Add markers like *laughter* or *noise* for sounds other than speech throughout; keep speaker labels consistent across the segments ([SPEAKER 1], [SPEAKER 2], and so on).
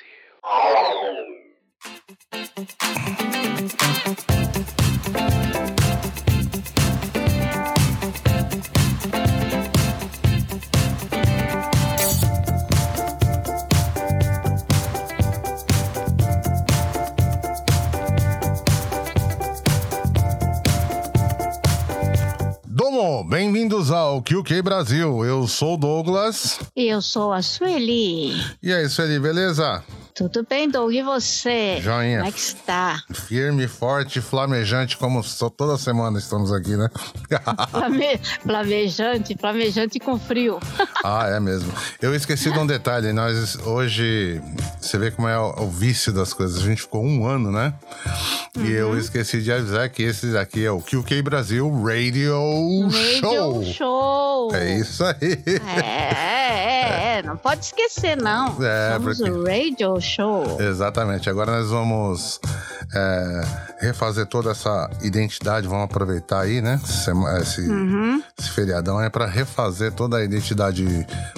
[SPEAKER 1] you. QQ Brasil. Eu sou o Douglas.
[SPEAKER 2] E eu sou a Sueli.
[SPEAKER 1] E aí, Sueli, beleza?
[SPEAKER 2] Tudo bem, Doug? E você?
[SPEAKER 1] Joinha.
[SPEAKER 2] Como é que está?
[SPEAKER 1] Firme, forte, flamejante, como toda semana estamos aqui, né? *laughs*
[SPEAKER 2] Flame... Flamejante, flamejante com frio.
[SPEAKER 1] ah, é mesmo. Eu esqueci de um detalhe. Nós hoje, você vê como é o, o vício das coisas. A gente ficou um ano, né? Uhum. E eu uhum. esqueci de avisar que esse daqui é o QK Brasil Radio,
[SPEAKER 2] Radio
[SPEAKER 1] Show.
[SPEAKER 2] Show.
[SPEAKER 1] É isso aí.
[SPEAKER 2] É, é, é. Não pode esquecer, não. É, Somos porque... o Radio show.
[SPEAKER 1] Exatamente. Agora nós vamos é, refazer toda essa identidade. Vamos aproveitar aí, né? Esse, uhum. esse feriadão é para refazer toda a identidade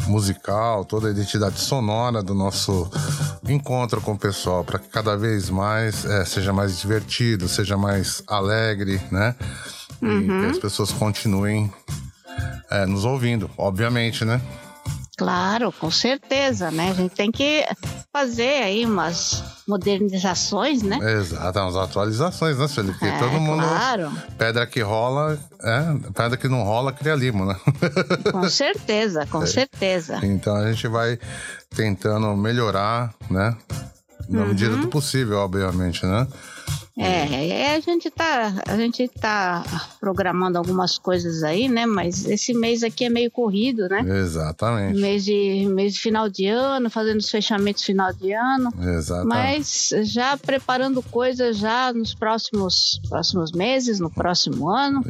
[SPEAKER 1] musical, toda a identidade sonora do nosso encontro com o pessoal, para que cada vez mais é, seja mais divertido, seja mais alegre, né? Uhum. E que as pessoas continuem é, nos ouvindo, obviamente, né?
[SPEAKER 2] Claro, com certeza, né? A gente tem que fazer aí umas modernizações, né?
[SPEAKER 1] Exato, umas atualizações, né, Felipe?
[SPEAKER 2] É,
[SPEAKER 1] todo mundo.
[SPEAKER 2] Claro.
[SPEAKER 1] Pedra que rola, é, pedra que não rola, cria limo, né? *laughs*
[SPEAKER 2] Com certeza, com é. certeza.
[SPEAKER 1] Então a gente vai tentando melhorar, né? Na uhum. medida do possível, obviamente, né?
[SPEAKER 2] É, é, a gente tá, a gente tá programando algumas coisas aí, né? Mas esse mês aqui é meio corrido, né?
[SPEAKER 1] Exatamente.
[SPEAKER 2] Mês de, mês de final de ano, fazendo os fechamentos final de ano.
[SPEAKER 1] Exatamente.
[SPEAKER 2] Mas já preparando coisas já nos próximos, próximos meses, no próximo ano.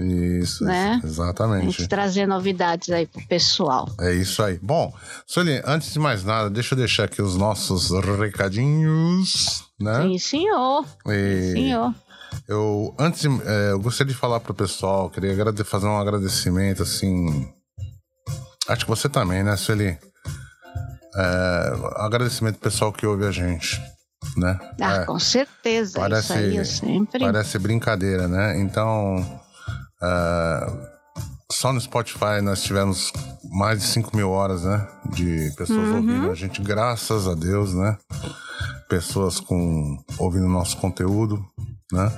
[SPEAKER 1] Isso,
[SPEAKER 2] né?
[SPEAKER 1] exatamente.
[SPEAKER 2] A gente trazer novidades aí pro pessoal.
[SPEAKER 1] É isso aí. Bom, Sueli, antes de mais nada, deixa eu deixar aqui os nossos recadinhos né?
[SPEAKER 2] Sim, senhor. E... Sim, senhor.
[SPEAKER 1] Eu, antes, é, eu gostaria de falar pro pessoal, queria fazer um agradecimento, assim. Acho que você também, né, Sueli? É, agradecimento pessoal que ouve a gente, né?
[SPEAKER 2] Ah,
[SPEAKER 1] é,
[SPEAKER 2] com certeza. Parece, isso aí eu sempre.
[SPEAKER 1] Parece brincadeira, né? Então, é, só no Spotify nós tivemos mais de 5 mil horas, né? De pessoas uhum. ouvindo a gente, graças a Deus, né? Pessoas com ouvindo nosso conteúdo, né?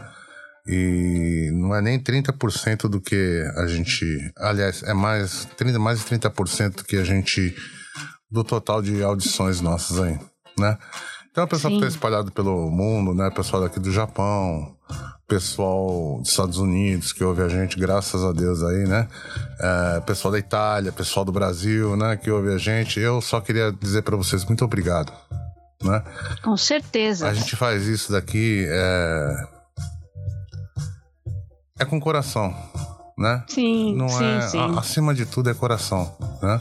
[SPEAKER 1] E não é nem 30% do que a gente, aliás, é mais 30 mais de 30% do que a gente do total de audições nossas aí, né? Então, o pessoal Sim. que está espalhado pelo mundo, né? Pessoal daqui do Japão, pessoal dos Estados Unidos que ouve a gente, graças a Deus aí, né? É, pessoal da Itália, pessoal do Brasil, né? Que ouve a gente. Eu só queria dizer para vocês muito obrigado, né?
[SPEAKER 2] Com certeza.
[SPEAKER 1] A gente faz isso daqui é, é com coração, né?
[SPEAKER 2] Sim,
[SPEAKER 1] Não
[SPEAKER 2] sim,
[SPEAKER 1] é,
[SPEAKER 2] sim.
[SPEAKER 1] Acima de tudo é coração, né?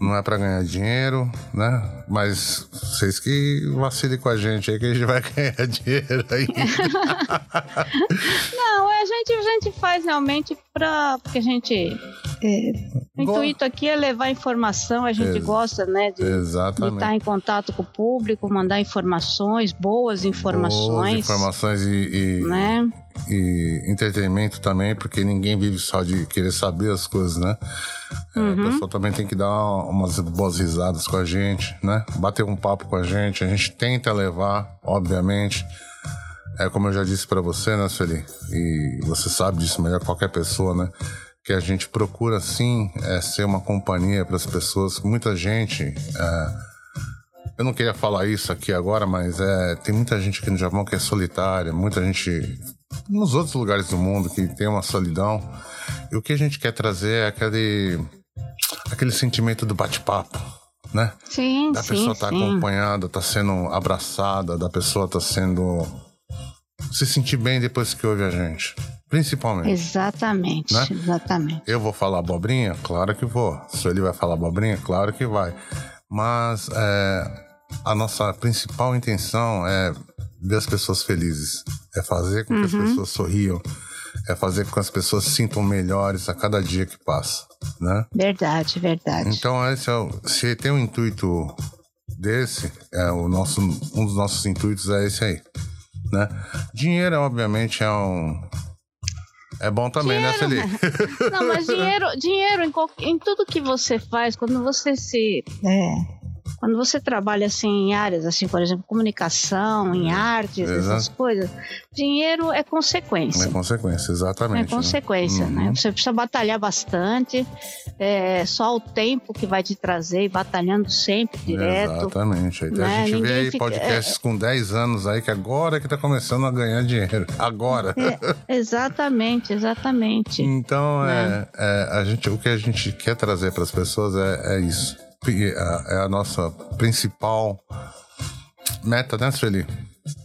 [SPEAKER 1] Não é para ganhar dinheiro, né? Mas vocês que vacilem com a gente aí que a gente vai *laughs* ganhar dinheiro aí. *laughs*
[SPEAKER 2] Não, a gente, a gente faz realmente para porque a gente é, o intuito aqui é levar informação, a gente Ex gosta, né, de, de, estar em contato com o público, mandar informações, boas informações. Boas
[SPEAKER 1] informações e, e,
[SPEAKER 2] né?
[SPEAKER 1] e entretenimento também, porque ninguém vive só de querer saber as coisas, né? É, uhum. A pessoa também tem que dar umas boas risadas com a gente, né? Bater um papo com a gente, a gente tenta levar, obviamente. É como eu já disse para você, né, Sueli? E você sabe disso melhor que qualquer pessoa, né? Que a gente procura sim é, ser uma companhia para as pessoas. Muita gente, é, eu não queria falar isso aqui agora, mas é, tem muita gente aqui no Japão que é solitária, muita gente nos outros lugares do mundo que tem uma solidão. E o que a gente quer trazer é aquele, aquele sentimento do bate-papo. Né?
[SPEAKER 2] Sim,
[SPEAKER 1] da pessoa estar tá acompanhada, tá sendo abraçada, da pessoa tá sendo se sentir bem depois que ouve a gente. Principalmente.
[SPEAKER 2] Exatamente, né? exatamente.
[SPEAKER 1] Eu vou falar abobrinha? Claro que vou. Se ele vai falar abobrinha? Claro que vai. Mas é, a nossa principal intenção é ver as pessoas felizes. É fazer com que as uhum. pessoas sorriam. É fazer com que as pessoas se sintam melhores a cada dia que passa, né?
[SPEAKER 2] Verdade, verdade.
[SPEAKER 1] Então, esse é o, se tem o intuito desse, é o nosso, um dos nossos intuitos é esse aí, né? Dinheiro, obviamente, é um é bom também, né,
[SPEAKER 2] dinheiro, né, Felipe? *laughs* Não, mas dinheiro, dinheiro em, em, tudo que você faz, quando você se é, quando você trabalha assim em áreas, assim, por exemplo, comunicação, em artes, Exato. essas coisas, dinheiro é consequência.
[SPEAKER 1] É consequência, exatamente.
[SPEAKER 2] É consequência, né? né? Você precisa batalhar bastante, é só o tempo que vai te trazer, batalhando sempre, direto.
[SPEAKER 1] Exatamente. Né? A gente Ninguém vê aí fica... podcasts é... com 10 anos aí, que agora que tá começando a ganhar dinheiro. *laughs* Agora.
[SPEAKER 2] É, exatamente, exatamente.
[SPEAKER 1] Então, né? é, é, a gente, o que a gente quer trazer para as pessoas é, é isso é, é a nossa principal meta, né, Sueli?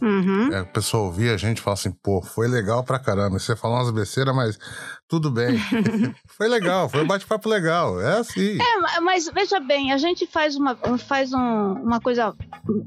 [SPEAKER 2] Uhum.
[SPEAKER 1] É, a pessoa ouvir a gente e falar assim, pô, foi legal pra caramba. Você falou umas besteiras, mas tudo bem. *laughs* foi legal, foi um bate-papo legal. É assim.
[SPEAKER 2] É, mas veja bem, a gente faz uma, faz um, uma coisa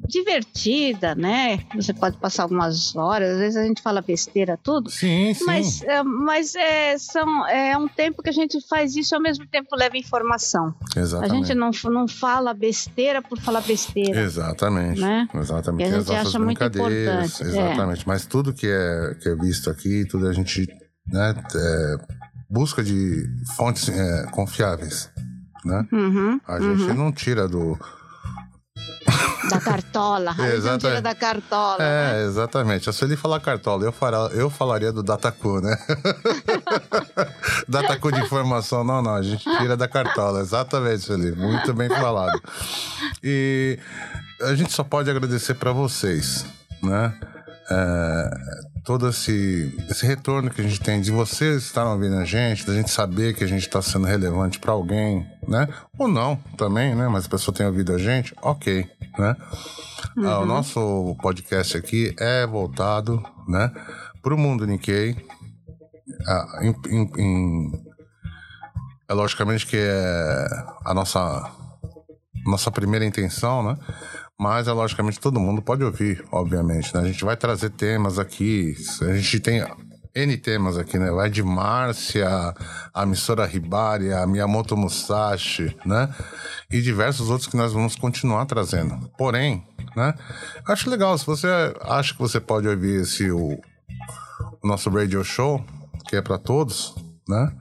[SPEAKER 2] divertida, né? Você pode passar algumas horas, às vezes a gente fala besteira, tudo.
[SPEAKER 1] Sim, sim.
[SPEAKER 2] Mas, é, mas é, são, é um tempo que a gente faz isso e ao mesmo tempo leva informação.
[SPEAKER 1] Exatamente.
[SPEAKER 2] A gente não, não fala besteira por falar besteira.
[SPEAKER 1] Exatamente. Né? Exatamente.
[SPEAKER 2] E a gente acha muito importante.
[SPEAKER 1] É. Exatamente. É. Mas tudo que é, que é visto aqui, tudo a gente né? É, busca de fontes é, confiáveis, né?
[SPEAKER 2] Uhum,
[SPEAKER 1] a gente uhum. não tira do
[SPEAKER 2] da cartola, *laughs* a gente não tira da cartola.
[SPEAKER 1] É,
[SPEAKER 2] né?
[SPEAKER 1] exatamente. Se ele falar cartola, eu, fará, eu falaria do Dataku, né? *laughs* Dataku de informação, não, não, a gente tira da cartola, exatamente, Sueli. Muito bem falado. E a gente só pode agradecer para vocês, né? É, todo esse, esse retorno que a gente tem de vocês estarem ouvindo a gente, da gente saber que a gente está sendo relevante para alguém, né? Ou não também, né? Mas a pessoa tem ouvido a gente, ok, né? Uhum. Ah, o nosso podcast aqui é voltado, né? Para o mundo Nikkei. Ah, em, em, em, é logicamente que é a nossa nossa primeira intenção, né? Mas é logicamente todo mundo pode ouvir, obviamente. Né? A gente vai trazer temas aqui. A gente tem N temas aqui, né? Vai de Márcia, a Missora Ribari, a Miyamoto Musashi, né? E diversos outros que nós vamos continuar trazendo. Porém, né? Acho legal, se você acha que você pode ouvir esse o, o nosso radio show, que é para todos, né?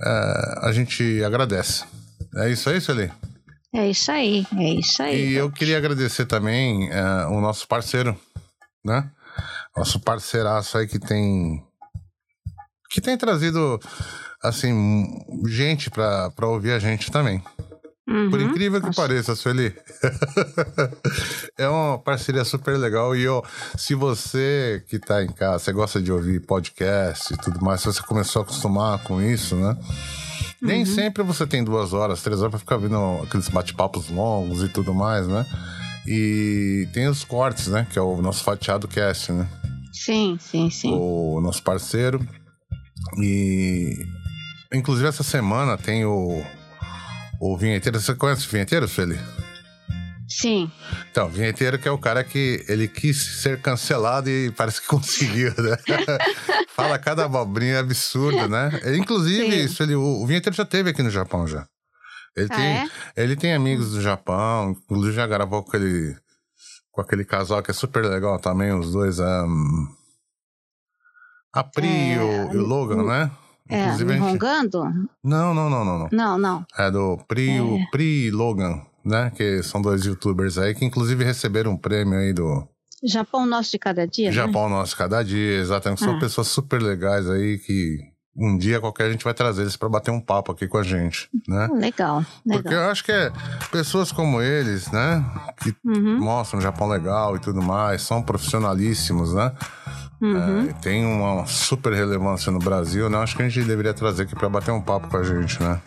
[SPEAKER 1] É, a gente agradece. É isso aí, Sueli?
[SPEAKER 2] É isso aí, é isso aí.
[SPEAKER 1] E eu queria agradecer também uh, o nosso parceiro, né? Nosso parceiraço aí que tem. que tem trazido, assim, gente pra, pra ouvir a gente também. Uhum, Por incrível que acho... pareça, Sueli. *laughs* é uma parceria super legal. E ó, se você que tá em casa, você gosta de ouvir podcast e tudo mais, se você começou a acostumar com isso, né? Nem uhum. sempre você tem duas horas, três horas pra ficar vendo aqueles bate-papos longos e tudo mais, né? E tem os cortes, né? Que é o nosso fatiado cast, né?
[SPEAKER 2] Sim, sim, sim.
[SPEAKER 1] O nosso parceiro. E. Inclusive, essa semana tem o. O vinheteiro. Você conhece o vinheteiro, Feli?
[SPEAKER 2] Sim.
[SPEAKER 1] Então, vinheteiro que é o cara que ele quis ser cancelado e parece que *laughs* conseguiu, né? *laughs* Fala cada abobrinha absurda, né? Inclusive, isso, ele, o, o vinheteiro já teve aqui no Japão já. Ele, ah, tem, é? ele tem amigos do Japão, inclusive já gravou com aquele, com aquele casal que é super legal também, os dois. Um, a Pri é, e o Logan, né?
[SPEAKER 2] É, Inclusive, gente... Rongando?
[SPEAKER 1] Não, não, não, não, não.
[SPEAKER 2] Não, não.
[SPEAKER 1] É do Pri, é. o Pri e Logan né? Que são dois youtubers aí que inclusive receberam um prêmio aí do.
[SPEAKER 2] Japão Nosso de Cada Dia. Né?
[SPEAKER 1] Japão né? Nosso de Cada Dia, exatamente. São ah. pessoas super legais aí que um dia qualquer a gente vai trazer eles para bater um papo aqui com a gente, né?
[SPEAKER 2] Legal,
[SPEAKER 1] legal. Porque eu acho que é pessoas como eles, né? Que uhum. mostram o Japão legal e tudo mais, são profissionalíssimos, né? Uhum. É, tem uma super relevância no Brasil, né? Acho que a gente deveria trazer aqui para bater um papo com a gente, né?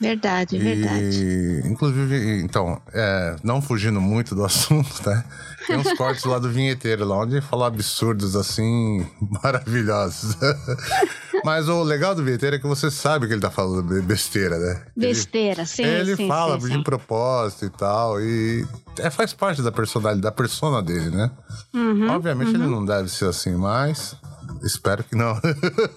[SPEAKER 2] Verdade, verdade.
[SPEAKER 1] Inclusive, então, é, não fugindo muito do *laughs* assunto, né? Tem uns cortes lá do vinheteiro, lá onde fala absurdos assim, *laughs* maravilhosos. *laughs* Mas o legal do vinheteiro é que você sabe que ele tá falando besteira, né?
[SPEAKER 2] Besteira, ele, sim.
[SPEAKER 1] Ele
[SPEAKER 2] sim,
[SPEAKER 1] fala
[SPEAKER 2] sim,
[SPEAKER 1] de
[SPEAKER 2] sim.
[SPEAKER 1] propósito e tal. E é, faz parte da personalidade, da persona dele, né?
[SPEAKER 2] Uhum,
[SPEAKER 1] Obviamente
[SPEAKER 2] uhum.
[SPEAKER 1] ele não deve ser assim, mas Espero que não.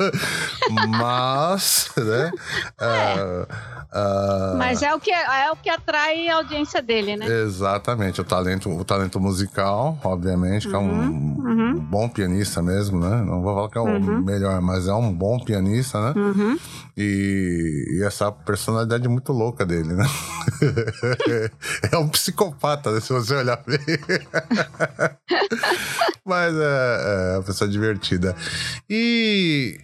[SPEAKER 1] *laughs* Mas, né?
[SPEAKER 2] É. Uh, uh, Mas é o, que, é o que atrai a audiência dele, né?
[SPEAKER 1] Exatamente. O talento, o talento musical, obviamente, que é um, uhum. uhum. bom pianista mesmo, né? Não vou falar que é o uhum. melhor, mas é um bom pianista, né?
[SPEAKER 2] Uhum.
[SPEAKER 1] E, e, essa personalidade muito louca dele, né? *laughs* é um psicopata, né? se você olhar bem. *laughs* mas é, é uma pessoa divertida. E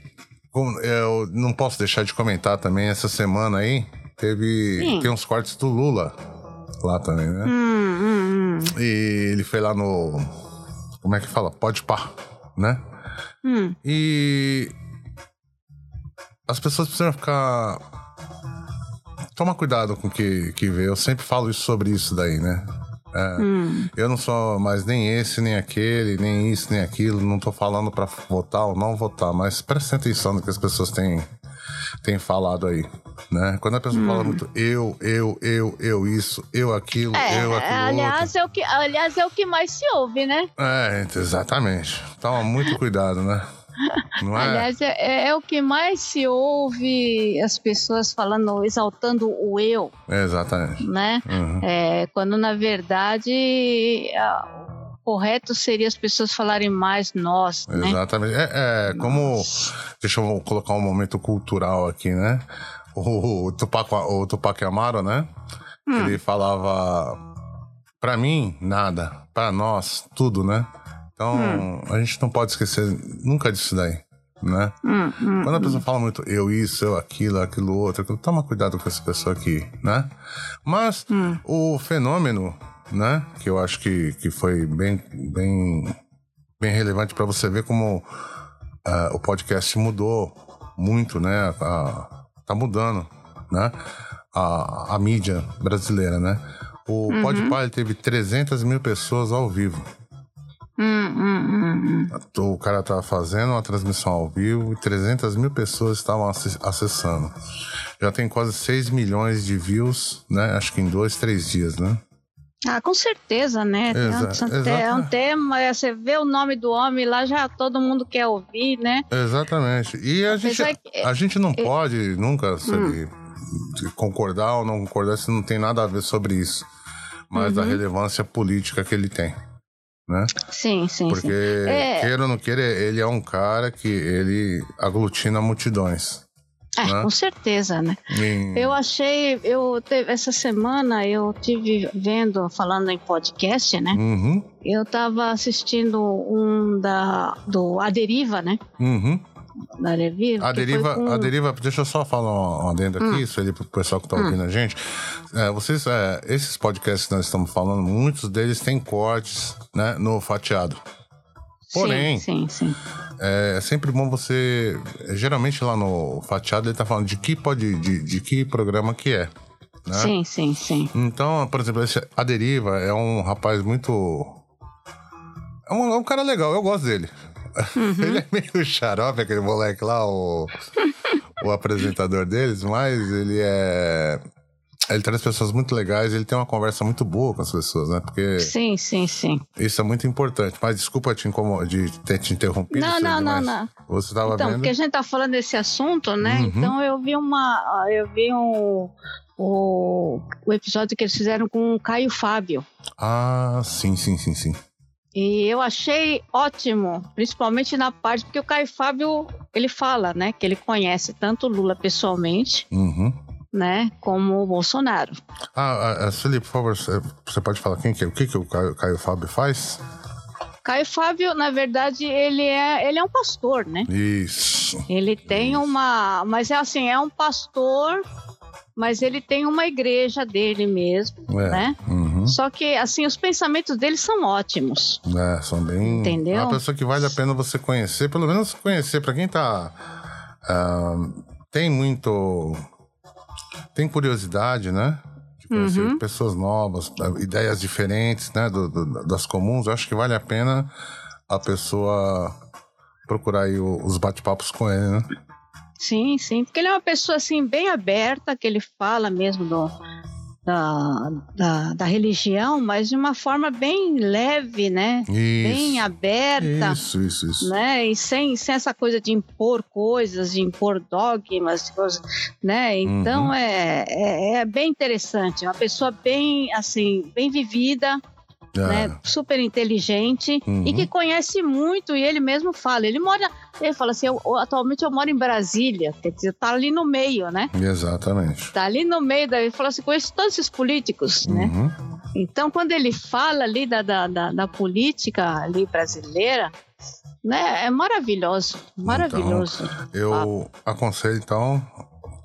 [SPEAKER 1] eu não posso deixar de comentar também essa semana aí. Teve. Sim. Tem uns cortes do Lula lá também, né?
[SPEAKER 2] Hum, hum,
[SPEAKER 1] hum. E ele foi lá no. Como é que fala? Pode pá, né?
[SPEAKER 2] Hum.
[SPEAKER 1] E. As pessoas precisam ficar. Toma cuidado com o que, que vê. Eu sempre falo isso sobre isso daí, né? É, hum. Eu não sou mais nem esse, nem aquele, nem isso, nem aquilo. Não tô falando para votar ou não votar, mas preste atenção no que as pessoas têm, têm falado aí. Né? Quando a pessoa hum. fala muito eu, eu, eu, eu, isso, eu aquilo, é, eu aquilo.
[SPEAKER 2] Aliás
[SPEAKER 1] outro.
[SPEAKER 2] é, o que, aliás, é o que mais se ouve, né?
[SPEAKER 1] É, exatamente. Toma muito cuidado, né?
[SPEAKER 2] Não é? Aliás, é, é, é, o que mais se ouve as pessoas falando, exaltando o eu.
[SPEAKER 1] Exatamente.
[SPEAKER 2] Né?
[SPEAKER 1] Uhum.
[SPEAKER 2] É, quando na verdade o correto seria as pessoas falarem mais nós.
[SPEAKER 1] Né? Exatamente. É, é como. Deixa eu colocar um momento cultural aqui, né? O, o, Tupac, o Tupac Amaro, né? Hum. Ele falava. Pra mim, nada. Pra nós, tudo, né? Então, hum. a gente não pode esquecer nunca disso daí, né?
[SPEAKER 2] Hum, hum,
[SPEAKER 1] Quando a pessoa fala muito eu isso, eu aquilo, aquilo outro, aquilo, toma cuidado com essa pessoa aqui, né? Mas
[SPEAKER 2] hum.
[SPEAKER 1] o fenômeno, né, que eu acho que, que foi bem, bem, bem relevante para você ver como uh, o podcast mudou muito, né? A, tá mudando, né? A, a mídia brasileira, né? O uhum. Podpah teve 300 mil pessoas ao vivo.
[SPEAKER 2] Hum, hum, hum,
[SPEAKER 1] o cara tava fazendo uma transmissão ao vivo e 300 mil pessoas estavam acessando. Já tem quase 6 milhões de views, né? Acho que em dois, três dias, né?
[SPEAKER 2] Ah, com certeza, né?
[SPEAKER 1] Exa
[SPEAKER 2] é um tema, é, você vê o nome do homem lá, já todo mundo quer ouvir, né?
[SPEAKER 1] Exatamente. E a, gente, que... a gente não pode nunca sabe, hum. concordar ou não concordar se não tem nada a ver sobre isso. Mas uhum. a relevância política que ele tem né?
[SPEAKER 2] Sim, sim.
[SPEAKER 1] Porque,
[SPEAKER 2] sim. É...
[SPEAKER 1] queira ou não queira, ele é um cara que ele aglutina multidões.
[SPEAKER 2] É, né? com certeza, né?
[SPEAKER 1] E...
[SPEAKER 2] Eu achei, eu teve, essa semana eu tive vendo, falando em podcast, né?
[SPEAKER 1] Uhum.
[SPEAKER 2] Eu tava assistindo um da do A Deriva, né?
[SPEAKER 1] Uhum
[SPEAKER 2] da Deriva.
[SPEAKER 1] A deriva, com... a deriva, deixa eu só falar um adendo aqui, hum. isso ali pro pessoal que tá ouvindo hum. a gente. É, vocês, é, esses podcasts que nós estamos falando, muitos deles têm cortes, né, no fatiado. Porém,
[SPEAKER 2] sim, sim, sim.
[SPEAKER 1] É, é sempre bom você. Geralmente lá no fatiado ele tá falando de que pode, de, de que programa que é. Né?
[SPEAKER 2] Sim, sim, sim.
[SPEAKER 1] Então, por exemplo, esse, a Deriva é um rapaz muito. É um, é um cara legal, eu gosto dele. Uhum. *laughs* Ele é meio xarope, aquele moleque lá, o, o apresentador deles, mas ele é. Ele traz pessoas muito legais, ele tem uma conversa muito boa com as pessoas, né? Porque.
[SPEAKER 2] Sim, sim, sim.
[SPEAKER 1] Isso é muito importante. Mas desculpa te incomod... de ter te interrompido.
[SPEAKER 2] Não, não, não, não.
[SPEAKER 1] Você estava
[SPEAKER 2] então,
[SPEAKER 1] vendo.
[SPEAKER 2] porque a gente tá falando desse assunto, né? Uhum. Então eu vi uma. Eu vi um. O, o episódio que eles fizeram com o Caio Fábio.
[SPEAKER 1] Ah, sim, sim, sim, sim.
[SPEAKER 2] E eu achei ótimo, principalmente na parte, porque o Caio Fábio, ele fala, né, que ele conhece tanto Lula pessoalmente,
[SPEAKER 1] uhum.
[SPEAKER 2] né, como o Bolsonaro.
[SPEAKER 1] Ah, Felipe, por favor, você pode falar quem que, é, o que, que o Caio, Caio Fábio faz?
[SPEAKER 2] Caio Fábio, na verdade, ele é, ele é um pastor, né?
[SPEAKER 1] Isso.
[SPEAKER 2] Ele tem
[SPEAKER 1] Isso.
[SPEAKER 2] uma. Mas é assim, é um pastor mas ele tem uma igreja dele mesmo,
[SPEAKER 1] é,
[SPEAKER 2] né?
[SPEAKER 1] Uhum.
[SPEAKER 2] Só que, assim, os pensamentos dele são ótimos.
[SPEAKER 1] É, são bem...
[SPEAKER 2] Entendeu? É
[SPEAKER 1] uma pessoa que vale a pena você conhecer, pelo menos conhecer, para quem tá... Uh, tem muito... Tem curiosidade, né? De conhecer uhum. pessoas novas, ideias diferentes, né? Do, do, das comuns. Eu acho que vale a pena a pessoa procurar aí os bate-papos com ele, né?
[SPEAKER 2] Sim, sim, porque ele é uma pessoa assim bem aberta, que ele fala mesmo do, da, da, da, religião, mas de uma forma bem leve, né? Isso, bem aberta.
[SPEAKER 1] Isso, isso, isso.
[SPEAKER 2] Né? E sem, sem essa coisa de impor coisas, de impor dogmas, né? Então uhum. é, é, é, bem interessante. Uma pessoa bem, assim, bem vivida, é. né? Super inteligente uhum. e que conhece muito, e ele mesmo fala, ele mora, ele fala assim, eu, atualmente eu moro em Brasília, quer dizer, tá ali no meio, né?
[SPEAKER 1] Exatamente.
[SPEAKER 2] Tá ali no meio, daí ele fala assim, conheço todos esses políticos, né? uhum. né? Então, quando ele fala ali da, da, da, da política ali brasileira, né? É maravilhoso, maravilhoso.
[SPEAKER 1] Então, eu ah. aconselho, então,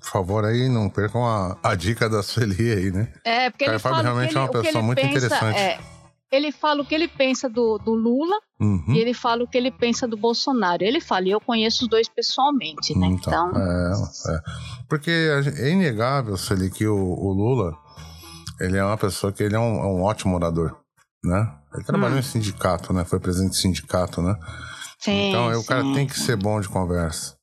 [SPEAKER 1] por favor, aí não percam a, a dica da Sueli aí, né?
[SPEAKER 2] É, porque ele fala
[SPEAKER 1] realmente
[SPEAKER 2] ele,
[SPEAKER 1] é uma pessoa muito
[SPEAKER 2] pensa,
[SPEAKER 1] interessante.
[SPEAKER 2] É, ele fala o que ele pensa do, do Lula uhum. e ele fala o que ele pensa do Bolsonaro. Ele fala, e eu conheço os dois pessoalmente, né? Então. então...
[SPEAKER 1] É, é. Porque é inegável, Celi, que o, o, Lula ele é uma pessoa que ele é um, é um ótimo orador, né? Ele trabalhou hum. em sindicato, né? Foi presidente de sindicato, né?
[SPEAKER 2] Sim,
[SPEAKER 1] então,
[SPEAKER 2] sim.
[SPEAKER 1] o cara tem que ser bom de conversa.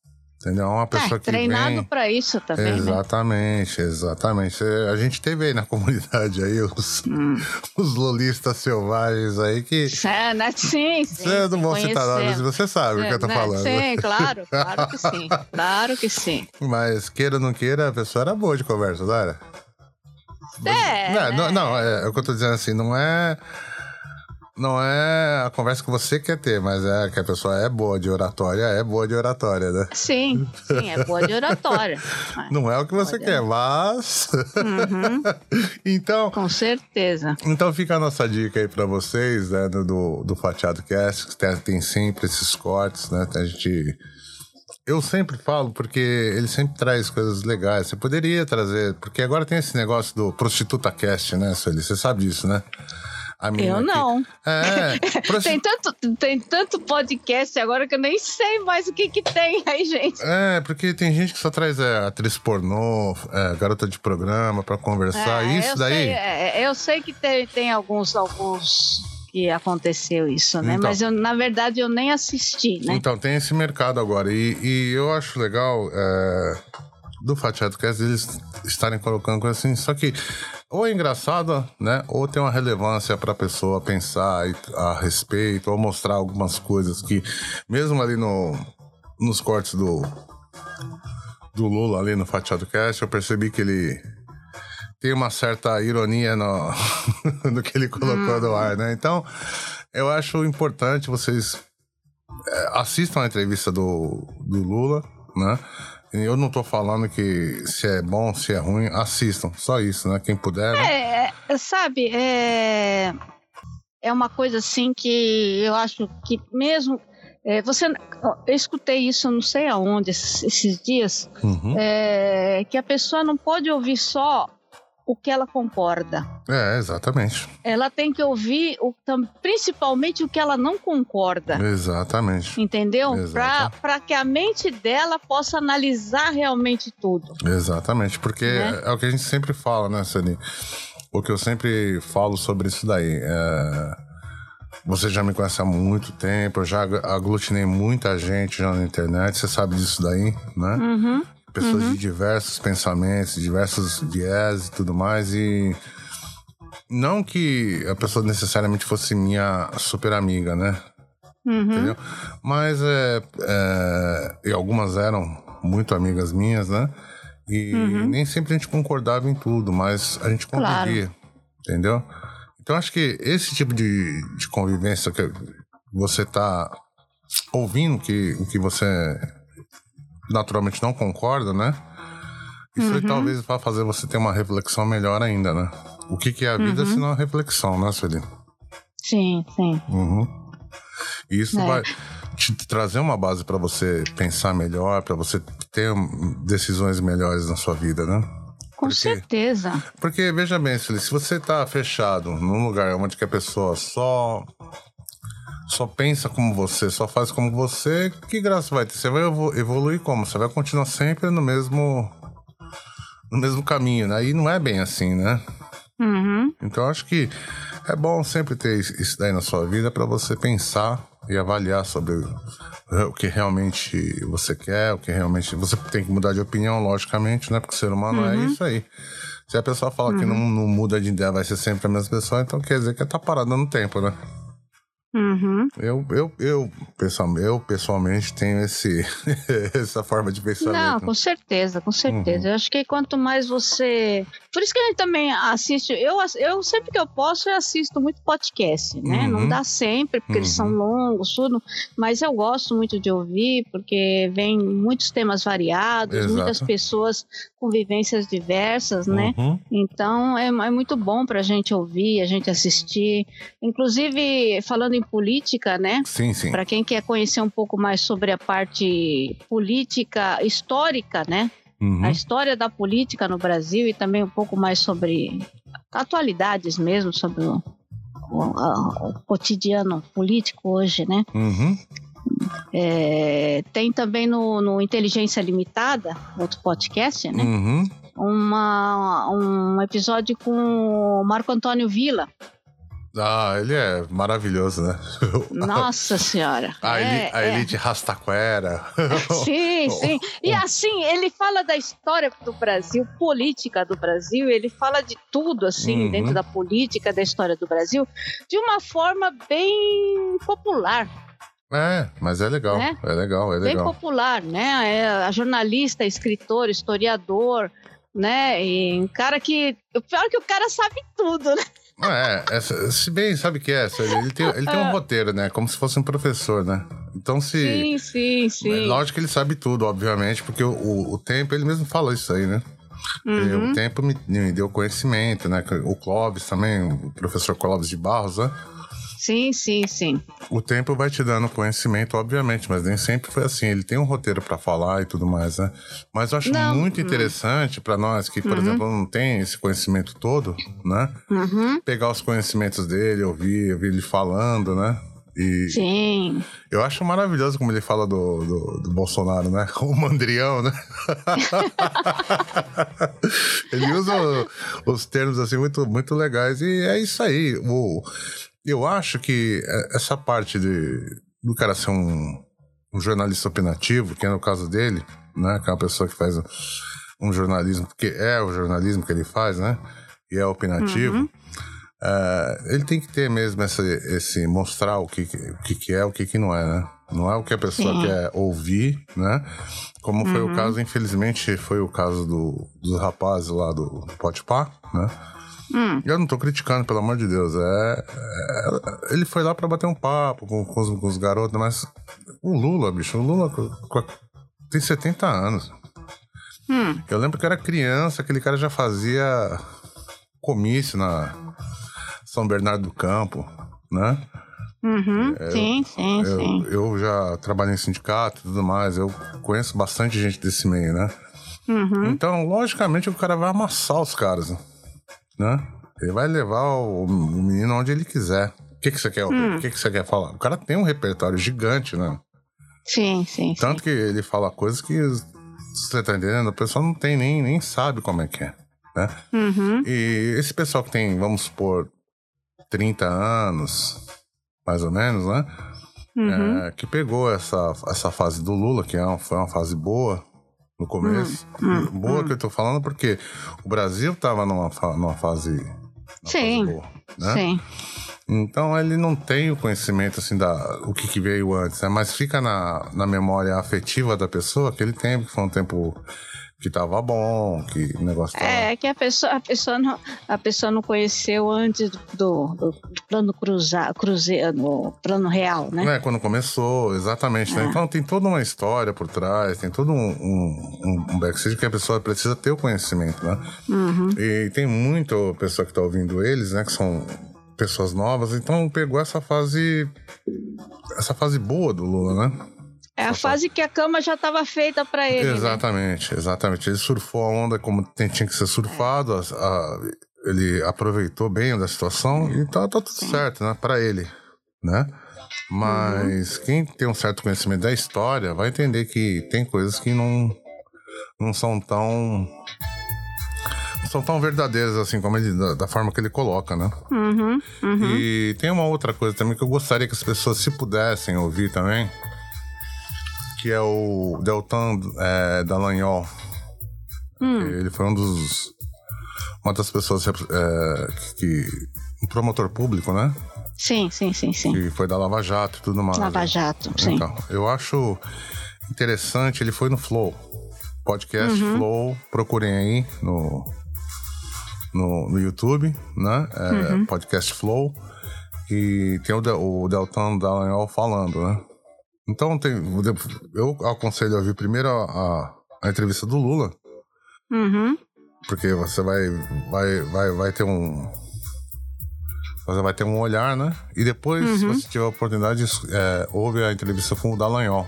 [SPEAKER 1] Entendeu? É uma pessoa é, que
[SPEAKER 2] treinado
[SPEAKER 1] vem...
[SPEAKER 2] para isso também?
[SPEAKER 1] Exatamente, né? exatamente. A gente teve aí na comunidade aí os, hum. os lolistas selvagens aí que...
[SPEAKER 2] É, né? Sim, sim.
[SPEAKER 1] Você não vou citar nomes, você sabe é, o que eu tô
[SPEAKER 2] né?
[SPEAKER 1] falando.
[SPEAKER 2] Sim, claro, claro que sim. Claro que sim.
[SPEAKER 1] Mas queira ou não queira, a pessoa era boa de conversa, não era?
[SPEAKER 2] É,
[SPEAKER 1] não, né? não, não, é, é o que eu tô dizendo assim, não é não é a conversa que você quer ter, mas é que a pessoa é boa de oratória, é boa de oratória, né?
[SPEAKER 2] Sim, sim, é boa de oratória. *laughs*
[SPEAKER 1] não é o que você quer, mas.
[SPEAKER 2] Uhum. *laughs*
[SPEAKER 1] então.
[SPEAKER 2] Com certeza.
[SPEAKER 1] Então fica a nossa dica aí para vocês, né, do, do Fatiado Cast, que tem, tem sempre esses cortes, né? A gente. Eu sempre falo porque ele sempre traz coisas legais. Você poderia trazer, porque agora tem esse negócio do Prostituta Cast, né, Sueli? Você sabe disso, né?
[SPEAKER 2] Eu não.
[SPEAKER 1] É, *laughs*
[SPEAKER 2] tem, tanto, tem tanto podcast agora que eu nem sei mais o que, que tem aí, gente.
[SPEAKER 1] É, porque tem gente que só traz é, atriz pornô, é, garota de programa para conversar. É, isso daí.
[SPEAKER 2] Sei, é, eu sei que tem, tem alguns, alguns que aconteceu isso, né? Então, Mas eu, na verdade, eu nem assisti, né?
[SPEAKER 1] Então, tem esse mercado agora. E, e eu acho legal é, do Fatiado Cast eles estarem colocando coisa assim. Só que ou é engraçada, né? Ou tem uma relevância para a pessoa pensar a respeito, ou mostrar algumas coisas que, mesmo ali no, nos cortes do, do Lula, ali no Fatiado Cast, eu percebi que ele tem uma certa ironia no, *laughs* no que ele colocou hum. no ar, né? Então, eu acho importante vocês é, assistam a entrevista do, do Lula, né? Eu não tô falando que se é bom, se é ruim, assistam. Só isso, né? Quem puder. Né?
[SPEAKER 2] É, é, sabe, é, é uma coisa assim que eu acho que mesmo. É, você, eu escutei isso não sei aonde esses, esses dias, uhum. é, que a pessoa não pode ouvir só o que ela concorda.
[SPEAKER 1] É, exatamente.
[SPEAKER 2] Ela tem que ouvir o, principalmente o que ela não concorda.
[SPEAKER 1] Exatamente.
[SPEAKER 2] Entendeu? Para que a mente dela possa analisar realmente tudo.
[SPEAKER 1] Exatamente, porque né? é o que a gente sempre fala, né, Sani? O que eu sempre falo sobre isso daí. É... Você já me conhece há muito tempo, eu já aglutinei muita gente já na internet, você sabe disso daí, né?
[SPEAKER 2] Uhum
[SPEAKER 1] pessoas uhum. de diversos pensamentos, diversos viés e tudo mais. E não que a pessoa necessariamente fosse minha super amiga, né?
[SPEAKER 2] Uhum.
[SPEAKER 1] Entendeu? Mas é, é, e algumas eram muito amigas minhas, né? E uhum. nem sempre a gente concordava em tudo, mas a gente convivia, claro. entendeu? Então acho que esse tipo de, de convivência que você tá ouvindo que o que você naturalmente não concorda, né? Isso uhum. aí talvez vai fazer você ter uma reflexão melhor ainda, né? O que, que é a vida uhum. se não a reflexão, né, Sueli?
[SPEAKER 2] Sim, sim.
[SPEAKER 1] Uhum. Isso é. vai te trazer uma base para você pensar melhor, para você ter decisões melhores na sua vida, né?
[SPEAKER 2] Com porque, certeza.
[SPEAKER 1] Porque, veja bem, Sueli, se você tá fechado num lugar onde que a pessoa só só pensa como você, só faz como você, que graça vai ter? Você vai evoluir como? Você vai continuar sempre no mesmo no mesmo caminho, né? E não é bem assim, né?
[SPEAKER 2] Uhum.
[SPEAKER 1] Então acho que é bom sempre ter isso daí na sua vida para você pensar e avaliar sobre o que realmente você quer, o que realmente você tem que mudar de opinião, logicamente, né? Porque o ser humano é uhum. é isso aí. Se a pessoa fala uhum. que não, não, muda de ideia, vai ser sempre a mesma pessoa, então quer dizer que tá parada no tempo, né?
[SPEAKER 2] Uhum.
[SPEAKER 1] Eu, eu, eu, pessoal, eu pessoalmente tenho esse, *laughs* essa forma de pensamento.
[SPEAKER 2] Não, com certeza, com certeza. Uhum. Eu acho que quanto mais você. Por isso que a gente também assiste. Eu, eu sempre que eu posso, eu assisto muito podcast, né? Uhum. Não dá sempre, porque eles são uhum. longos, tudo. Mas eu gosto muito de ouvir, porque vem muitos temas variados, Exato. muitas pessoas com vivências diversas, né? Uhum. Então é, é muito bom para a gente ouvir, a gente assistir. Inclusive, falando em política, né?
[SPEAKER 1] Sim, sim.
[SPEAKER 2] Para quem quer conhecer um pouco mais sobre a parte política histórica, né? Uhum. A história da política no Brasil e também um pouco mais sobre atualidades mesmo, sobre o, o, o cotidiano político hoje, né?
[SPEAKER 1] Uhum.
[SPEAKER 2] É, tem também no, no, Inteligência Limitada, outro podcast, né?
[SPEAKER 1] Uhum.
[SPEAKER 2] Uma, um episódio com o Marco Antônio Villa,
[SPEAKER 1] ah, ele é maravilhoso, né? *laughs*
[SPEAKER 2] Nossa senhora.
[SPEAKER 1] a, é, a é. elite rastaquera. *laughs*
[SPEAKER 2] Sim, sim. E *laughs* assim, ele fala da história do Brasil, política do Brasil, ele fala de tudo, assim, uhum. dentro da política, da história do Brasil, de uma forma bem popular.
[SPEAKER 1] É, mas é legal, né? é legal, é legal.
[SPEAKER 2] Bem popular, né? É a jornalista, escritor, historiador, né? E um cara que. O pior é que o cara sabe tudo, né?
[SPEAKER 1] É, essa, se bem, sabe o que é? Ele tem, ele tem um roteiro, né? Como se fosse um professor, né? Então se.
[SPEAKER 2] Sim, sim, sim.
[SPEAKER 1] Lógico que ele sabe tudo, obviamente, porque o, o tempo, ele mesmo falou isso aí, né? Uhum. O tempo me, me, deu conhecimento, né? O Clóvis também, o professor Clóvis de Barros, né?
[SPEAKER 2] Sim, sim, sim.
[SPEAKER 1] O tempo vai te dando conhecimento, obviamente, mas nem sempre foi assim. Ele tem um roteiro para falar e tudo mais, né? Mas eu acho não. muito interessante para nós que, por uhum. exemplo, não tem esse conhecimento todo, né?
[SPEAKER 2] Uhum.
[SPEAKER 1] Pegar os conhecimentos dele, ouvir, ouvir ele falando, né?
[SPEAKER 2] E Sim.
[SPEAKER 1] Eu acho maravilhoso como ele fala do, do, do Bolsonaro, né? *laughs* O mandrião, né? *laughs* ele usa os termos assim muito, muito legais e é isso aí. O, eu acho que é, essa parte de, do cara ser um, um jornalista opinativo, que é no caso dele, né? Que é uma pessoa que faz um jornalismo, que é o jornalismo que ele faz, né? E é opinativo. Uhum. É, ele tem que ter mesmo essa, esse mostrar o que, o que, que é o que, que não é, né? Não é o que a pessoa Sim. quer ouvir, né? Como foi uhum. o caso, infelizmente, foi o caso do, dos rapazes lá do Potipá, né?
[SPEAKER 2] Hum.
[SPEAKER 1] Eu não tô criticando, pelo amor de Deus. É, é ele foi lá para bater um papo com, com, os, com, os, garotos, mas o Lula, bicho, o Lula tem 70 anos.
[SPEAKER 2] Hum.
[SPEAKER 1] Eu lembro que eu era criança, aquele cara já fazia comício na São Bernardo do Campo, né?
[SPEAKER 2] Uhum, é, sim, sim,
[SPEAKER 1] eu,
[SPEAKER 2] sim.
[SPEAKER 1] Eu já trabalhei em sindicato e tudo mais, eu conheço bastante gente desse meio, né?
[SPEAKER 2] Uhum.
[SPEAKER 1] Então, logicamente, o cara vai amassar os caras né? Ele vai levar o, o menino onde ele quiser. O que, que você quer hum. O que, que você quer falar? O cara tem um repertório gigante, né?
[SPEAKER 2] Sim, sim.
[SPEAKER 1] Tanto
[SPEAKER 2] sim.
[SPEAKER 1] que ele fala coisas que você tá entendendo? O pessoal não tem nem, nem sabe como é que é. Né?
[SPEAKER 2] Uhum.
[SPEAKER 1] E esse pessoal que tem, vamos supor, 30 anos, mais ou menos, né?
[SPEAKER 2] Uhum.
[SPEAKER 1] É, que pegou essa, essa fase do Lula, que é uma, foi uma fase boa, no começo. Hum, hum, boa hum. que eu tô falando porque o Brasil tava numa, numa fase. Numa
[SPEAKER 2] sim.
[SPEAKER 1] Fase boa, né?
[SPEAKER 2] Sim.
[SPEAKER 1] Então ele não tem o conhecimento assim da o que, que veio antes, né? mas fica na, na memória afetiva da pessoa aquele tempo que foi um tempo que tava bom, que o negócio tava...
[SPEAKER 2] É, que a pessoa, a pessoa, não, a pessoa não conheceu antes do, do, do plano cruzar, cruzeiro, no plano real, né?
[SPEAKER 1] É, quando começou, exatamente. Né? É. Então tem toda uma história por trás, tem todo um, um, um backstage que a pessoa precisa ter o conhecimento, né?
[SPEAKER 2] Uhum.
[SPEAKER 1] E tem muita pessoa que tá ouvindo eles, né, que são pessoas novas, então pegou essa fase essa fase boa do Lula, né?
[SPEAKER 2] É a fase que a cama já estava feita para ele.
[SPEAKER 1] Né? Exatamente, né? exatamente. Ele surfou a onda como tinha que ser surfado, a, a, ele aproveitou bem da situação e tá, tá tudo Sim. certo, né? Para ele, né? Mas uhum. quem tem um certo conhecimento da história vai entender que tem coisas que não, não são tão não são tão verdadeiras assim como ele da, da forma que ele coloca, né?
[SPEAKER 2] Uhum, uhum.
[SPEAKER 1] E tem uma outra coisa também que eu gostaria que as pessoas se pudessem ouvir também que é o Deltan é, Dallagnol.
[SPEAKER 2] Hum.
[SPEAKER 1] Ele foi um dos uma das pessoas é, que. Um promotor público, né?
[SPEAKER 2] Sim, sim, sim, sim.
[SPEAKER 1] Que foi da Lava Jato e tudo mais.
[SPEAKER 2] Lava Jato, sim. Então,
[SPEAKER 1] eu acho interessante, ele foi no Flow. Podcast uhum. Flow, procurem aí no, no, no YouTube, né? É, uhum. Podcast Flow. E tem o, o Deltan Dallagnol falando, né? Então tem, eu aconselho a ouvir primeiro a, a, a entrevista do Lula.
[SPEAKER 2] Uhum.
[SPEAKER 1] Porque você vai, vai, vai, vai ter um. Você vai ter um olhar, né? E depois, uhum. se você tiver a oportunidade, é, ouve a entrevista com o Dallagnol.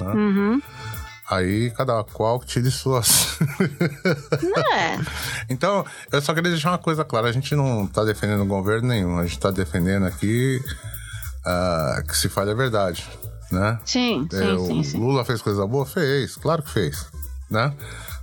[SPEAKER 1] Né?
[SPEAKER 2] Uhum.
[SPEAKER 1] Aí cada qual tire suas.
[SPEAKER 2] Não é. *laughs*
[SPEAKER 1] então, eu só queria deixar uma coisa clara: a gente não está defendendo governo nenhum, a gente está defendendo aqui uh, que se fale a verdade. Né?
[SPEAKER 2] Sim, é, sim, sim, sim.
[SPEAKER 1] Lula fez coisa boa? Fez, claro que fez. Né?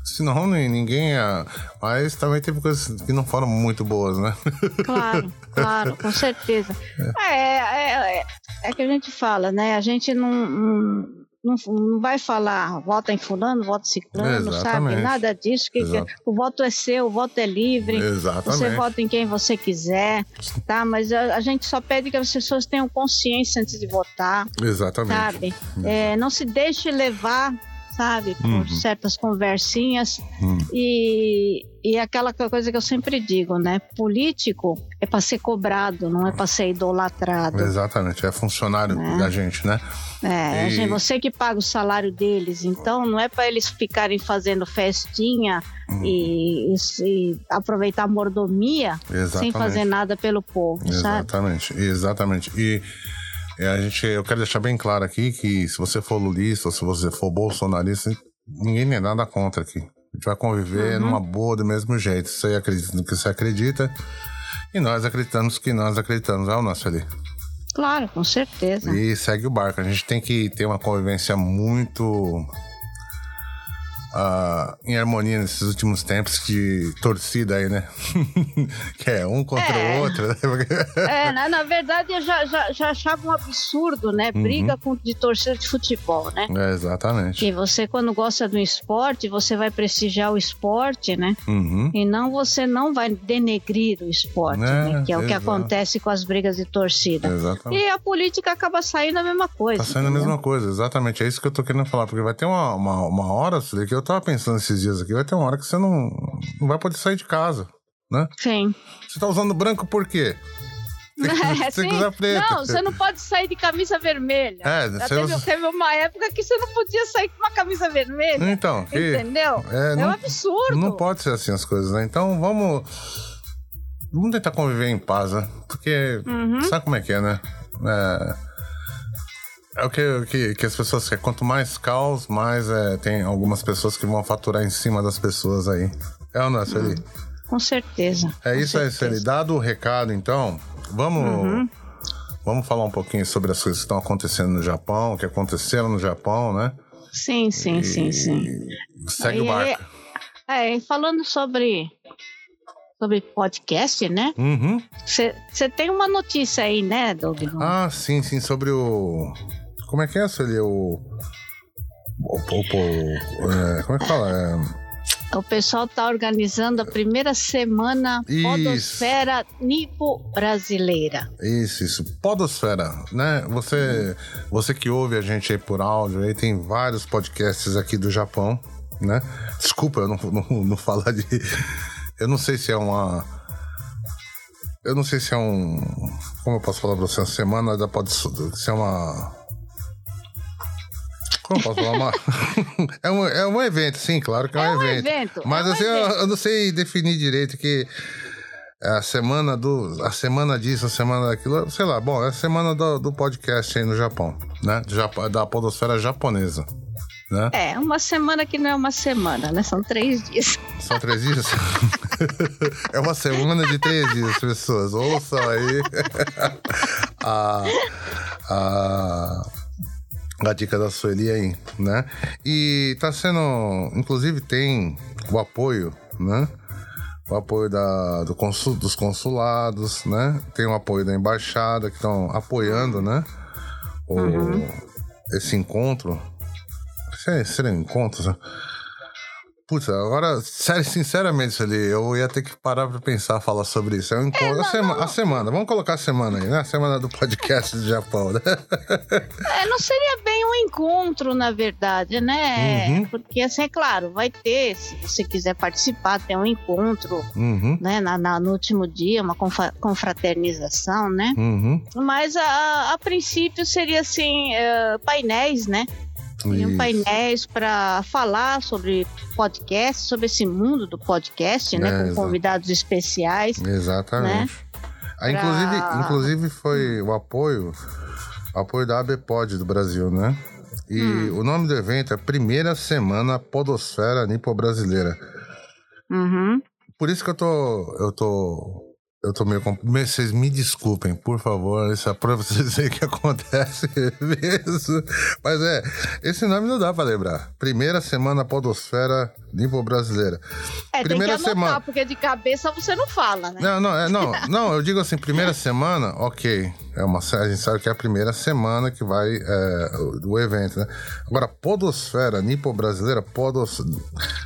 [SPEAKER 1] Senão ninguém ia. Mas também teve coisas que não foram muito boas, né? *laughs*
[SPEAKER 2] Claro, claro, com certeza. É, é, é, é que a gente fala, né? A gente não, não, não vai falar vota em fulano, vota em ciclano, sabe? Nada disso. Que, que, o voto é seu, o voto é livre.
[SPEAKER 1] Exatamente.
[SPEAKER 2] Você vota em quem você quiser, tá? Mas a, a gente só pede que as pessoas tenham consciência antes de votar.
[SPEAKER 1] Exatamente.
[SPEAKER 2] Sabe? É, não se deixe levar sabe? Por uhum. certas conversinhas. Uhum. E, e aquela coisa que eu sempre digo, né? Político é para ser cobrado, não é para ser idolatrado.
[SPEAKER 1] Exatamente, é funcionário né? da gente, né?
[SPEAKER 2] É, e... você que paga o salário deles, então não é para eles ficarem fazendo festinha uhum. e, e, e, aproveitar a mordomia Exatamente. sem fazer nada pelo povo,
[SPEAKER 1] Exatamente,
[SPEAKER 2] sabe?
[SPEAKER 1] exatamente. E é, a gente, eu quero deixar bem claro aqui que se você for lulista ou se você for bolsonarista, ninguém tem nada contra aqui. A gente vai conviver uhum. numa boa do mesmo jeito. Você acredita no que você acredita e nós acreditamos que nós acreditamos. É o nosso ali.
[SPEAKER 2] Claro, com certeza.
[SPEAKER 1] E segue o barco. A gente tem que ter uma convivência muito uh, em harmonia nesses últimos tempos de torcida aí, né? *laughs* que é um contra é. o outro. Né? *laughs*
[SPEAKER 2] é, na, na, verdade eu já, já, já achava um absurdo, né? Uhum. Briga uhum. com, de torcida de futebol, né?
[SPEAKER 1] É, exatamente.
[SPEAKER 2] Que você, quando gosta do esporte, você vai prestigiar o esporte, né?
[SPEAKER 1] Uhum.
[SPEAKER 2] E não você não vai denegrir o esporte, é, né? Que é o que acontece com as brigas de torcida.
[SPEAKER 1] Exatamente.
[SPEAKER 2] E a política acaba saindo a mesma coisa.
[SPEAKER 1] Tá saindo entendeu? a mesma coisa, exatamente. É isso que eu tô querendo falar, porque vai ter uma, uma, uma hora que eu tava pensando esses dias aqui, vai ter uma hora que você não, não vai poder sair de casa, né?
[SPEAKER 2] Sim.
[SPEAKER 1] Você tá usando branco por quê? *laughs*
[SPEAKER 2] É, você. Não, você não pode sair de camisa vermelha.
[SPEAKER 1] É,
[SPEAKER 2] teve, usa... teve, uma época que você não podia sair com uma camisa vermelha.
[SPEAKER 1] Então, que,
[SPEAKER 2] entendeu?
[SPEAKER 1] É,
[SPEAKER 2] é
[SPEAKER 1] não,
[SPEAKER 2] um absurdo.
[SPEAKER 1] Não pode ser assim as coisas, né? Então vamos. Vamos tentar conviver em paz, né? Porque uhum. sabe como é que é, né? É é o que, que, que, as pessoas querem. Quanto mais caos, mais é, tem algumas pessoas que vão faturar em cima das pessoas aí. É ou não é, Sueli? Hum,
[SPEAKER 2] com certeza.
[SPEAKER 1] É
[SPEAKER 2] com
[SPEAKER 1] isso aí, Sueli. Dado o recado, então, vamos, uhum. vamos falar um pouquinho sobre as coisas que estão acontecendo no Japão, que aconteceram no Japão, né?
[SPEAKER 2] Sim, sim, e... sim, sim.
[SPEAKER 1] Segue o barco.
[SPEAKER 2] É, falando sobre sobre podcast, né? Você
[SPEAKER 1] uhum.
[SPEAKER 2] tem uma notícia aí, né, Doug?
[SPEAKER 1] Ah, sim, sim, sobre o como é que é, Sueli? O. O, o, o é, como é que fala? É...
[SPEAKER 2] O pessoal está organizando a primeira semana isso. Podosfera Nipo Brasileira.
[SPEAKER 1] Isso, isso. Podosfera, né? Você, você que ouve a gente aí por áudio, aí tem vários podcasts aqui do Japão, né? Desculpa eu não, *laughs* não, não falar de. Eu não sei se é uma. Eu não sei se é um. Como eu posso falar pra você? Uma semana da Podosfera. Se é uma como posso falar? *laughs* É, um, é um evento, sim, claro que é, é um, evento. evento. Mas
[SPEAKER 2] é um
[SPEAKER 1] assim,
[SPEAKER 2] evento.
[SPEAKER 1] Eu, eu, não sei definir direito que é a semana do. A semana disso, a semana daquilo, sei lá, bom, é a semana do, do podcast aí no Japão, né? Da podosfera japonesa. Né?
[SPEAKER 2] É, uma semana que não é uma semana, né? São três dias.
[SPEAKER 1] São três dias? *laughs* é uma semana de três dias, pessoas. Ouçam aí. *laughs* a, a, a dica da Sueli aí, né? E tá sendo, inclusive tem o apoio, né? O apoio da, do consul, dos consulados, né? Tem o apoio da embaixada que estão apoiando, né? O, uhum. Esse encontro. Esse, esse encontro. Né? Putz, agora, sério, sinceramente, ali, eu ia ter que parar pra pensar, falar sobre isso. É um encontro. É, a, sema, a, semana, vamos colocar a semana aí, né? A semana do podcast do Japão, né?
[SPEAKER 2] É, não seria bem um encontro, na verdade, né? Uhum. Porque, assim, é claro, vai ter, se você quiser participar, tem um encontro, uhum. né? Na, na, no último dia, uma confraternização, né? Uhum. Mas, a, a princípio, seria, assim, uh, painéis, né? Teriam painéis para falar sobre podcast, sobre esse mundo do podcast, né? É, com convidados especiais.
[SPEAKER 1] Exatamente. Né? Ah, inclusive, pra... inclusive foi o apoio, o apoio da ABPOD do Brasil, né? E hum. o nome do evento é Primeira Semana Podosfera Nipo Brasileira. Uhum. Por isso que eu tô, eu tô eu tô meio. Vocês me desculpem, por favor. Isso é pra vocês verem que acontece. *laughs* Mas é, esse nome não dá pra lembrar. Primeira semana Podosfera Limpo Brasileira.
[SPEAKER 2] É, primeira tem que anotar, semana. porque de cabeça você não fala, né?
[SPEAKER 1] Não, não, é, não, não, eu digo assim, primeira *laughs* semana, ok. É uma, a gente sabe que é a primeira semana que vai é, do evento, né? Agora, Podosfera Nipo Brasileira, Podos...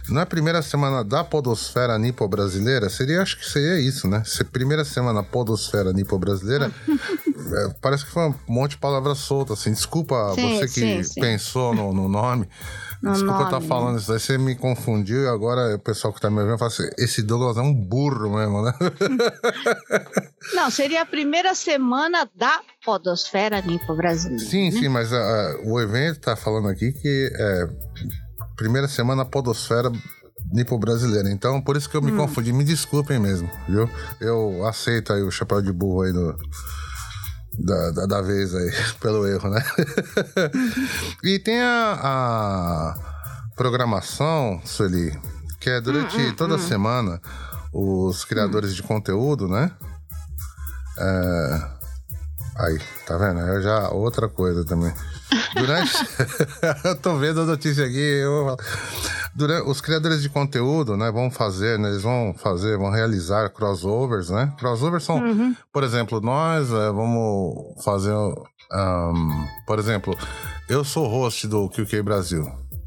[SPEAKER 1] não é a primeira semana da Podosfera Nipo Brasileira? Seria, acho que seria isso, né? Se primeira semana Podosfera Nipo Brasileira, *laughs* é, parece que foi um monte de palavras soltas, assim. Desculpa sim, você que sim, sim. pensou no, no nome. Desculpa eu estar falando isso aí, você me confundiu e agora o pessoal que está me ouvindo fala assim: esse Douglas é um burro mesmo, né? *laughs*
[SPEAKER 2] Não, seria a primeira semana da Podosfera Limpa Brasileira.
[SPEAKER 1] Sim, né? sim, mas uh, o evento está falando aqui que é primeira semana Podosfera Nipo brasileira. Então, por isso que eu me hum. confundi. Me desculpem mesmo, viu? Eu aceito aí o chapéu de burro aí do, da, da, da vez aí, *laughs* pelo erro, né? *laughs* e tem a, a, programação, Sueli, que é durante hum, hum, toda hum. semana os criadores de conteúdo, né? É... Aí, tá vendo? É já outra coisa também. Durante. *laughs* eu tô vendo a notícia aqui. Eu... Durante... Os criadores de conteúdo, né, vão fazer, né, eles vão fazer, vão realizar crossovers, né? Crossovers são, uhum. por exemplo, nós é, vamos fazer. Um, por exemplo, eu sou host do QQ Brasil,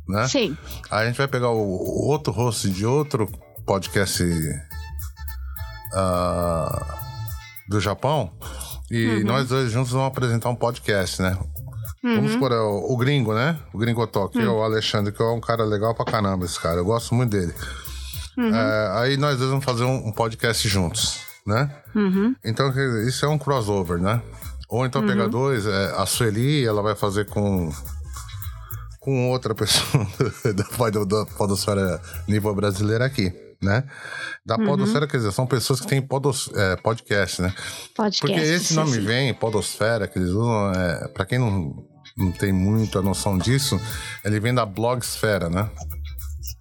[SPEAKER 1] né?
[SPEAKER 2] Sim.
[SPEAKER 1] Aí a gente vai pegar o, o outro host de outro podcast uh, do Japão e uhum. nós dois juntos vamos apresentar um podcast, né? Uhum. Vamos por é o, o, gringo, né? O gringo Talk, uhum. é o. Alexandre, que é um cara legal pra caramba, esse cara. Eu gosto muito dele. Uhum. É, aí nós dois vamos fazer um, um podcast juntos, né? Uhum. Então, isso é um crossover, né? Ou então pegar uhum. dois, é, a Sueli, ela vai fazer com com outra pessoa *laughs* da, da podosfera nível brasileira aqui, né? Da uhum. podosfera, quer dizer, são pessoas que têm podos, é, podcast, né? Podcast, Porque esse nome sim. vem, podosfera, que eles usam, é, para quem não, não tem muita noção disso, ele vem da blogsfera, né?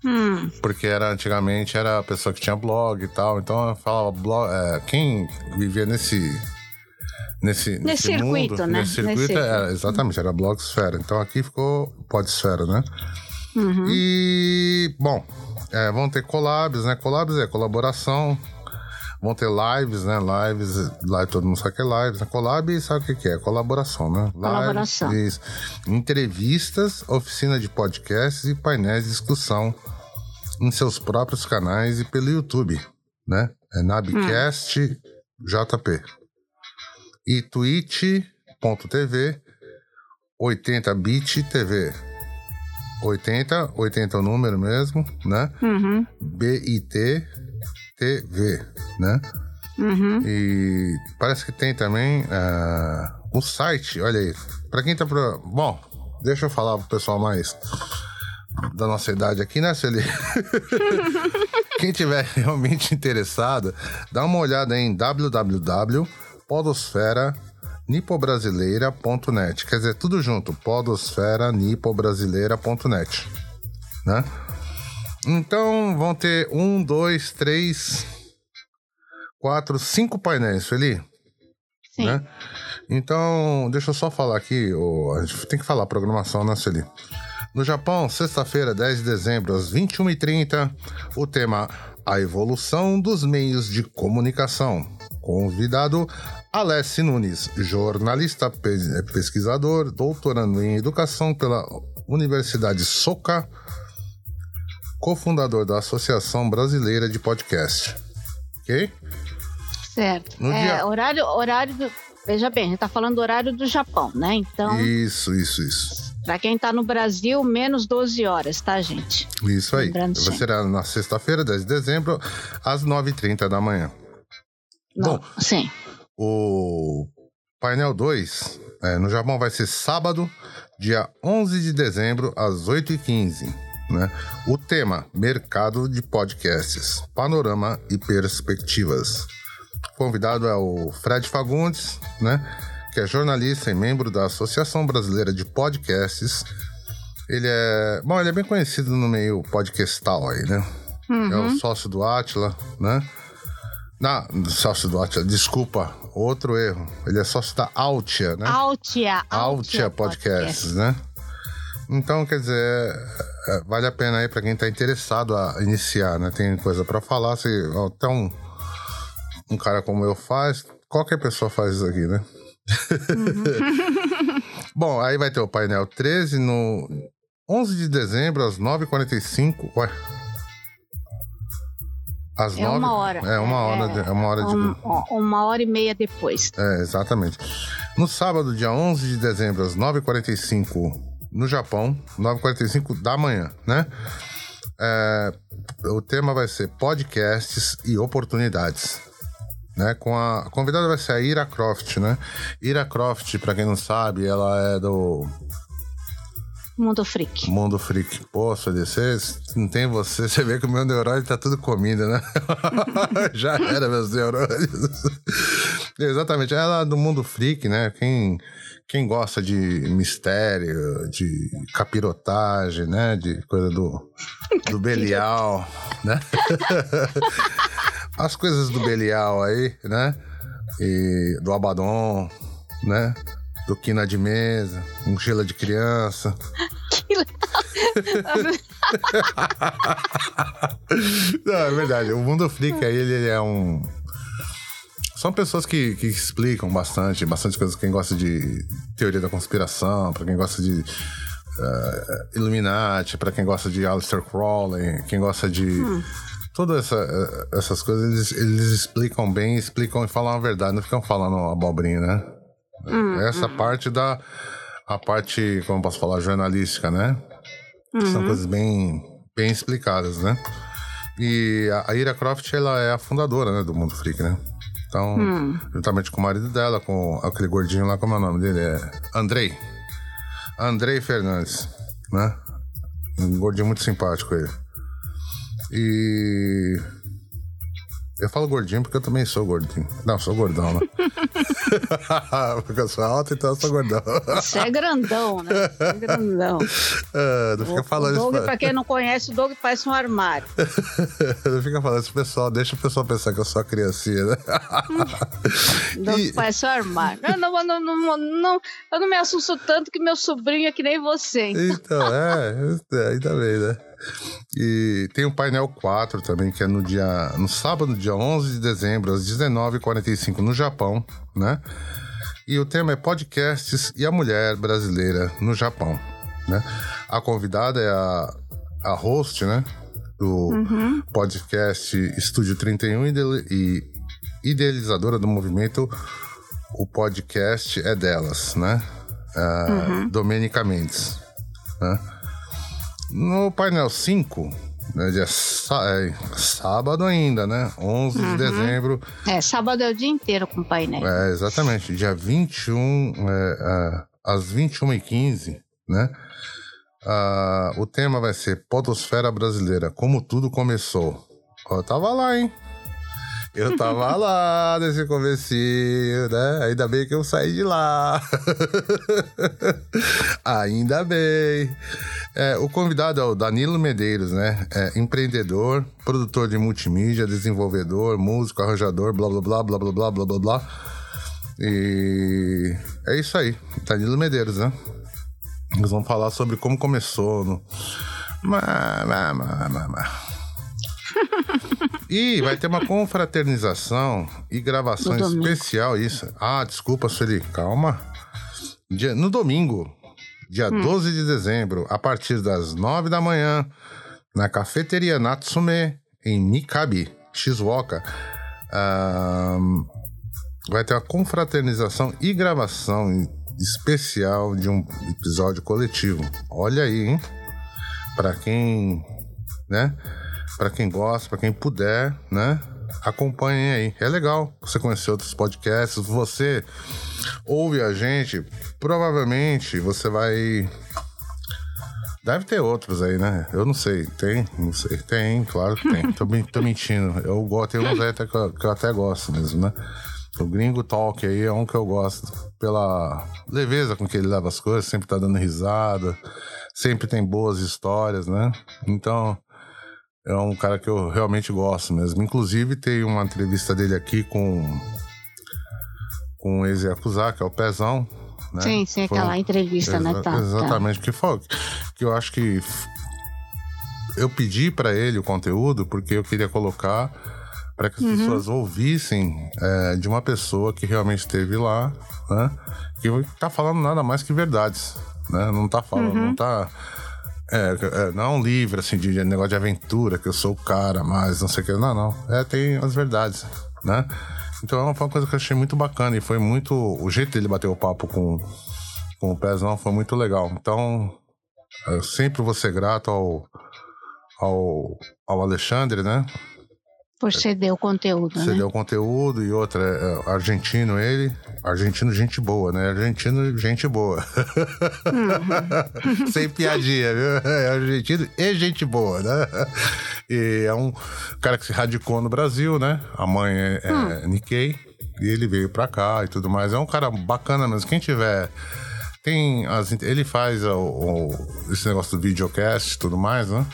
[SPEAKER 1] Hum. Porque era antigamente era a pessoa que tinha blog e tal, então eu falava blog, é, quem vivia nesse nesse, nesse,
[SPEAKER 2] nesse circuito,
[SPEAKER 1] mundo,
[SPEAKER 2] né?
[SPEAKER 1] Nesse circuito, nesse era, exatamente, era blogsfera. Então aqui ficou podesfera, né? Uhum. E, bom, é, vão ter collabs, né? Collabs é colaboração. Vão ter lives, né? Lives, live, todo mundo sabe que é lives. Né? Collab, sabe o que, é? Colaboração, né?
[SPEAKER 2] Colaboração.
[SPEAKER 1] Lives, entrevistas, oficina de podcasts e painéis de discussão em seus próprios canais e pelo YouTube, né? É Nabcast hum. JP. E twitch.tv 80bit TV. 80, 80 é o número mesmo, né? Uhum. BIT TV, né? Uhum. E parece que tem também uh, o site, olha aí. Pra quem tá pro. Bom, deixa eu falar pro pessoal mais da nossa idade aqui, né, Celi? *laughs* quem tiver realmente interessado, dá uma olhada em www.podosfera.com nipobrasileira.net. Quer dizer, tudo junto, podosfera nipobrasileira.net, né? Então vão ter um, dois, três, quatro, cinco painéis, Feli. Sim. Né? Então, deixa eu só falar aqui, oh, a gente tem que falar a programação, né, Celi? No Japão, sexta-feira, 10 de dezembro, às 21h30, o tema A Evolução dos Meios de Comunicação. Convidado Alessi Nunes, jornalista, pesquisador, doutorando em educação pela Universidade Soka, cofundador da Associação Brasileira de Podcast. Ok?
[SPEAKER 2] Certo. No é, dia... horário, horário do... Veja bem, a gente tá falando do horário do Japão, né? Então.
[SPEAKER 1] Isso, isso, isso.
[SPEAKER 2] Para quem está no Brasil, menos 12 horas, tá, gente?
[SPEAKER 1] Isso aí. Lembrando Vai ser na sexta-feira, 10 de dezembro, às 9h30 da manhã.
[SPEAKER 2] Não, Bom, sim.
[SPEAKER 1] O painel 2 é, no Japão vai ser sábado, dia 11 de dezembro, às 8h15. Né? O tema: Mercado de Podcasts, Panorama e Perspectivas. O convidado é o Fred Fagundes, né? que é jornalista e membro da Associação Brasileira de Podcasts. Ele é. Bom, ele é bem conhecido no meio podcastal aí, né? Uhum. É o uhum. sócio do Atila, né? Não, sócio do Atila, desculpa, outro erro. Ele é sócio da Altia, né?
[SPEAKER 2] Altia.
[SPEAKER 1] Altia, Podcasts, Podcast. né? Então, quer dizer, é, vale a pena aí para quem tá interessado a iniciar, né? Tem coisa para falar. Se até um, um cara como eu faz, qualquer pessoa faz isso aqui, né? Uhum. *laughs* *laughs* Bom, aí vai ter o painel 13 no 11 de dezembro, às 9h45. Ué.
[SPEAKER 2] Às é 9... uma hora.
[SPEAKER 1] É uma hora, é, é uma hora de. Um,
[SPEAKER 2] uma hora e meia depois.
[SPEAKER 1] É, exatamente. No sábado, dia 11 de dezembro, às 9h45, no Japão, 9h45 da manhã, né? É, o tema vai ser podcasts e oportunidades né? Com a, a convidada vai ser a Ira Croft, né? Ira Croft, para quem não sabe, ela é do
[SPEAKER 2] Mundo Freak.
[SPEAKER 1] Mundo Freak. Pô, você não tem você, você vê que o meu neurônio tá tudo comido, né? *laughs* Já era meus neurônios. Exatamente, ela é do Mundo Freak, né? Quem, quem gosta de mistério, de capirotagem, né? De coisa do, do *laughs* Belial, né? *laughs* as coisas do Belial aí, né? E do Abaddon, né? Do quina de mesa, mochila de criança. *laughs* Não, é verdade. O mundo freak aí, ele é um. São pessoas que, que explicam bastante, bastante coisas. Quem gosta de teoria da conspiração, para quem gosta de uh, Illuminati, para quem gosta de Aleister Crowley, quem gosta de. Hum todas essa, eh, essas coisas eles, eles explicam bem, explicam e falam a verdade, não ficam falando abobrinha, né? Hum, essa hum. parte da. A parte, como posso falar, jornalística, né? Uhum. São coisas bem, bem explicadas, né? E a, Ira Croft, ela é a fundadora né, do Mundo Freak, né? Então, hum. juntamente com o marido dela, com aquele gordinho lá, como é o nome dele? É Andrei. Andrei Fernandes, né? Um gordinho muito simpático ele. E. Eu falo gordinho porque eu também sou gordinho. Não, sou gordão, né? *laughs* *laughs* porque eu sou alto, então eu sou gordão.
[SPEAKER 2] Você é grandão, né? Você é grandão. *laughs*
[SPEAKER 1] É, não fica falando
[SPEAKER 2] o Doug, isso. Pra... pra quem não conhece, o Doug parece um armário. *laughs*
[SPEAKER 1] não fica falando isso, pessoal. Deixa o pessoal pensar que eu sou a criancinha, né?
[SPEAKER 2] o Doug e... parece um armário. Não, não, não, não, não, eu não me assusto tanto que meu sobrinho é que nem você.
[SPEAKER 1] Então, então é, ainda bem, né? E tem o painel 4 também, que é no dia no sábado, dia 11 de dezembro, às 19h45 no Japão, né? E o tema é podcasts e a mulher brasileira no Japão, né? A convidada é a, a host, né? Do uhum. podcast Estúdio 31 e idealizadora do movimento O Podcast é Delas, né? Uh, uhum. Domênica Mendes, né? No painel 5, né, dia é, sábado ainda, né? 11 uhum. de dezembro.
[SPEAKER 2] É, sábado é o dia inteiro com painel.
[SPEAKER 1] É, exatamente. Dia 21, é, é, às 21h15, né? Ah, o tema vai ser Podosfera Brasileira, como tudo começou. Eu tava lá, hein? Eu tava *laughs* lá nesse comecinho, né? Ainda bem que eu saí de lá. *laughs* Ainda bem. É, o convidado é o Danilo Medeiros, né? É empreendedor, produtor de multimídia, desenvolvedor, músico, arranjador, blá blá blá blá blá blá blá blá blá. E é isso aí, Danilo Medeiros, né? Nós vamos falar sobre como começou no. *laughs* E vai ter uma confraternização e gravação especial, isso. Ah, desculpa, Sueli, calma. Dia, no domingo, dia hum. 12 de dezembro, a partir das 9 da manhã, na cafeteria Natsume, em Mikabi, Shizuoka. Uh, vai ter uma confraternização e gravação especial de um episódio coletivo. Olha aí, hein? Para quem, né? Para quem gosta, para quem puder, né? Acompanhem aí. É legal você conhecer outros podcasts. Você ouve a gente, provavelmente você vai Deve ter outros aí, né? Eu não sei. Tem? Não sei. Tem, claro que tem. tô, tô mentindo. Eu gosto, tem uns aí até que eu, que eu até gosto mesmo, né? O Gringo Talk aí é um que eu gosto pela leveza com que ele leva as coisas, sempre tá dando risada, sempre tem boas histórias, né? Então, é um cara que eu realmente gosto mesmo. Inclusive, tem uma entrevista dele aqui com, com o ex-Yakuza, que é o Pezão. Né?
[SPEAKER 2] Sim, sim, foi aquela entrevista, exa né? Tá,
[SPEAKER 1] exatamente, tá. que foi que eu acho que eu pedi para ele o conteúdo porque eu queria colocar para que as uhum. pessoas ouvissem é, de uma pessoa que realmente esteve lá, né? Que tá falando nada mais que verdades, né? Não tá falando, uhum. não tá. É, é, não é um livro assim de, negócio de aventura, que eu sou o cara, mas não sei o que. Não, não. É, tem as verdades, né? Então foi uma coisa que eu achei muito bacana e foi muito. O jeito dele bater o papo com, com o Pezão foi muito legal. Então, eu sempre vou ser grato ao, ao, ao Alexandre, né?
[SPEAKER 2] Por ceder o conteúdo,
[SPEAKER 1] ceder né? o conteúdo e outra, é, argentino ele, argentino gente boa, né? Argentino gente boa. Uhum. *laughs* Sem piadinha, viu? É argentino e gente boa, né? E é um cara que se radicou no Brasil, né? A mãe é, é hum. Nikkei e ele veio pra cá e tudo mais. É um cara bacana mesmo. Quem tiver tem as, ele faz o, o, esse negócio do videocast e tudo mais, né?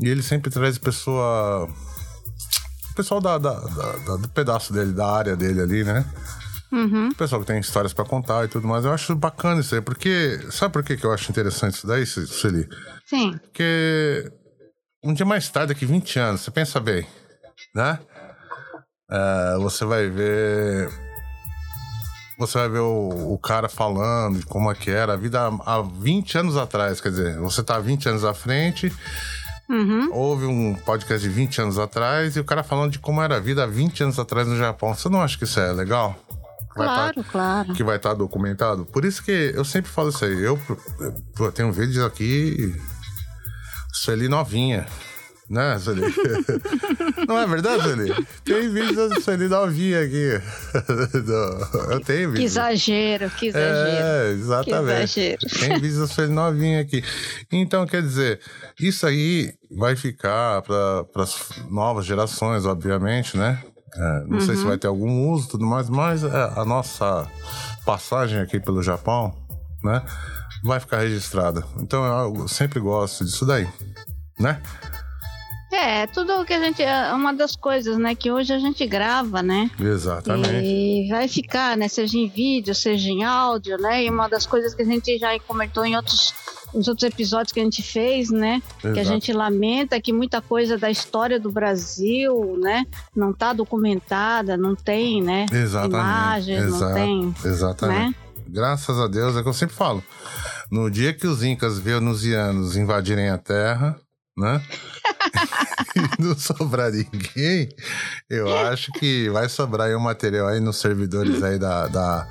[SPEAKER 1] E ele sempre traz pessoa o pessoal da, da, da, do pedaço dele, da área dele ali, né? Uhum. O pessoal que tem histórias para contar e tudo mais. Eu acho bacana isso aí, porque. Sabe por que, eu acho interessante isso daí, Sueli?
[SPEAKER 2] Sim.
[SPEAKER 1] Porque um dia mais tarde, daqui 20 anos, você pensa bem, né? É, você vai ver. Você vai ver o, o, cara falando como é que era a vida há, há 20 anos atrás. Quer dizer, você tá 20 anos à frente Uhum. Houve um podcast de 20 anos atrás e o cara falando de como era a vida há 20 anos atrás no Japão. Você não acha que isso é legal?
[SPEAKER 2] Claro, tá, claro.
[SPEAKER 1] Que vai estar tá documentado? Por isso que eu sempre falo isso aí. Eu, eu tenho vídeos aqui. Sueli novinha. Né, Sueli? *laughs* Não é verdade, Sueli? Tem vídeos da Sueli novinha aqui. Eu tenho vídeos.
[SPEAKER 2] Que exagero, que exagero.
[SPEAKER 1] É, exatamente. Que exagero. Tem vídeos da Sueli novinha aqui. Então, quer dizer, isso aí vai ficar para as novas gerações, obviamente, né? É, não uhum. sei se uhum. vai ter algum uso tudo mais, mas é, a nossa passagem aqui pelo Japão, né? Vai ficar registrada. Então eu sempre gosto disso daí, né?
[SPEAKER 2] É, tudo que a gente. É uma das coisas, né? Que hoje a gente grava, né?
[SPEAKER 1] Exatamente.
[SPEAKER 2] E vai ficar, né? Seja em vídeo, seja em áudio, né? E uma das coisas que a gente já comentou em outros os outros episódios que a gente fez, né? Exato. Que a gente lamenta que muita coisa da história do Brasil, né? Não está documentada, não tem, né?
[SPEAKER 1] Exatamente.
[SPEAKER 2] Imagens, Exato. não tem.
[SPEAKER 1] Exatamente. Né? Graças a Deus, é o que eu sempre falo. No dia que os incas venusianos invadirem a Terra, né? e *laughs* não sobrar ninguém, eu acho que vai sobrar aí um material aí nos servidores aí da, da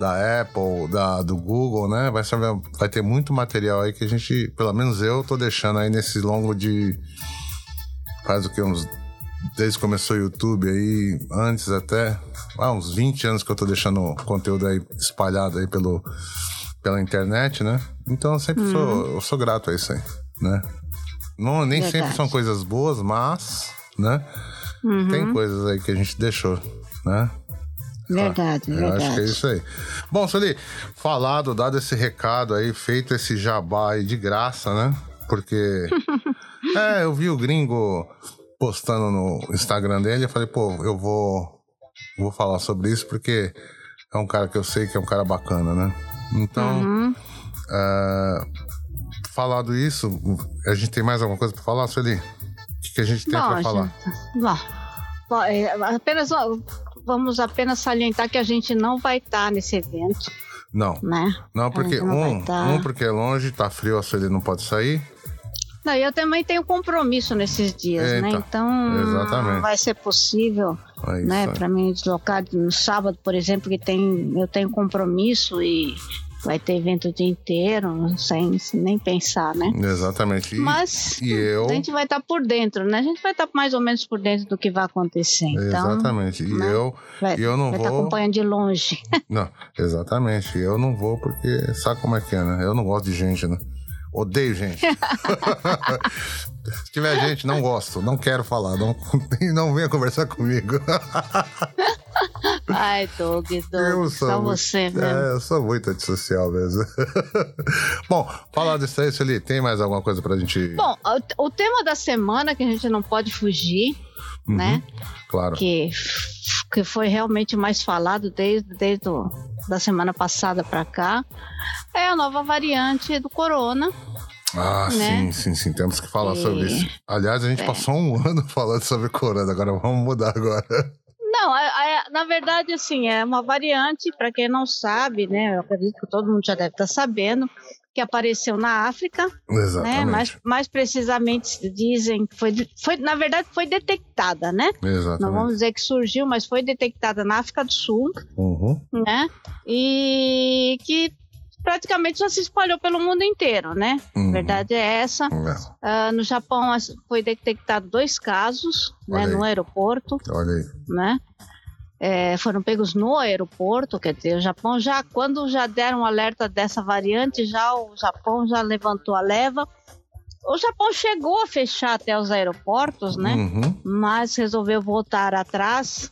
[SPEAKER 1] da Apple, da, do Google, né? Vai, saber, vai ter muito material aí que a gente, pelo menos eu, tô deixando aí nesse longo de. Faz o que? Uns. Desde que começou o YouTube aí, antes até. Ah, uns 20 anos que eu tô deixando conteúdo aí espalhado aí pelo, pela internet, né? Então eu sempre uhum. sou, eu sou grato a isso aí, né? Não, nem Verdade. sempre são coisas boas, mas, né? Uhum. Tem coisas aí que a gente deixou, né?
[SPEAKER 2] Verdade, ah, verdade.
[SPEAKER 1] Acho que é isso aí. Bom, Sueli, falado, dado esse recado aí, feito esse jabá aí de graça, né? Porque. *laughs* é, eu vi o gringo postando no Instagram dele, eu falei, pô, eu vou, vou falar sobre isso porque é um cara que eu sei que é um cara bacana, né? Então, uhum. é, falado isso, a gente tem mais alguma coisa para falar, Sueli? O que, que a gente tem para falar?
[SPEAKER 2] Bom, é, apenas vamos apenas salientar que a gente não vai estar tá nesse evento.
[SPEAKER 1] Não.
[SPEAKER 2] Né?
[SPEAKER 1] Não, porque não um, tá... um porque é longe, tá frio, a Sueli não pode sair.
[SPEAKER 2] Não, eu também tenho compromisso nesses dias, né? Eita, né? Então exatamente. não vai ser possível, é né, para mim deslocar no sábado, por exemplo, que tem eu tenho compromisso e vai ter evento o dia inteiro, sem, sem nem pensar, né?
[SPEAKER 1] Exatamente.
[SPEAKER 2] E, Mas e eu... a gente vai estar tá por dentro, né? A gente vai estar tá mais ou menos por dentro do que vai acontecer. Então,
[SPEAKER 1] exatamente. E né? eu, vai, eu não
[SPEAKER 2] vai
[SPEAKER 1] vou.
[SPEAKER 2] Tá acompanhando de longe. *laughs*
[SPEAKER 1] Não, exatamente. Eu não vou porque sabe como é que é, né? Eu não gosto de gente, né? Odeio gente. *laughs* Se tiver gente, não gosto, não quero falar, não, *laughs* não venha conversar comigo. *laughs*
[SPEAKER 2] Ai, Doug, Doug, só muito, você mesmo.
[SPEAKER 1] É, eu sou muito antissocial mesmo. *laughs* Bom, falar disso aí, Sueli, tem mais alguma coisa pra gente...
[SPEAKER 2] Bom, o, o, tema da semana que a gente não pode fugir, uhum, né?
[SPEAKER 1] Claro.
[SPEAKER 2] Que, que foi realmente mais falado desde, desde o, da semana passada pra cá, é a nova variante do corona,
[SPEAKER 1] ah, né? sim, sim, sim. Temos que falar e... sobre isso. Aliás, a gente é. passou um *laughs* ano falando sobre corona, agora vamos mudar agora.
[SPEAKER 2] Não, é, é, na verdade, assim, é uma variante, para quem não sabe, né? Eu acredito que todo mundo já deve estar tá sabendo, que apareceu na África.
[SPEAKER 1] Né, Exatamente.
[SPEAKER 2] Né? Mais, mais precisamente dizem que foi, foi, na verdade, foi detectada, né?
[SPEAKER 1] Exatamente.
[SPEAKER 2] Não vamos dizer que surgiu, mas foi detectada na África do Sul,
[SPEAKER 1] uhum.
[SPEAKER 2] né? E que praticamente já se espalhou pelo mundo inteiro, né? Uhum. Verdade é essa. Uh, no Japão foi detectado dois casos, né, no aeroporto.
[SPEAKER 1] Olha aí.
[SPEAKER 2] Né? É, foram pegos no aeroporto, quer dizer, o Japão já, quando já deram um alerta dessa variante, já o Japão já levantou a leva. O Japão chegou a fechar até os aeroportos, né?
[SPEAKER 1] Uhum.
[SPEAKER 2] Mas resolveu voltar atrás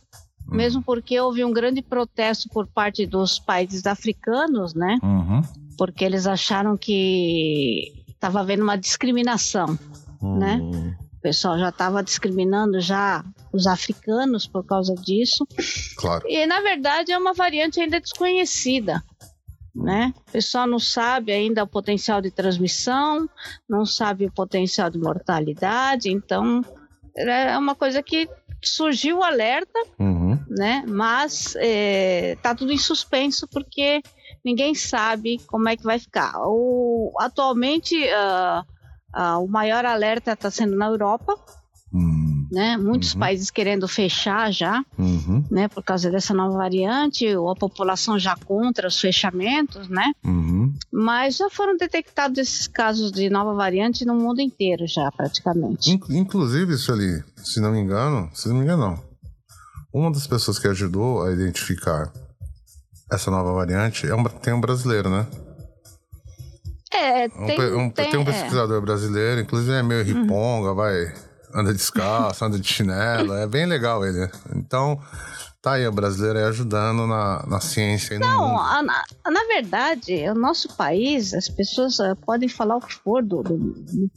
[SPEAKER 2] mesmo porque houve um grande protesto por parte dos países africanos, né?
[SPEAKER 1] Uhum.
[SPEAKER 2] Porque eles acharam que estava havendo uma discriminação, uhum. né? O pessoal já estava discriminando já os africanos por causa disso.
[SPEAKER 1] Claro.
[SPEAKER 2] E na verdade é uma variante ainda desconhecida. Né? O pessoal não sabe ainda o potencial de transmissão, não sabe o potencial de mortalidade, então é uma coisa que surgiu o alerta,
[SPEAKER 1] uhum.
[SPEAKER 2] Né? Mas é, tá tudo em suspenso porque ninguém sabe como é que vai ficar. O, atualmente, uh, uh, o maior alerta está sendo na Europa.
[SPEAKER 1] Uhum
[SPEAKER 2] né? Muitos uhum. países querendo fechar já,
[SPEAKER 1] uhum.
[SPEAKER 2] né? Por causa dessa nova variante, ou a população já contra os fechamentos, né?
[SPEAKER 1] Uhum.
[SPEAKER 2] Mas já foram detectados esses casos de nova variante no mundo inteiro já, praticamente.
[SPEAKER 1] Inclusive, isso ali, se não me engano, se não me engano, não. Uma das pessoas que ajudou a identificar essa nova variante é um, tem um brasileiro, né?
[SPEAKER 2] É, tem
[SPEAKER 1] um, um, tem, tem um é. pesquisador é. brasileiro, inclusive é meio uhum. riponga, vai anda descalço, anda de chinelo, é bem legal ele. Então, tá aí o brasileiro aí ajudando na, na ciência. E
[SPEAKER 2] Não, a, na, na, verdade, o nosso país, as pessoas uh, podem falar o que for do, do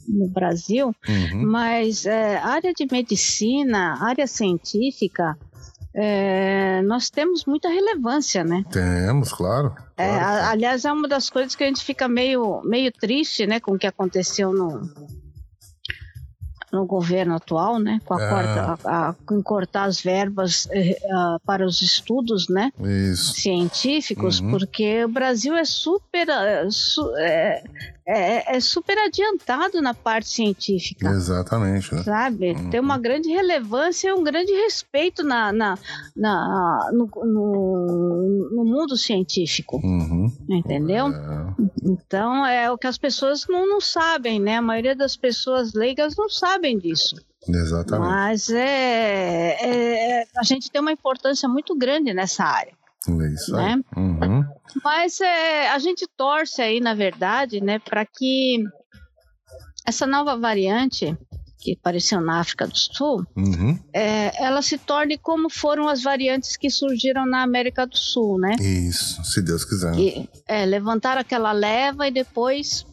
[SPEAKER 2] no Brasil,
[SPEAKER 1] uhum.
[SPEAKER 2] mas é, área de medicina, área científica, é, nós temos muita relevância, né?
[SPEAKER 1] Temos, claro. claro.
[SPEAKER 2] É, aliás, é uma das coisas que a gente fica meio, meio triste, né, com o que aconteceu no, no governo atual, né, com a, é. corta, a, a, com cortar as verbas uh, para os estudos, né,
[SPEAKER 1] Isso.
[SPEAKER 2] científicos, uhum. porque o Brasil é super, uh, su, é, é, é, super adiantado na parte científica.
[SPEAKER 1] Exatamente. Né?
[SPEAKER 2] Sabe? Uhum. Tem uma grande relevância e um grande respeito na, na, na no, no, no, mundo científico.
[SPEAKER 1] Uhum.
[SPEAKER 2] Entendeu? É. Então é o que as pessoas não, não sabem, né? A maioria das pessoas leigas não sabem disso.
[SPEAKER 1] Exatamente.
[SPEAKER 2] Mas é, é, a gente tem uma importância muito grande nessa área.
[SPEAKER 1] É isso né? Uhum.
[SPEAKER 2] Mas é, a gente torce aí, na verdade, né, para que essa nova variante que apareceu na África do Sul,
[SPEAKER 1] uhum.
[SPEAKER 2] é, ela se torne como foram as variantes que surgiram na América do Sul, né?
[SPEAKER 1] Isso, se Deus quiser.
[SPEAKER 2] É, levantar aquela leva e depois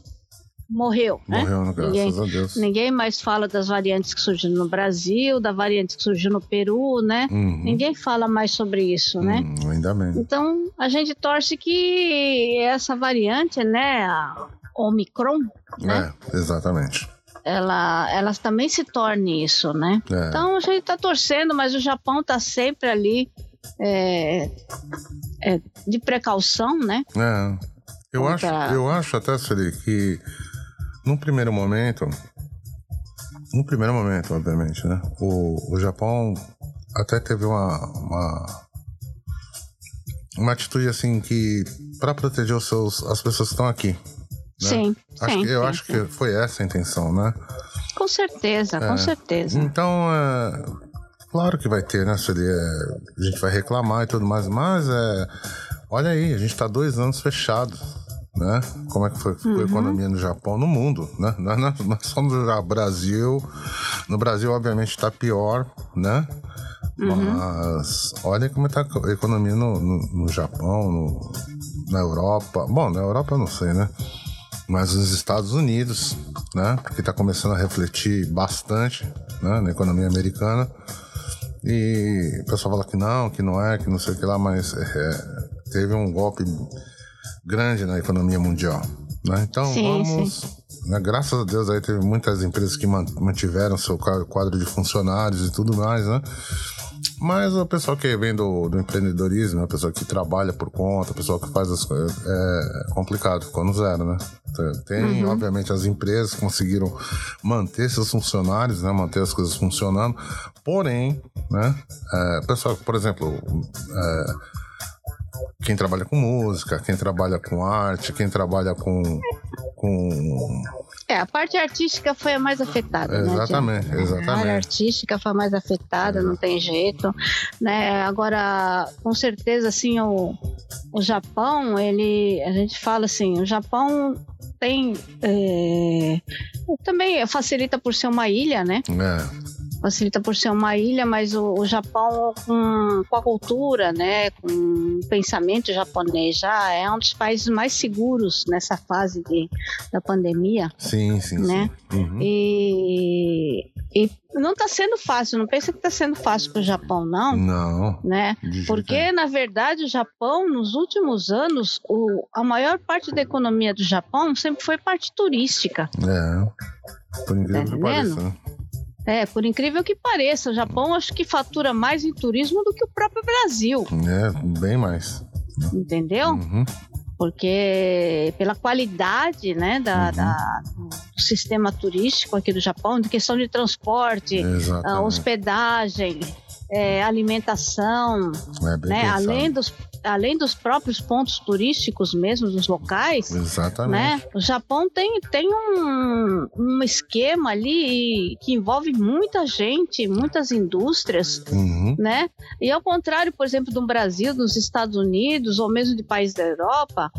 [SPEAKER 2] morreu.
[SPEAKER 1] Né? Morreu, graças
[SPEAKER 2] ninguém,
[SPEAKER 1] a Deus.
[SPEAKER 2] Ninguém mais fala das variantes que surgiram no Brasil, da variante que surgiu no Peru, né?
[SPEAKER 1] Uhum.
[SPEAKER 2] Ninguém fala mais sobre isso, né?
[SPEAKER 1] Uhum, ainda bem.
[SPEAKER 2] Então, a gente torce que essa variante, né, a Omicron, né?
[SPEAKER 1] É, exatamente.
[SPEAKER 2] Ela, ela também se torne isso, né?
[SPEAKER 1] É.
[SPEAKER 2] Então, a gente está torcendo, mas o Japão está sempre ali é, é, de precaução, né?
[SPEAKER 1] É. Eu, acho, eu acho até, Siri, que num primeiro momento, No primeiro momento, obviamente, né? O, o Japão até teve uma, uma, uma atitude assim que para proteger os seus, as pessoas que estão aqui.
[SPEAKER 2] Né? Sim,
[SPEAKER 1] acho
[SPEAKER 2] sim,
[SPEAKER 1] que, Eu
[SPEAKER 2] sim,
[SPEAKER 1] acho
[SPEAKER 2] sim.
[SPEAKER 1] que foi essa a intenção, né?
[SPEAKER 2] Com certeza, é. com certeza.
[SPEAKER 1] Então, é, claro que vai ter, né? É, a gente vai reclamar e tudo mais, mas é, olha aí, a gente está dois anos fechado. Né? Como é que foi, uhum. a economia no Japão, no mundo, né? Não, não, não só no Brasil. No Brasil, obviamente, está pior, né? Uhum. Mas olha como está a economia no, no, no Japão, no, na Europa. Bom, na Europa eu não sei, né? Mas nos Estados Unidos, né? Porque está começando a refletir bastante né? na economia americana. E o pessoal fala que não, que não é, que não sei o que lá, mas é, teve um golpe grande na economia mundial. Né? Então sim, vamos. Sim. Né? Graças a Deus aí teve muitas empresas que mantiveram seu quadro de funcionários e tudo mais, né? Mas o pessoal que vem do, do empreendedorismo, a pessoa que trabalha por conta, a pessoa que faz as coisas, é complicado, ficou no zero, né? Tem, uhum. obviamente, as empresas que conseguiram manter seus funcionários, né? Manter as coisas funcionando. Porém, né? É, pessoal, por exemplo, é, quem trabalha com música, quem trabalha com arte, quem trabalha com. com...
[SPEAKER 2] É, a parte artística foi a mais afetada,
[SPEAKER 1] exatamente,
[SPEAKER 2] né?
[SPEAKER 1] Exatamente,
[SPEAKER 2] A área artística foi a mais afetada, não tem jeito, né? Agora, com certeza, assim, o, o Japão, ele, a gente fala assim, o Japão tem é, também facilita por ser uma ilha, né?
[SPEAKER 1] É
[SPEAKER 2] facilita por ser uma ilha, mas o, o Japão com, com, a cultura, né, com o pensamento japonês já é um dos países mais seguros nessa fase de, da pandemia.
[SPEAKER 1] Sim, sim,
[SPEAKER 2] né?
[SPEAKER 1] Sim. Uhum.
[SPEAKER 2] E, e não está sendo fácil, não pensa que está sendo fácil para o Japão, não.
[SPEAKER 1] Não.
[SPEAKER 2] Né? Porque, na verdade, o Japão, nos últimos anos, o, a maior parte da economia do Japão sempre foi parte turística.
[SPEAKER 1] É. Por incrível tá que pareça, né?
[SPEAKER 2] É, por incrível que pareça, o Japão acho que fatura mais em turismo do que o próprio Brasil.
[SPEAKER 1] É, bem mais.
[SPEAKER 2] Entendeu?
[SPEAKER 1] Uhum.
[SPEAKER 2] Porque pela qualidade né, da, uhum. da, do sistema turístico aqui do Japão, de questão de transporte, hospedagem, é, alimentação,
[SPEAKER 1] é
[SPEAKER 2] né, além dos além dos próprios pontos turísticos mesmo dos locais,
[SPEAKER 1] Exatamente.
[SPEAKER 2] né? O Japão tem, tem um, um esquema ali que envolve muita gente, muitas indústrias,
[SPEAKER 1] uhum.
[SPEAKER 2] né? E ao contrário, por exemplo, do Brasil, dos Estados Unidos ou mesmo de países da Europa,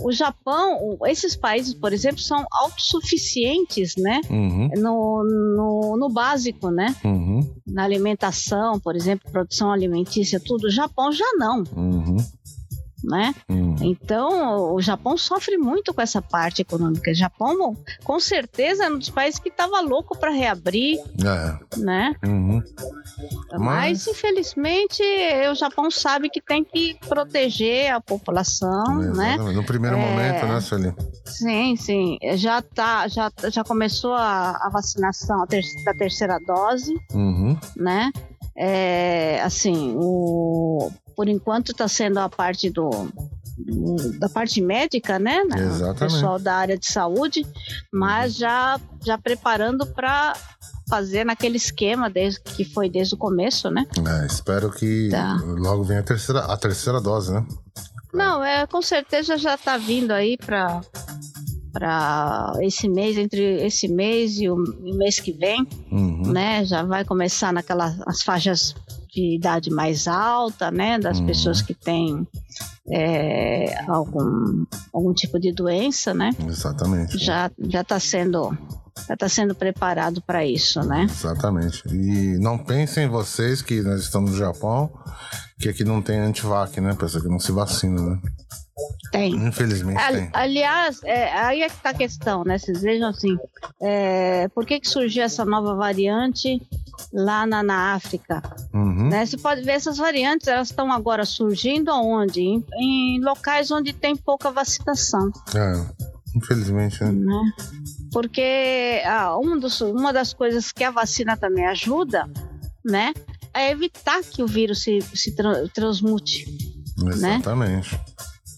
[SPEAKER 2] o Japão, esses países, por exemplo, são autossuficientes, né?
[SPEAKER 1] Uhum.
[SPEAKER 2] No, no, no, básico, né?
[SPEAKER 1] Uhum.
[SPEAKER 2] Na alimentação, por exemplo, produção alimentícia, tudo. O Japão já não.
[SPEAKER 1] Uhum.
[SPEAKER 2] Né?
[SPEAKER 1] Uhum.
[SPEAKER 2] Então, o Japão sofre muito com essa parte econômica. O Japão, com certeza, é um dos países que estava louco para reabrir,
[SPEAKER 1] é.
[SPEAKER 2] né?
[SPEAKER 1] Uhum.
[SPEAKER 2] Mas, Mas, infelizmente, o Japão sabe que tem que proteger a população, né?
[SPEAKER 1] No primeiro é... momento, né, Sueli?
[SPEAKER 2] Sim, sim. Já tá, já, já começou a, a vacinação ter, da terceira dose,
[SPEAKER 1] uhum.
[SPEAKER 2] né? É, assim, o, por enquanto está sendo a parte do, do, da parte médica, né?
[SPEAKER 1] Exatamente.
[SPEAKER 2] pessoal da área de saúde, mas já, já preparando para fazer naquele esquema desde, que foi desde o começo, né?
[SPEAKER 1] É, espero que tá. logo venha a terceira, a terceira dose, né?
[SPEAKER 2] Não, é, com certeza já está vindo aí para para esse mês, entre esse mês e o, o mês que vem,
[SPEAKER 1] uhum.
[SPEAKER 2] né? Já vai começar naquelas as faixas de idade mais alta, né? Das uhum. pessoas que têm é, algum, algum tipo de doença, né?
[SPEAKER 1] Exatamente.
[SPEAKER 2] Já já está sendo já está sendo preparado para isso, né?
[SPEAKER 1] Exatamente. E não pensem vocês que nós estamos no Japão que aqui não tem antivac, né? Pessoa que não se vacina, né?
[SPEAKER 2] Tem.
[SPEAKER 1] Infelizmente tem.
[SPEAKER 2] Aliás, é, aí é que tá a questão, né? Vocês vejam assim, é, por que que surgiu essa nova variante lá na, na África?
[SPEAKER 1] Uhum.
[SPEAKER 2] Né? Você pode ver essas variantes, elas estão agora surgindo aonde? Em, em, locais onde tem pouca vacinação.
[SPEAKER 1] É, infelizmente, né?
[SPEAKER 2] né? Porque ah, um dos, uma das coisas que a vacina também ajuda, né? É evitar que o vírus se, se tra transmute.
[SPEAKER 1] Exatamente.
[SPEAKER 2] Né?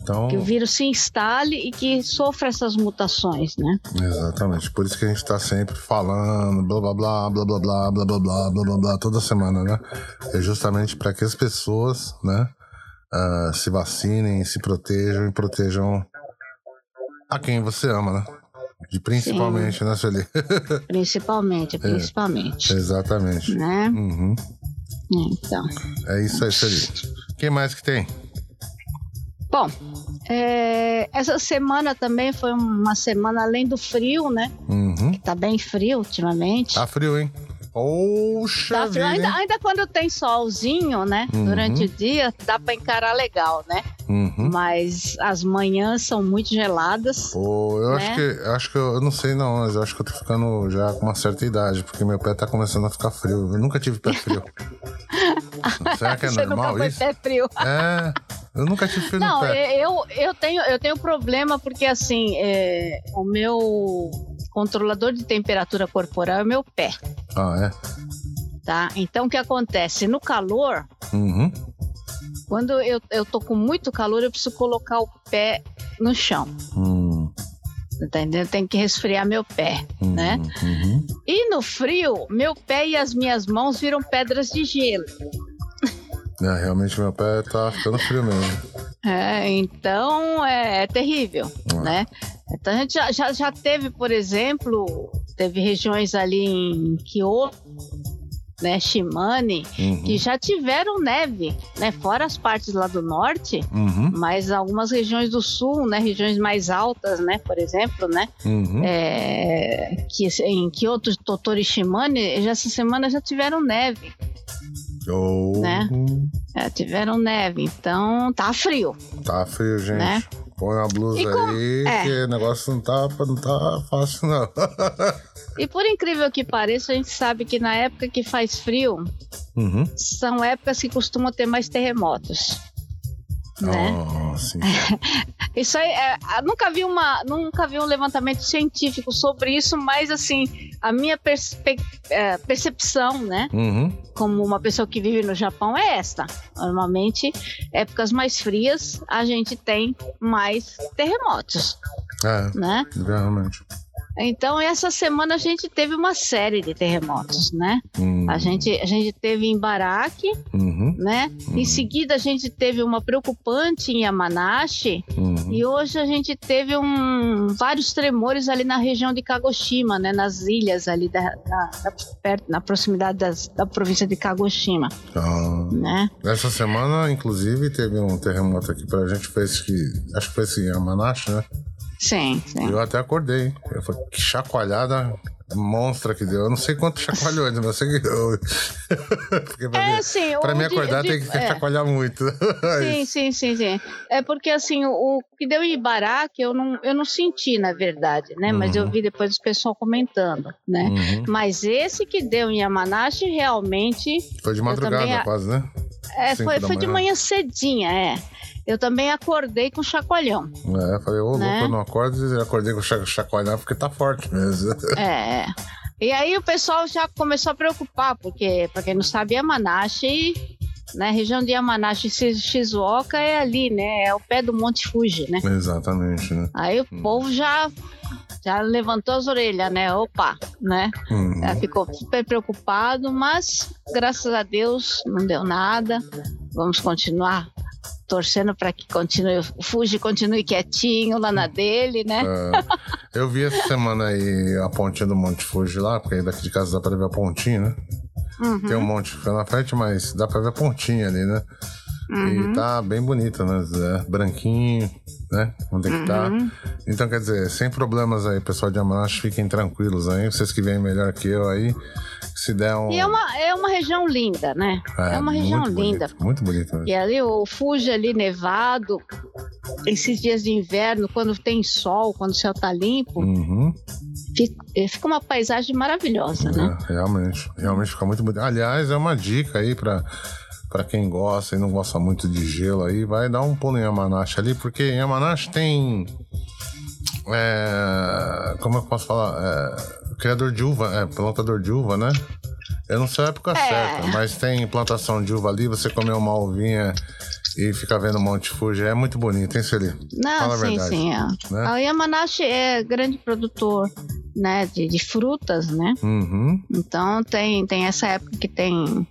[SPEAKER 2] Então, que o vírus se instale e que sofra essas mutações, né?
[SPEAKER 1] Exatamente. Por isso que a gente está sempre falando, blá blá blá, blá blá blá, blá blá blá, blá blá blá, toda semana, né? É justamente para que as pessoas, né, uh, se vacinem, se protejam e protejam a quem você ama, né? E principalmente, Sim. né, Sueli?
[SPEAKER 2] Principalmente, principalmente.
[SPEAKER 1] É, exatamente.
[SPEAKER 2] Né?
[SPEAKER 1] Uhum.
[SPEAKER 2] Então.
[SPEAKER 1] É isso aí, Sueli. Quem mais que tem?
[SPEAKER 2] Bom, é, essa semana também foi uma semana além do frio, né?
[SPEAKER 1] Uhum.
[SPEAKER 2] Que tá bem frio ultimamente.
[SPEAKER 1] Tá frio, hein? Poxa tá.
[SPEAKER 2] Ainda, ainda, quando tem solzinho, né? Uhum. Durante o dia, dá pra encarar legal, né?
[SPEAKER 1] Uhum.
[SPEAKER 2] Mas as manhãs são muito geladas.
[SPEAKER 1] Pô, eu né? acho que acho que eu, eu, não sei não, mas eu acho que eu tô ficando já com uma certa idade, porque meu pé tá começando a ficar frio. Eu nunca tive pé frio. *laughs* Será que é
[SPEAKER 2] Você
[SPEAKER 1] normal
[SPEAKER 2] nunca
[SPEAKER 1] isso?
[SPEAKER 2] Foi pé frio.
[SPEAKER 1] É. Eu nunca tive frio
[SPEAKER 2] não,
[SPEAKER 1] no pé.
[SPEAKER 2] Eu, eu tenho eu tenho problema porque assim, é, o meu controlador de temperatura corporal é o meu pé.
[SPEAKER 1] Ah, é?
[SPEAKER 2] Tá? Então o que acontece? No calor,
[SPEAKER 1] uhum.
[SPEAKER 2] quando eu, eu tô com muito calor, eu preciso colocar o pé no chão.
[SPEAKER 1] Hum.
[SPEAKER 2] Tá entendendo? Tem que resfriar meu pé,
[SPEAKER 1] uhum,
[SPEAKER 2] né?
[SPEAKER 1] Uhum.
[SPEAKER 2] E no frio, meu pé e as minhas mãos viram pedras de gelo.
[SPEAKER 1] É, realmente meu pé tá ficando frio mesmo.
[SPEAKER 2] É, então é, é terrível, ah. né? Então a gente já, já, já teve, por exemplo, teve regiões ali em Kyoto, né, Shimane,
[SPEAKER 1] uhum.
[SPEAKER 2] que já tiveram neve, né, fora as partes lá do norte,
[SPEAKER 1] uhum.
[SPEAKER 2] mas algumas regiões do sul, né, regiões mais altas, né, por exemplo, né,
[SPEAKER 1] uhum.
[SPEAKER 2] é, que em Kyoto, Tottori e Shimane, já essa semana já tiveram neve.
[SPEAKER 1] Oh.
[SPEAKER 2] Né? É, tiveram neve, então tá frio.
[SPEAKER 1] Tá frio, gente.
[SPEAKER 2] Né?
[SPEAKER 1] Põe a blusa com... aí, é. que o negócio não tá, não tá fácil, não. *laughs*
[SPEAKER 2] e por incrível que pareça, a gente sabe que na época que faz frio,
[SPEAKER 1] uhum.
[SPEAKER 2] são épocas que costumam ter mais terremotos. Né?
[SPEAKER 1] Oh, sim. *laughs*
[SPEAKER 2] isso aí, é, nunca vi uma, nunca vi um levantamento científico sobre isso, mas assim, a minha perspe, é, percepção, né,
[SPEAKER 1] uhum.
[SPEAKER 2] como uma pessoa que vive no Japão é esta. Normalmente, épocas mais frias, a gente tem mais terremotos.
[SPEAKER 1] É,
[SPEAKER 2] né?
[SPEAKER 1] Realmente.
[SPEAKER 2] Então, essa semana a gente teve uma série de terremotos, né?
[SPEAKER 1] Uhum.
[SPEAKER 2] A, gente, a gente teve em Baraque,
[SPEAKER 1] uhum.
[SPEAKER 2] né?
[SPEAKER 1] Uhum.
[SPEAKER 2] Em seguida, a gente teve uma preocupante em Yamanashi.
[SPEAKER 1] Uhum.
[SPEAKER 2] E hoje a gente teve um, vários tremores ali na região de Kagoshima, né? Nas ilhas ali, da, da, da perto, na proximidade das, da província de Kagoshima.
[SPEAKER 1] Ah.
[SPEAKER 2] Né?
[SPEAKER 1] Essa semana, inclusive, teve um terremoto aqui pra gente, fez que. Acho que foi assim, Yamanashi, né?
[SPEAKER 2] Sim, sim.
[SPEAKER 1] Eu até acordei. Eu falei, que chacoalhada monstra que deu. Eu não sei quanto chacoalhou ainda, mas eu sei que eu... *laughs* porque pra,
[SPEAKER 2] é,
[SPEAKER 1] mim,
[SPEAKER 2] sim,
[SPEAKER 1] pra mim acordar de, tem que é. chacoalhar muito. *laughs*
[SPEAKER 2] sim, sim, sim, sim. É porque assim, o, o que deu em Baraque eu não, eu não senti, na verdade, né? Uhum. Mas eu uhum. vi depois o pessoal comentando, né?
[SPEAKER 1] Uhum.
[SPEAKER 2] Mas esse que deu em Yamanashi realmente.
[SPEAKER 1] Foi de madrugada também, quase, né?
[SPEAKER 2] É, foi, foi de manhã cedinha, é eu também acordei com chacoalhão.
[SPEAKER 1] É, falei, ô, né? louco, eu não acordo, eu acordei com chacoalhão porque tá forte mesmo. *laughs*
[SPEAKER 2] É. E aí o pessoal já começou a preocupar, porque, pra quem não sabe, Yamanashi, né, região de Yamanashi Shizuoka é ali, né, é o pé do Monte Fuji, né?
[SPEAKER 1] Exatamente, né?
[SPEAKER 2] Aí o hum. povo já já levantou as orelhas, né? Opa, né?
[SPEAKER 1] Uhum.
[SPEAKER 2] ficou super preocupado, mas graças a Deus não deu nada. Vamos continuar torcendo para que continue, o Fuji continue quietinho lá na dele, né?
[SPEAKER 1] É, eu vi essa semana aí a pontinha do Monte Fuji lá, porque daqui de casa dá para ver a pontinha, né?
[SPEAKER 2] Uhum.
[SPEAKER 1] Tem um monte fica na frente, mas dá para ver a pontinha ali, né?
[SPEAKER 2] Uhum.
[SPEAKER 1] E tá bem bonita, né? É, branquinho, né? Onde é que tá.
[SPEAKER 2] uhum.
[SPEAKER 1] Então, quer dizer, sem problemas aí, pessoal de Amanash, fiquem tranquilos aí. Vocês que vêm melhor que eu aí, se der um.
[SPEAKER 2] E é uma, é uma região linda, né? É, é uma região
[SPEAKER 1] muito
[SPEAKER 2] linda.
[SPEAKER 1] Bonito, muito bonita.
[SPEAKER 2] E ali o Fuji ali nevado, esses dias de inverno, quando tem sol, quando o céu tá limpo,
[SPEAKER 1] uhum.
[SPEAKER 2] fica, eh, fica, uma paisagem maravilhosa,
[SPEAKER 1] é,
[SPEAKER 2] né?
[SPEAKER 1] Realmente, realmente fica muito bonito. Aliás, é uma dica aí para para quem gosta e não gosta muito de gelo aí, vai dar um pulo em Yamanashi ali, porque em Yamanashi tem. É, como eu posso falar? É, criador de uva, é, plantador de uva, né? Eu não sei a época
[SPEAKER 2] é.
[SPEAKER 1] certa, mas tem plantação de uva ali, você comer uma uvinha e ficar vendo o Monte Fuji. É muito bonito, hein, Celi?
[SPEAKER 2] Não, Fala sim, sim. É. Né? A Yamanashi é grande produtor né, de, de frutas, né?
[SPEAKER 1] Uhum.
[SPEAKER 2] Então tem, tem essa época que tem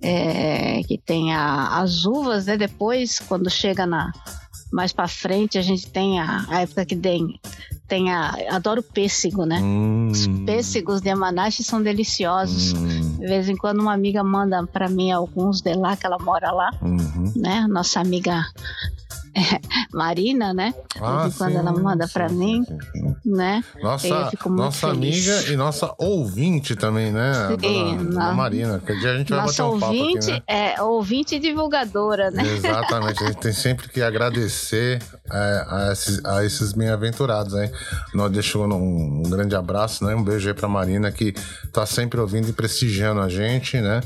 [SPEAKER 2] é, que tem a, as uvas, né? Depois, quando chega na mais para frente, a gente tem a, a época que tem tem a. Adoro pêssego, né?
[SPEAKER 1] Hum.
[SPEAKER 2] Os pêssegos de Yamanashi são deliciosos.
[SPEAKER 1] Hum.
[SPEAKER 2] De vez em quando uma amiga manda para mim alguns de lá, que ela mora lá,
[SPEAKER 1] uhum.
[SPEAKER 2] né? Nossa amiga *laughs* Marina, né?
[SPEAKER 1] Ah,
[SPEAKER 2] quando sim, ela manda para mim, sim, né?
[SPEAKER 1] Nossa, nossa amiga e nossa ouvinte também, né? Sim, dona, Marina. Que dia a gente vai bater um
[SPEAKER 2] ouvinte,
[SPEAKER 1] papo aqui, né?
[SPEAKER 2] É, ouvinte e divulgadora, né?
[SPEAKER 1] Exatamente. A gente tem sempre que agradecer é, a esses, a esses bem-aventurados, hein? Nós deixamos um, um, grande abraço, né? Um beijo aí pra Marina, que tá sempre ouvindo e prestigiando a gente, né?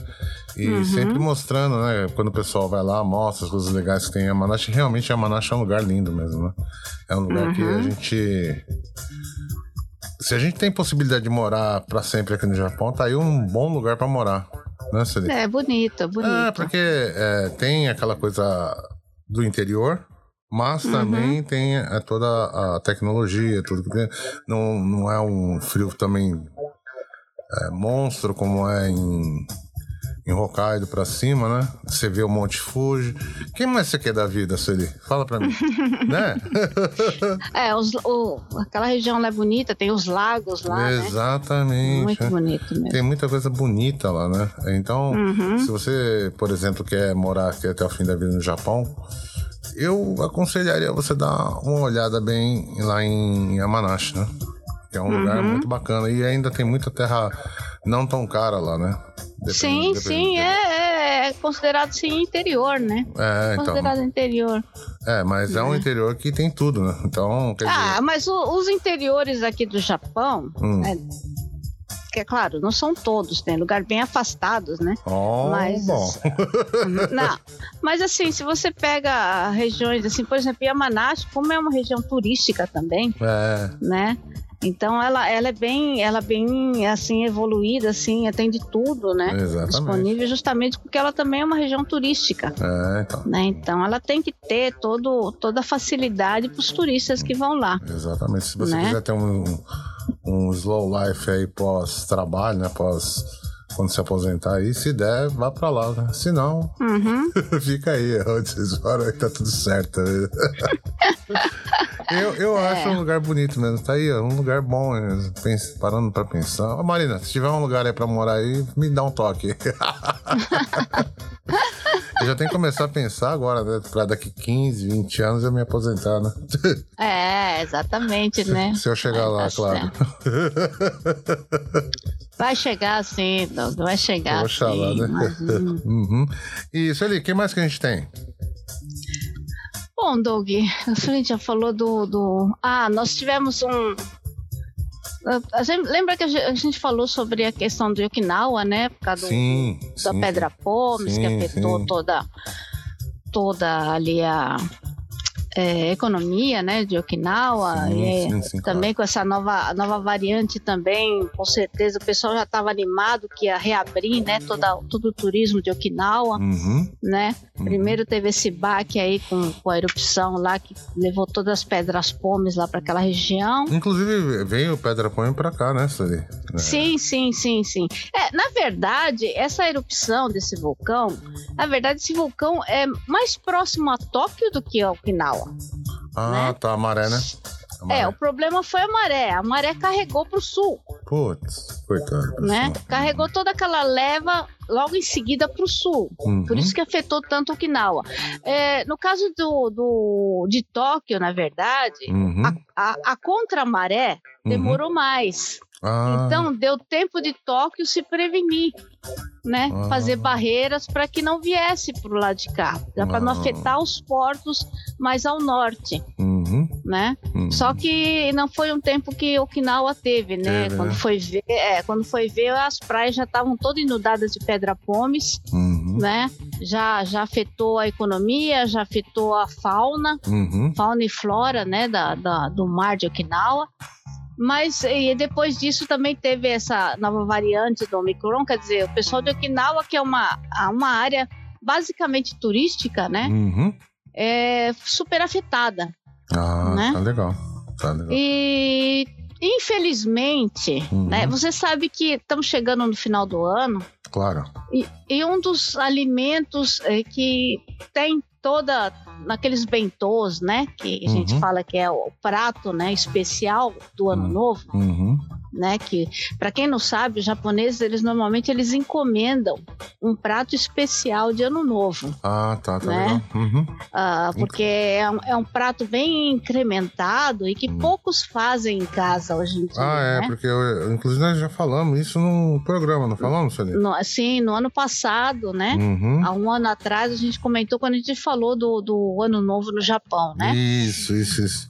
[SPEAKER 1] E uhum. sempre mostrando, né? Quando o pessoal vai lá, mostra as coisas legais que tem em Manaus. Realmente, Manaus é um lugar lindo mesmo, né? É um lugar uhum. que a uhum. gente. Se a gente tem possibilidade de morar para sempre aqui no Japão, tá aí um bom lugar para morar. Né, Celine?
[SPEAKER 2] É, bonito, bonito.
[SPEAKER 1] É, porque é, tem aquela coisa do interior, mas uhum. também tem é, toda a tecnologia, tudo que tem. Não, não é um frio também é, monstro como é em em Hokkaido pra cima, né? Você vê o Monte Fuji. Quem mais você quer da vida, Sueli? Fala pra mim. *laughs* né?
[SPEAKER 2] é, os, o, aquela região lá é bonita, tem os lagos lá.
[SPEAKER 1] Né? Exatamente. Né?
[SPEAKER 2] Muito bonito mesmo.
[SPEAKER 1] Tem muita coisa bonita lá, né? Então, uhum. se você, por exemplo, quer morar aqui até o fim da vida no Japão, eu aconselharia você dar uma olhada bem lá em Yamanashi, né? Que é um uhum. lugar muito bacana. E ainda tem muita terra não tão cara lá, né?
[SPEAKER 2] Depende, sim, depende, sim, é, é, é, considerado sim interior, né?
[SPEAKER 1] É,
[SPEAKER 2] então. Considerado interior.
[SPEAKER 1] É, mas é, é um interior que tem tudo, né? Então,
[SPEAKER 2] Ah, mas o, os interiores aqui do Japão,
[SPEAKER 1] hum.
[SPEAKER 2] né? que é claro, não são todos, tem lugar bem afastados, né?
[SPEAKER 1] Oh, mas, bom. *laughs*
[SPEAKER 2] não, mas assim, se você pega regiões, assim, por exemplo, Yamanashi, como é uma região turística também,
[SPEAKER 1] é.
[SPEAKER 2] né? Então ela, ela é bem, ela é bem assim evoluída, assim, atende tudo, né?
[SPEAKER 1] Exatamente.
[SPEAKER 2] Disponível justamente porque ela também é uma região turística.
[SPEAKER 1] É, então.
[SPEAKER 2] Né? Então ela tem que ter todo, toda a facilidade para os turistas que vão lá.
[SPEAKER 1] Exatamente. Se você né? quiser ter um, um slow life aí pós trabalho, né? Pós quando se aposentar aí, se der, vá pra lá, né? Se não,
[SPEAKER 2] uhum. *laughs*
[SPEAKER 1] fica aí, onde vocês moram aí, tá tudo certo. *laughs* eu eu é. acho um lugar bonito mesmo, tá aí, um lugar bom, parando pra pensar. Ô, Marina, se tiver um lugar aí pra morar aí, me dá um toque. *laughs* Eu já tenho que começar a pensar agora, né? Pra daqui 15, 20 anos eu me aposentar, né?
[SPEAKER 2] É, exatamente, né?
[SPEAKER 1] Se eu chegar lá, tá claro.
[SPEAKER 2] Vai chegar sim, Doug, vai chegar Oxalá, sim. Né? *laughs*
[SPEAKER 1] uhum. Isso ali, o que mais que a gente tem?
[SPEAKER 2] Bom, Doug, a gente já falou do, do... Ah, nós tivemos um... Gente, lembra que a gente falou sobre a questão do Okinawa, né? Por causa
[SPEAKER 1] sim,
[SPEAKER 2] do, da Pedra Pomes, que afetou sim. toda, toda ali a é, economia né, de Okinawa, sim, e sim, sim, também claro. com essa nova, nova variante também, com certeza o pessoal já estava animado que ia reabrir né, toda, todo o turismo de Okinawa.
[SPEAKER 1] Uhum.
[SPEAKER 2] Né? Uhum. Primeiro teve esse baque aí com, com a erupção lá que levou todas as pedras pomes lá para aquela região.
[SPEAKER 1] Inclusive veio pedra pome para cá, né, Suri?
[SPEAKER 2] É. Sim, sim, sim, sim. É, na verdade, essa erupção desse vulcão, na verdade, esse vulcão é mais próximo a Tóquio do que a Okinawa.
[SPEAKER 1] Ah, né? tá, a maré, né?
[SPEAKER 2] A maré. É, o problema foi a maré. A maré carregou pro sul.
[SPEAKER 1] Putz, coitado.
[SPEAKER 2] Né? Carregou toda aquela leva logo em seguida para o sul.
[SPEAKER 1] Uhum.
[SPEAKER 2] Por isso que afetou tanto Okinawa. É, no caso do, do, de Tóquio, na verdade,
[SPEAKER 1] uhum.
[SPEAKER 2] a, a, a contramaré demorou uhum. mais.
[SPEAKER 1] Ah.
[SPEAKER 2] Então deu tempo de Tóquio se prevenir, né? Ah. Fazer barreiras para que não viesse para o lado de cá, para não afetar os portos mais ao norte,
[SPEAKER 1] uhum.
[SPEAKER 2] né?
[SPEAKER 1] Uhum.
[SPEAKER 2] Só que não foi um tempo que Okinawa teve, né?
[SPEAKER 1] Teve,
[SPEAKER 2] quando
[SPEAKER 1] né?
[SPEAKER 2] foi ver, é, quando foi ver as praias já estavam todas inundadas de pedra pomes,
[SPEAKER 1] uhum.
[SPEAKER 2] né? Já já afetou a economia, já afetou a fauna,
[SPEAKER 1] uhum.
[SPEAKER 2] fauna e flora, né? Da, da do mar de Okinawa. Mas e depois disso também teve essa nova variante do Omicron, quer dizer, o pessoal de Okinawa, que é uma, uma área basicamente turística, né? Uhum. É super afetada.
[SPEAKER 1] Ah, né? tá legal. Tá legal.
[SPEAKER 2] E infelizmente, uhum. né? Você sabe que estamos chegando no final do ano.
[SPEAKER 1] Claro.
[SPEAKER 2] E, e um dos alimentos é, que tem toda naqueles bentôs, né? Que a gente uhum. fala que é o prato, né? Especial do ano uhum. novo. Uhum né? Que para quem não sabe, os japoneses eles normalmente eles encomendam um prato especial de ano novo.
[SPEAKER 1] Ah, tá, tá né?
[SPEAKER 2] Uhum. Ah, porque é um, é um, prato bem incrementado e que uhum. poucos fazem em casa hoje em dia.
[SPEAKER 1] Ah, é,
[SPEAKER 2] né?
[SPEAKER 1] porque eu, inclusive nós já falamos isso no programa, não falamos, Celine?
[SPEAKER 2] No, sim, no ano passado, né? Uhum. Há um ano atrás a gente comentou quando a gente falou do, do ano novo no Japão, né?
[SPEAKER 1] Isso, isso, isso.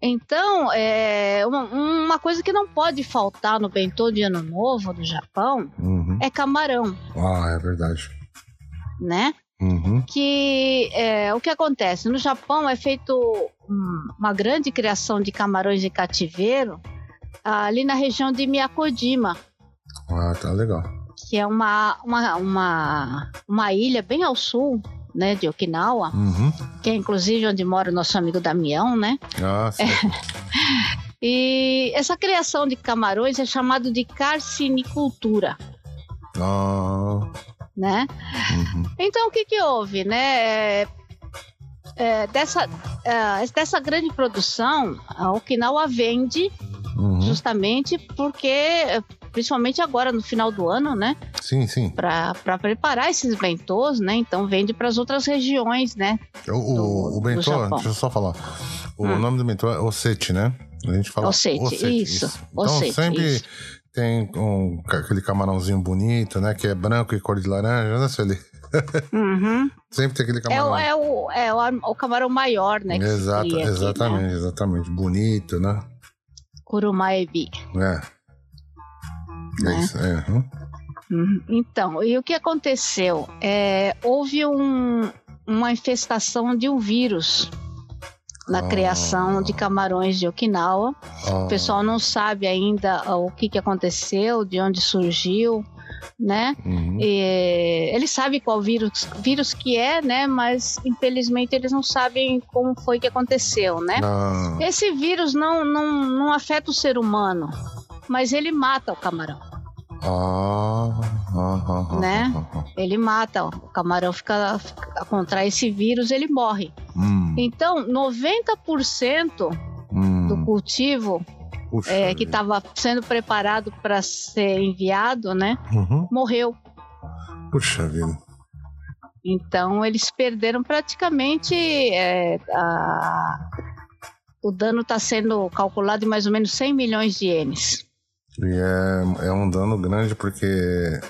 [SPEAKER 2] Então, é uma, uma, coisa que não pode faltar no bentô de Ano Novo do Japão uhum. é camarão.
[SPEAKER 1] Ah, é verdade.
[SPEAKER 2] Né? Uhum. Que é, o que acontece? No Japão é feito uma grande criação de camarões de cativeiro ali na região de Miyakojima.
[SPEAKER 1] Ah, tá legal.
[SPEAKER 2] Que é uma, uma, uma, uma ilha bem ao sul né, de Okinawa, uhum. que é inclusive onde mora o nosso amigo Damião, né?
[SPEAKER 1] Ah.
[SPEAKER 2] É. *laughs* E essa criação de camarões é chamado de carcinicultura.
[SPEAKER 1] Ah.
[SPEAKER 2] Né? Uhum. Então o que que houve, né? É, é, dessa, é, dessa grande produção, a Okinawa vende uhum. justamente porque principalmente agora no final do ano, né?
[SPEAKER 1] Sim, sim.
[SPEAKER 2] Para preparar esses bentôs, né? Então vende para as outras regiões, né?
[SPEAKER 1] O, do, o bentô, deixa eu só falar. O hum. nome do bentô é Osete, né? A gente fala
[SPEAKER 2] Osete isso. isso.
[SPEAKER 1] Então
[SPEAKER 2] Osete,
[SPEAKER 1] sempre
[SPEAKER 2] isso.
[SPEAKER 1] tem um, aquele camarãozinho bonito, né? Que é branco e cor de laranja, né, Sueli? *laughs* Uhum. Sempre tem aquele camarão.
[SPEAKER 2] É, o, é, o, é o, camarão maior, né?
[SPEAKER 1] Exato, exatamente, aqui, né? exatamente. Bonito, né?
[SPEAKER 2] Kurumaebi.
[SPEAKER 1] É. É né? isso, é.
[SPEAKER 2] Uhum. Então, e o que aconteceu? É, houve um, uma infestação de um vírus na oh. criação de camarões de Okinawa. Oh. O pessoal não sabe ainda o que, que aconteceu, de onde surgiu, né? Uhum. E, eles sabem qual vírus, vírus que é, né? Mas infelizmente eles não sabem como foi que aconteceu, né?
[SPEAKER 1] Não.
[SPEAKER 2] Esse vírus não, não, não afeta o ser humano mas ele mata o camarão.
[SPEAKER 1] Ah, ah,
[SPEAKER 2] ah, né? Ele mata, o camarão fica, fica contrai esse vírus, ele morre. Hum. Então, 90% hum. do cultivo é, que estava sendo preparado para ser enviado, né? Uhum. Morreu.
[SPEAKER 1] Puxa vida.
[SPEAKER 2] Então eles perderam praticamente é, a... o dano está sendo calculado em mais ou menos 100 milhões de ienes.
[SPEAKER 1] E é, é um dano grande porque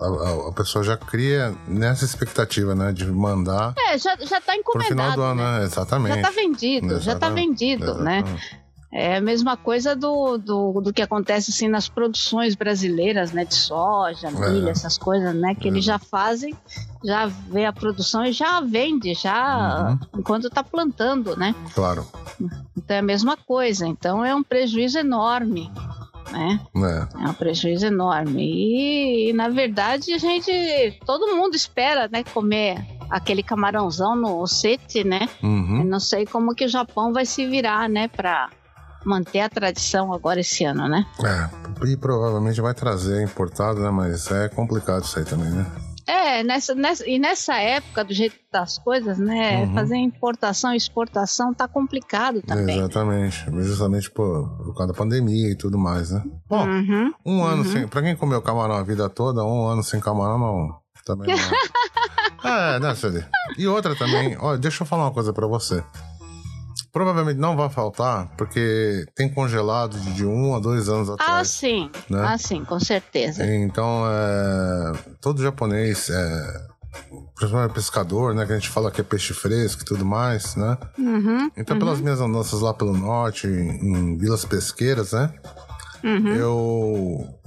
[SPEAKER 1] a, a, pessoa já cria nessa expectativa, né? De mandar.
[SPEAKER 2] É, já, já tá encomendado. Pro final do ano, né?
[SPEAKER 1] né? Exatamente.
[SPEAKER 2] Já tá vendido, Exatamente. já tá vendido, né? Exatamente. né? É a mesma coisa do, do, do, que acontece assim nas produções brasileiras, né? De soja, milho, é. essas coisas, né? Que é. eles já fazem, já vê a produção e já vende, já uhum. enquanto tá plantando, né?
[SPEAKER 1] Claro.
[SPEAKER 2] Então é a mesma coisa. Então é um prejuízo enorme né? É. é um prejuízo enorme. E, e, na verdade, a gente. Todo mundo espera, né, comer aquele camarãozão no sete, né? Uhum. Não sei como que o Japão vai se virar, né, pra manter a tradição agora esse ano, né?
[SPEAKER 1] É, e provavelmente vai trazer importado, né? Mas é complicado isso aí também, né?
[SPEAKER 2] É, nessa, nessa, e nessa época, do jeito das coisas, né? Uhum. Fazer importação e exportação tá complicado também.
[SPEAKER 1] Exatamente. Justamente por, por causa da pandemia e tudo mais, né? Bom, uhum. um ano uhum. sem. Pra quem comeu camarão a vida toda, um ano sem camarão não. Também não. é, *laughs* né, Celi? E outra também, ó, deixa eu falar uma coisa pra você. Provavelmente não vai faltar, porque tem congelado de um a dois anos ah, atrás.
[SPEAKER 2] Ah, sim. Né? Ah, sim, com certeza.
[SPEAKER 1] Então, é, todo japonês, é, principalmente pescador, né? Que a gente fala que é peixe fresco e tudo mais, né? Uhum, então, uhum. pelas minhas andanças lá pelo norte, em, em vilas pesqueiras, né? Uhum. Eu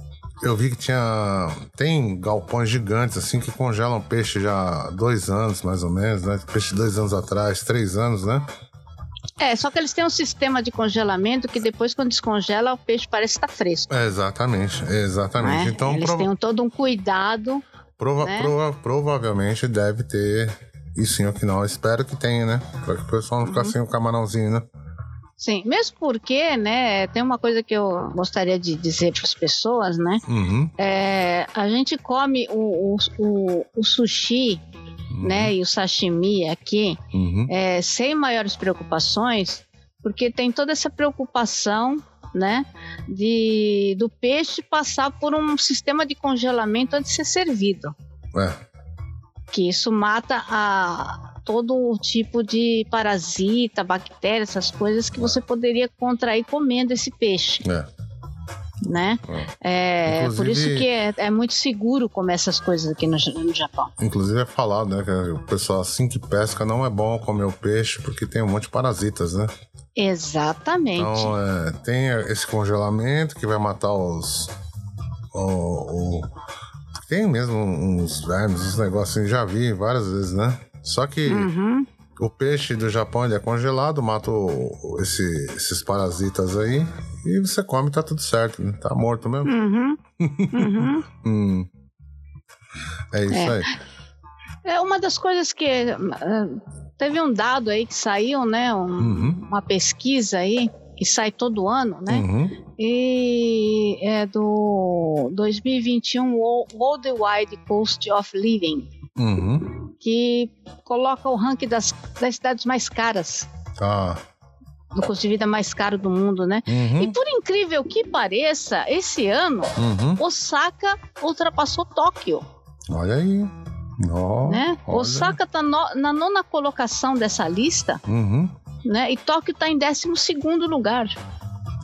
[SPEAKER 1] eu vi que tinha. Tem galpões gigantes, assim, que congelam peixe já há dois anos, mais ou menos, né? Peixe dois anos atrás, três anos, né?
[SPEAKER 2] É, só que eles têm um sistema de congelamento que depois, quando descongela, o peixe parece estar fresco.
[SPEAKER 1] É, exatamente, exatamente. É?
[SPEAKER 2] Então, eles prova... têm todo um cuidado
[SPEAKER 1] Prova,
[SPEAKER 2] né?
[SPEAKER 1] prova, provavelmente deve ter isso em Okinawa. Espero que tenha, né? Pra que o pessoal não ficar uhum. sem o camarãozinho, né?
[SPEAKER 2] Sim, mesmo porque, né, tem uma coisa que eu gostaria de dizer para as pessoas, né?
[SPEAKER 1] Uhum.
[SPEAKER 2] É, a gente come o, o, o, o sushi, uhum. né, e o sashimi aqui
[SPEAKER 1] uhum.
[SPEAKER 2] é, sem maiores preocupações, porque tem toda essa preocupação, né, de do peixe passar por um sistema de congelamento antes de ser servido.
[SPEAKER 1] É.
[SPEAKER 2] Que isso mata a, todo tipo de parasita, bactéria, essas coisas que você poderia contrair comendo esse peixe.
[SPEAKER 1] É.
[SPEAKER 2] Né? É, por isso que é, é, muito seguro comer essas coisas aqui no, no, Japão.
[SPEAKER 1] Inclusive é falado, né? Que o pessoal assim que pesca não é bom comer o peixe porque tem um monte de parasitas, né?
[SPEAKER 2] Exatamente.
[SPEAKER 1] Então é, tem esse congelamento que vai matar os. O, o, tem mesmo uns vermes, uns negócios, já vi várias vezes, né? Só que
[SPEAKER 2] uhum.
[SPEAKER 1] o peixe do Japão ele é congelado, mata o, esse, esses parasitas aí e você come tá tudo certo, né? Tá morto mesmo.
[SPEAKER 2] Uhum. Uhum. *laughs*
[SPEAKER 1] hum. É isso
[SPEAKER 2] é.
[SPEAKER 1] aí.
[SPEAKER 2] É uma das coisas que uh, teve um dado aí que saiu, né? Um,
[SPEAKER 1] uhum.
[SPEAKER 2] Uma pesquisa aí que sai todo ano, né?
[SPEAKER 1] Uhum.
[SPEAKER 2] E é do 2021 Worldwide Cost of Living.
[SPEAKER 1] Uhum.
[SPEAKER 2] Que coloca o ranking das, das cidades mais caras.
[SPEAKER 1] Ah.
[SPEAKER 2] Do custo de vida mais caro do mundo, né?
[SPEAKER 1] Uhum.
[SPEAKER 2] E por incrível que pareça, esse ano,
[SPEAKER 1] uhum.
[SPEAKER 2] Osaka ultrapassou Tóquio.
[SPEAKER 1] Olha aí. Oh,
[SPEAKER 2] né? Osaka está no, na nona colocação dessa lista,
[SPEAKER 1] uhum.
[SPEAKER 2] né? E Tóquio está em décimo segundo lugar.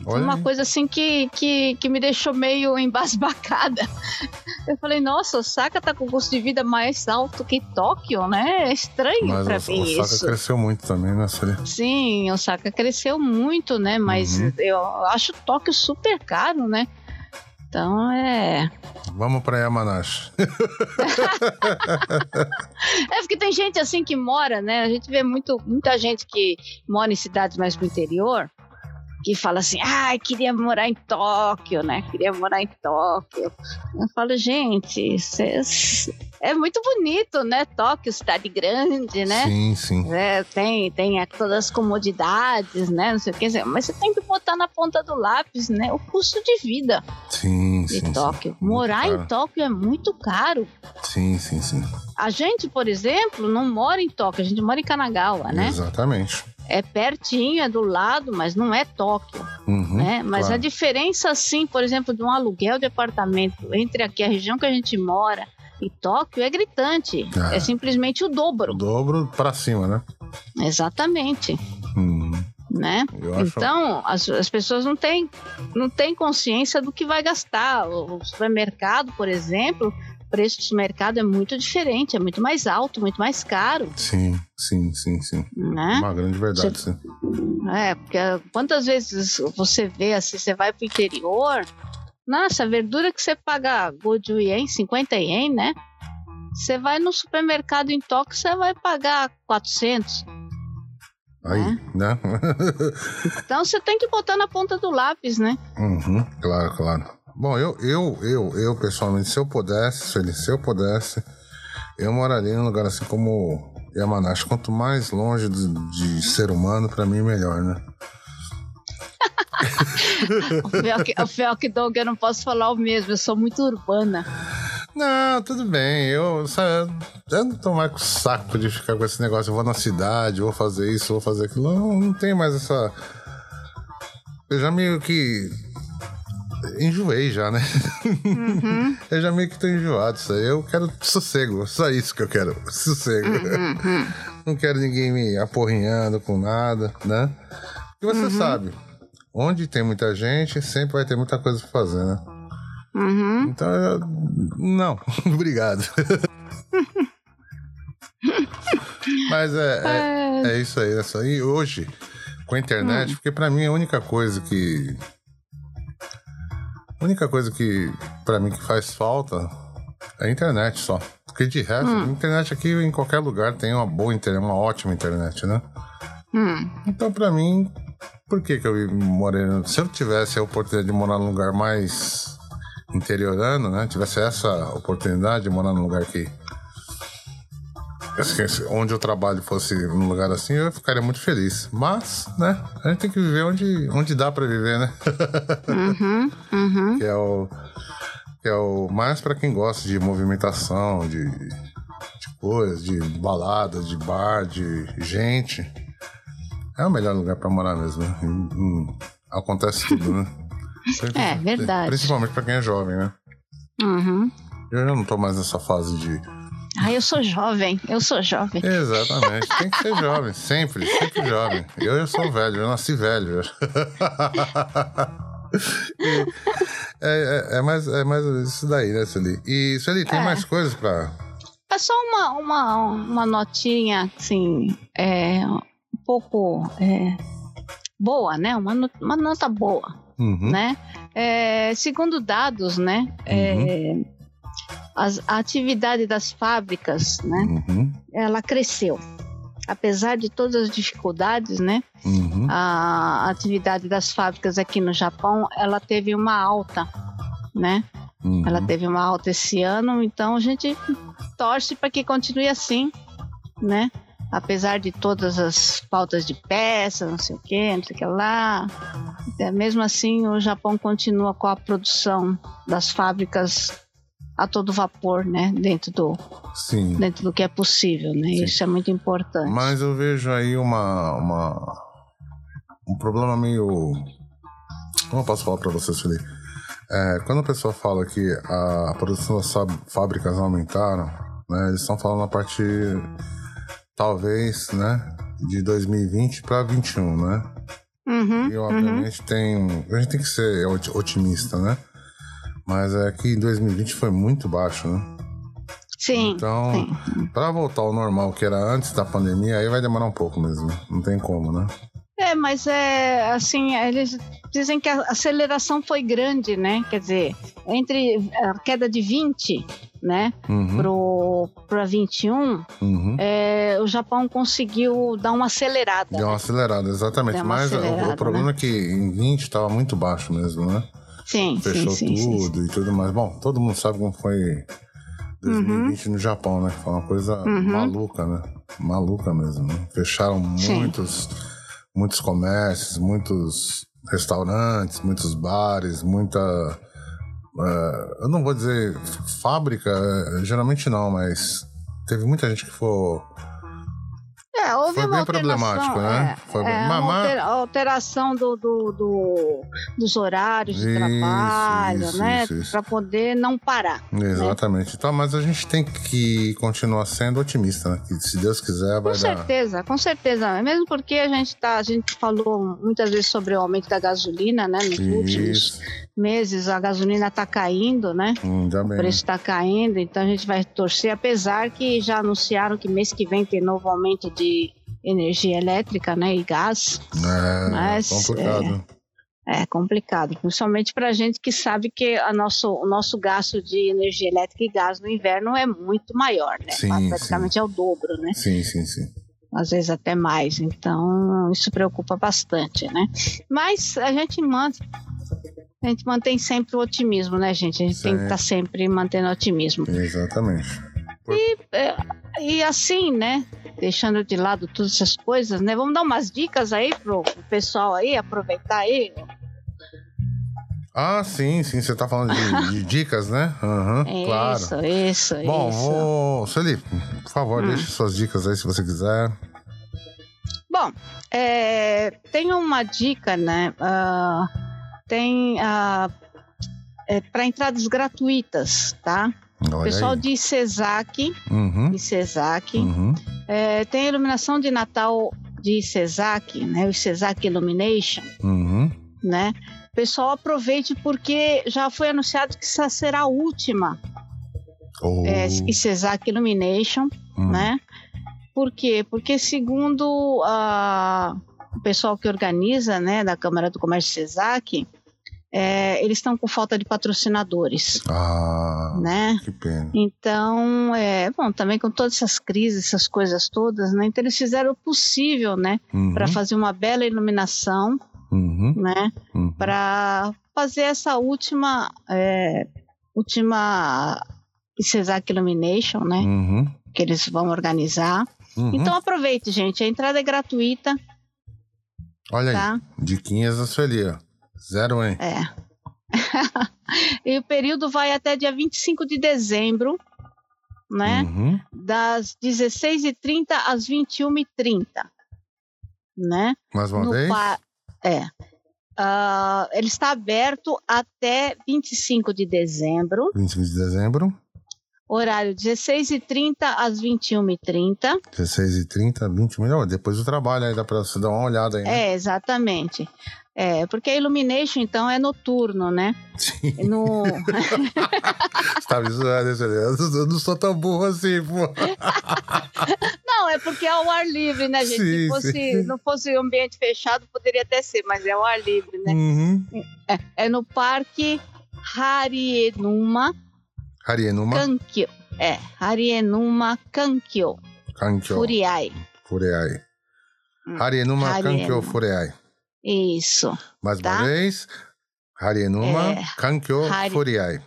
[SPEAKER 2] Olha uma coisa assim que, que, que me deixou meio embasbacada. *laughs* Eu falei, nossa, Osaka tá com custo de vida mais alto que Tóquio, né? É estranho Mas pra mim Osaka
[SPEAKER 1] isso. Osaka cresceu muito também, né, Sally?
[SPEAKER 2] Sim, Osaka cresceu muito, né? Mas uhum. eu acho Tóquio super caro, né? Então é.
[SPEAKER 1] Vamos para Yamanashi. *laughs*
[SPEAKER 2] é porque tem gente assim que mora, né? A gente vê muito, muita gente que mora em cidades mais pro interior que fala assim, ai, ah, queria morar em Tóquio, né? Queria morar em Tóquio. Eu falo, gente, cês... é muito bonito, né? Tóquio, cidade grande, né?
[SPEAKER 1] Sim, sim.
[SPEAKER 2] É, tem, tem todas as comodidades, né? Não sei o que, mas você tem que botar na ponta do lápis, né? O custo de vida
[SPEAKER 1] sim,
[SPEAKER 2] de
[SPEAKER 1] sim,
[SPEAKER 2] Tóquio.
[SPEAKER 1] Sim.
[SPEAKER 2] Morar em Tóquio é muito caro.
[SPEAKER 1] Sim, sim, sim.
[SPEAKER 2] A gente, por exemplo, não mora em Tóquio, a gente mora em Kanagawa, né?
[SPEAKER 1] Exatamente
[SPEAKER 2] é pertinho, é do lado, mas não é Tóquio.
[SPEAKER 1] Uhum,
[SPEAKER 2] né? Mas
[SPEAKER 1] claro.
[SPEAKER 2] a diferença, assim, por exemplo, de um aluguel de apartamento entre aqui a região que a gente mora e Tóquio é gritante. É, é simplesmente o dobro.
[SPEAKER 1] O dobro para cima, né?
[SPEAKER 2] Exatamente.
[SPEAKER 1] Hum.
[SPEAKER 2] Né?
[SPEAKER 1] Acho...
[SPEAKER 2] Então, as, as pessoas não têm, não têm consciência do que vai gastar. O supermercado, por exemplo, preço do mercado é muito diferente, é muito mais alto, muito mais caro.
[SPEAKER 1] Sim, sim, sim, sim.
[SPEAKER 2] Né?
[SPEAKER 1] Uma grande verdade, você... sim.
[SPEAKER 2] É, porque quantas vezes você vê assim, você vai pro interior, nossa, a verdura que você paga good yen, 50 ien, né? Você vai no supermercado em Tóquio, você vai pagar 400.
[SPEAKER 1] Aí, né?
[SPEAKER 2] então você tem que botar na ponta do lápis, né?
[SPEAKER 1] Uhum, claro, claro. Bom, eu, eu, eu, eu pessoalmente, se eu pudesse, se eu pudesse, eu moraria em um lugar assim como Yamanashi. Quanto mais longe de, de ser humano, para mim, melhor, né? *laughs*
[SPEAKER 2] o Felk Dog, eu não posso falar o mesmo, eu sou muito urbana.
[SPEAKER 1] Não, tudo bem. Eu, sabe, eu não tô mais com saco de ficar com esse negócio. Eu vou na cidade, vou fazer isso, vou fazer aquilo. Não, não tem mais essa. Eu já meio que enjoei já, né?
[SPEAKER 2] Uhum. *laughs*
[SPEAKER 1] eu já meio que tô enjoado isso aí. Eu quero sossego, só isso que eu quero, *laughs* sossego.
[SPEAKER 2] Uhum.
[SPEAKER 1] Não quero ninguém me aporrinhando com nada, né? E você uhum. sabe, onde tem muita gente, sempre vai ter muita coisa pra fazer, né?
[SPEAKER 2] Uhum.
[SPEAKER 1] Então, eu... não, *laughs* obrigado. Mas é, é, é, isso aí, é isso aí. Hoje, com a internet, hum. porque para mim a única coisa que a única coisa que, para mim, que faz falta é a internet só. Porque de resto, hum. internet aqui em qualquer lugar tem uma boa internet, uma ótima internet, né?
[SPEAKER 2] Hum.
[SPEAKER 1] Então, para mim, por que que eu morei... Se eu tivesse a oportunidade de morar num lugar mais interiorano, né, tivesse essa oportunidade de morar num lugar que assim, onde eu trabalho fosse num lugar assim, eu ficaria muito feliz. Mas, né, a gente tem que viver onde, onde dá para viver, né?
[SPEAKER 2] Uhum, uhum.
[SPEAKER 1] que é o que é o mais para quem gosta de movimentação, de, de coisas, de balada, de bar, de gente. É o melhor lugar para morar mesmo. Né? Acontece tudo, né? *laughs*
[SPEAKER 2] É, verdade.
[SPEAKER 1] Principalmente para quem é jovem, né?
[SPEAKER 2] Uhum.
[SPEAKER 1] Eu já não tô mais nessa fase de.
[SPEAKER 2] Ah, eu sou jovem, eu sou jovem.
[SPEAKER 1] Exatamente, tem que ser jovem, sempre, sempre jovem. Eu, eu sou velho, eu nasci velho. *laughs* é, é, é, mais, é mais isso daí, né, Sueli? E, Sueli, tem é. mais coisas pra.
[SPEAKER 2] É só uma, uma, uma notinha, assim, é, um pouco é, boa, né? Uma, uma nota boa, uhum. né? É, segundo dados, né? É, uhum. As, a atividade das fábricas, né? Uhum. Ela cresceu. Apesar de todas as dificuldades, né? Uhum. A atividade das fábricas aqui no Japão, ela teve uma alta, né? Uhum. Ela teve uma alta esse ano, então a gente torce para que continue assim, né? apesar de todas as faltas de peças, não sei o que, não sei o que lá, mesmo assim o Japão continua com a produção das fábricas a todo vapor, né, dentro do
[SPEAKER 1] Sim.
[SPEAKER 2] dentro do que é possível, né? Sim. Isso é muito importante.
[SPEAKER 1] Mas eu vejo aí uma, uma um problema meio como eu posso falar para vocês, Felipe? É, quando a pessoa fala que a produção das fábricas aumentaram, né, eles estão falando a partir talvez, né, de 2020 para 21, né?
[SPEAKER 2] Uhum,
[SPEAKER 1] e obviamente uhum. tem, a gente tem que ser otimista, né? Mas é que 2020 foi muito baixo, né?
[SPEAKER 2] Sim.
[SPEAKER 1] Então, para voltar ao normal que era antes da pandemia, aí vai demorar um pouco mesmo. Não tem como, né?
[SPEAKER 2] É, mas é assim, eles dizem que a aceleração foi grande, né? Quer dizer, entre a queda de 20 né, uhum. para 21, uhum. é, o Japão conseguiu dar uma acelerada.
[SPEAKER 1] Deu uma acelerada, exatamente. Mas acelerada, o, o, problema né? é que em 20 estava muito baixo mesmo, né?
[SPEAKER 2] Sim,
[SPEAKER 1] Fechou
[SPEAKER 2] sim,
[SPEAKER 1] tudo sim, sim. e tudo mais. Bom, todo mundo sabe como foi 2020 uhum. no Japão, né? Foi uma coisa uhum. maluca, né? Maluca mesmo. Né? Fecharam muitos, muitos comércios, muitos restaurantes, muitos bares, muita Uh, eu não vou dizer fábrica, geralmente não, mas teve muita gente que foi
[SPEAKER 2] é, houve
[SPEAKER 1] foi
[SPEAKER 2] uma
[SPEAKER 1] bem problemático, né?
[SPEAKER 2] É, foi é, uma alteração do, do, do, dos horários de isso, trabalho, isso, né? Para poder não parar.
[SPEAKER 1] Né? Exatamente. Né? Então, mas a gente tem que continuar sendo otimista, né? Que se Deus quiser vai
[SPEAKER 2] com dar. Com certeza, com certeza. Mesmo porque a gente tá, a gente falou muitas vezes sobre o aumento da gasolina, né? Nos isso. últimos meses a gasolina está caindo, né?
[SPEAKER 1] Hum, o
[SPEAKER 2] preço está caindo, então a gente vai torcer, apesar que já anunciaram que mês que vem tem novo aumento de energia elétrica, né, e gás.
[SPEAKER 1] É, mas, complicado.
[SPEAKER 2] É, é complicado, principalmente para a gente que sabe que a nosso, o nosso gasto de energia elétrica e gás no inverno é muito maior, né?
[SPEAKER 1] Sim,
[SPEAKER 2] Praticamente
[SPEAKER 1] sim.
[SPEAKER 2] é o dobro, né?
[SPEAKER 1] Sim, sim, sim.
[SPEAKER 2] Às vezes até mais, então isso preocupa bastante, né? Mas a gente mantém, a gente mantém sempre o otimismo, né, gente? A gente tem que estar tá sempre mantendo otimismo.
[SPEAKER 1] Exatamente.
[SPEAKER 2] E, é, e assim, né? deixando de lado todas essas coisas, né? Vamos dar umas dicas aí pro, pro pessoal aí, aproveitar aí.
[SPEAKER 1] Ah, sim, sim, você tá falando de, de *laughs* dicas, né? Uhum,
[SPEAKER 2] isso,
[SPEAKER 1] claro.
[SPEAKER 2] Isso,
[SPEAKER 1] Bom,
[SPEAKER 2] isso.
[SPEAKER 1] vou. Felipe, por favor, hum. deixe suas dicas aí se você quiser.
[SPEAKER 2] Bom, é, tem uma dica, né? Uh, tem uh, é, para entradas gratuitas, tá? O pessoal aí. de Cesac, uhum. de Cesac, uhum. é, tem iluminação de Natal de Cesac, né? O Cesac Illumination,
[SPEAKER 1] uhum.
[SPEAKER 2] né? Pessoal aproveite porque já foi anunciado que essa será a última
[SPEAKER 1] oh. é,
[SPEAKER 2] Cesac Illumination, hum. né? Por quê? Porque segundo a, o pessoal que organiza, né, da Câmara do Comércio Cesac, é, eles estão com falta de patrocinadores.
[SPEAKER 1] Ah,
[SPEAKER 2] né?
[SPEAKER 1] que pena.
[SPEAKER 2] Então, é, bom, também com todas essas crises, essas coisas todas, né? Então eles fizeram o possível, né? Uhum. Para fazer uma bela iluminação,
[SPEAKER 1] uhum.
[SPEAKER 2] né? Uhum. Para fazer essa última, é, última Cesac Illumination, né?
[SPEAKER 1] Uhum.
[SPEAKER 2] Que eles vão organizar. Uhum. Então aproveite, gente. A entrada é gratuita.
[SPEAKER 1] Olha tá? aí. Diquinhas da Sueli, ó. Zero, hein?
[SPEAKER 2] É. *laughs* e o período vai até dia 25 de dezembro, né? Uhum. Das 16h30 às 21h30. Né?
[SPEAKER 1] Mais uma no vez? Pa...
[SPEAKER 2] É. Uh, ele está aberto até 25 de dezembro.
[SPEAKER 1] 25 de dezembro.
[SPEAKER 2] Horário 16h30 às 21h30.
[SPEAKER 1] 16h30, 21h. Depois do trabalho, aí dá para você dar uma olhada aí.
[SPEAKER 2] Né? É, exatamente. É, porque a Illumination, então, é noturno, né?
[SPEAKER 1] Sim.
[SPEAKER 2] No... *laughs*
[SPEAKER 1] Você tá Eu não sou tão burro assim, pô. *laughs*
[SPEAKER 2] Não, é porque é ao ar livre, né, gente? Sim, Se fosse, sim. não fosse ambiente fechado, poderia até ser, mas é ao ar livre, né?
[SPEAKER 1] Uhum.
[SPEAKER 2] É, é, no Parque Harienuma.
[SPEAKER 1] Harienuma?
[SPEAKER 2] Kankyo. É, Harienuma Kankyo.
[SPEAKER 1] Kankyo.
[SPEAKER 2] Furiai.
[SPEAKER 1] Furiai. Hum. Harienuma Kankyo Furiai.
[SPEAKER 2] Isso.
[SPEAKER 1] Mais tá? uma vez. Harienuma é, Kankyo Hari... Furiai.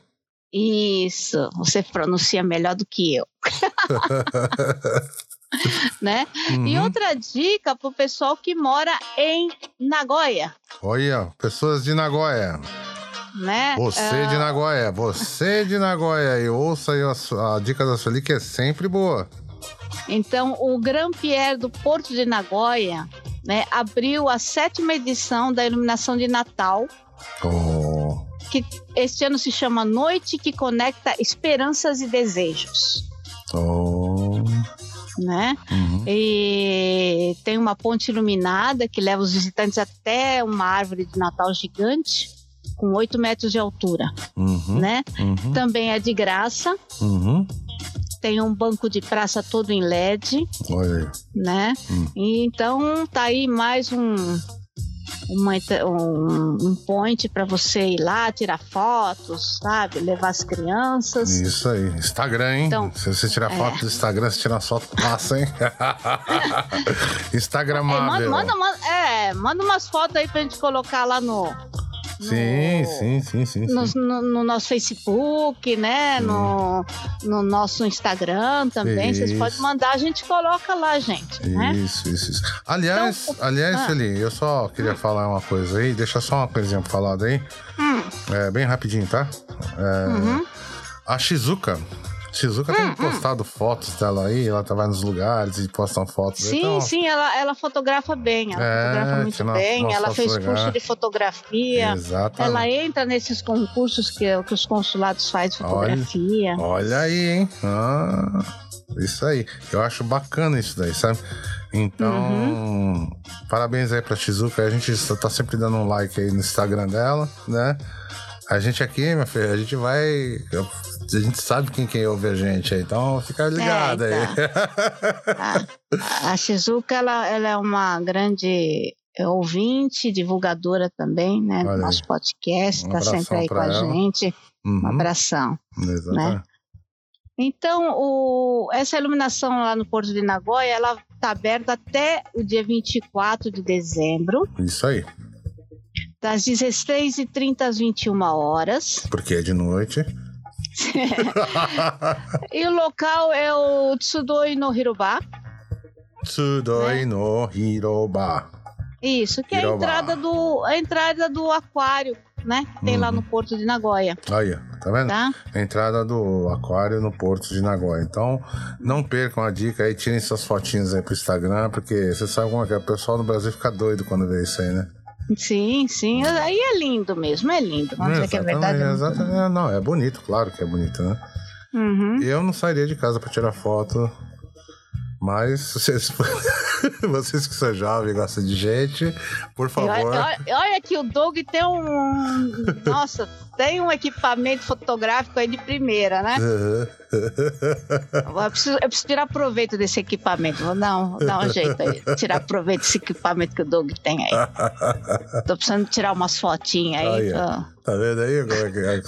[SPEAKER 2] Isso. Você pronuncia melhor do que eu. *laughs* né? Uhum. E outra dica para o pessoal que mora em Nagoya.
[SPEAKER 1] Olha, pessoas de Nagoya.
[SPEAKER 2] Né?
[SPEAKER 1] Você uh... de Nagoya, você de Nagoya. E ouça aí a, a dica da Sueli que é sempre boa.
[SPEAKER 2] Então, o Grand Pierre do Porto de Nagoya né, abriu a sétima edição da iluminação de Natal.
[SPEAKER 1] Oh.
[SPEAKER 2] Que este ano se chama Noite que Conecta Esperanças e Desejos.
[SPEAKER 1] Oh.
[SPEAKER 2] Né?
[SPEAKER 1] Uhum.
[SPEAKER 2] E tem uma ponte iluminada que leva os visitantes até uma árvore de Natal gigante com 8 metros de altura.
[SPEAKER 1] Uhum.
[SPEAKER 2] Né?
[SPEAKER 1] Uhum.
[SPEAKER 2] Também é de graça.
[SPEAKER 1] Uhum
[SPEAKER 2] tem um banco de praça todo em LED.
[SPEAKER 1] Olha aí.
[SPEAKER 2] Né? Hum. então tá aí mais um, uma, um, um point para você ir lá, tirar fotos, sabe? Levar as crianças.
[SPEAKER 1] Isso aí. Instagram, hein? Então, Se você tirar é. foto do Instagram, você tira foto massa, hein? *laughs* Instagramável.
[SPEAKER 2] É, manda, manda, é, manda umas fotos aí pra gente colocar lá no
[SPEAKER 1] Sim, sim, sim, sim.
[SPEAKER 2] No, no, no nosso Facebook, né? No, no nosso Instagram também. Isso. Vocês podem mandar, a gente coloca lá, gente. Né?
[SPEAKER 1] Isso, isso, isso. Aliás, então, aliás, ah. Eli, eu só queria hum. falar uma coisa aí, deixa só uma coisinha falar aí.
[SPEAKER 2] Hum.
[SPEAKER 1] É, bem rapidinho, tá? É,
[SPEAKER 2] uhum.
[SPEAKER 1] A Shizuka Shizuka hum, tem hum. postado hum. fotos dela aí, ela tá vai nos lugares e postam fotos.
[SPEAKER 2] Sim, então... sim, ela, ela fotografa bem, ela é, fotografa muito bem, ela fez legal. curso de fotografia.
[SPEAKER 1] Exatamente.
[SPEAKER 2] Ela entra nesses concursos que, que os consulados fazem fotografia.
[SPEAKER 1] Olha, olha aí, hein? Ah, isso aí. Eu acho bacana isso daí, sabe? Então, uhum. parabéns aí pra Shizuka. A gente tá sempre dando um like aí no Instagram dela, né? A gente aqui, minha filha, a gente vai a gente sabe quem, quem ouve a gente então fica ligado é, então.
[SPEAKER 2] aí. a, a Shizuka, ela, ela é uma grande ouvinte, divulgadora também, né? do nosso podcast, um tá sempre aí com a gente. Uhum. Um abração.
[SPEAKER 1] Exatamente. Né?
[SPEAKER 2] Então, o, essa iluminação lá no Porto de Nagoya, ela está aberta até o dia 24 de dezembro.
[SPEAKER 1] Isso aí.
[SPEAKER 2] Das 16h30 às 21 horas.
[SPEAKER 1] Porque é de noite.
[SPEAKER 2] E o local é o Tsudoi no Hiroba.
[SPEAKER 1] Tsudoi né? no Hiroba.
[SPEAKER 2] Isso, que Hiroba. é a entrada do, a entrada do aquário, né? Que tem uhum. lá no Porto de Nagoya.
[SPEAKER 1] Aí, tá vendo?
[SPEAKER 2] Tá?
[SPEAKER 1] A entrada do aquário no Porto de Nagoya. Então, não percam a dica aí, tirem suas fotinhas aí pro Instagram, porque você sabe como é que é. O pessoal no Brasil fica doido quando vê isso aí, né?
[SPEAKER 2] Sim, sim. Aí é lindo mesmo, é lindo. Vamos dizer que é verdade.
[SPEAKER 1] É. Não, é bonito, claro que é bonito, né?
[SPEAKER 2] Uhum.
[SPEAKER 1] Eu não sairia de casa para tirar foto mas vocês, *laughs* vocês que são jovens, gostam de gente, por favor.
[SPEAKER 2] Olha, olha que o Doug tem um. *laughs* Nossa, tem um equipamento fotográfico aí de primeira, né? eu, preciso, eu preciso tirar proveito desse equipamento. Vou dar um, dar um jeito aí. Tirar proveito desse equipamento que o Doug tem aí. Tô precisando tirar umas fotinhas aí.
[SPEAKER 1] Oh, Tá vendo aí como é que é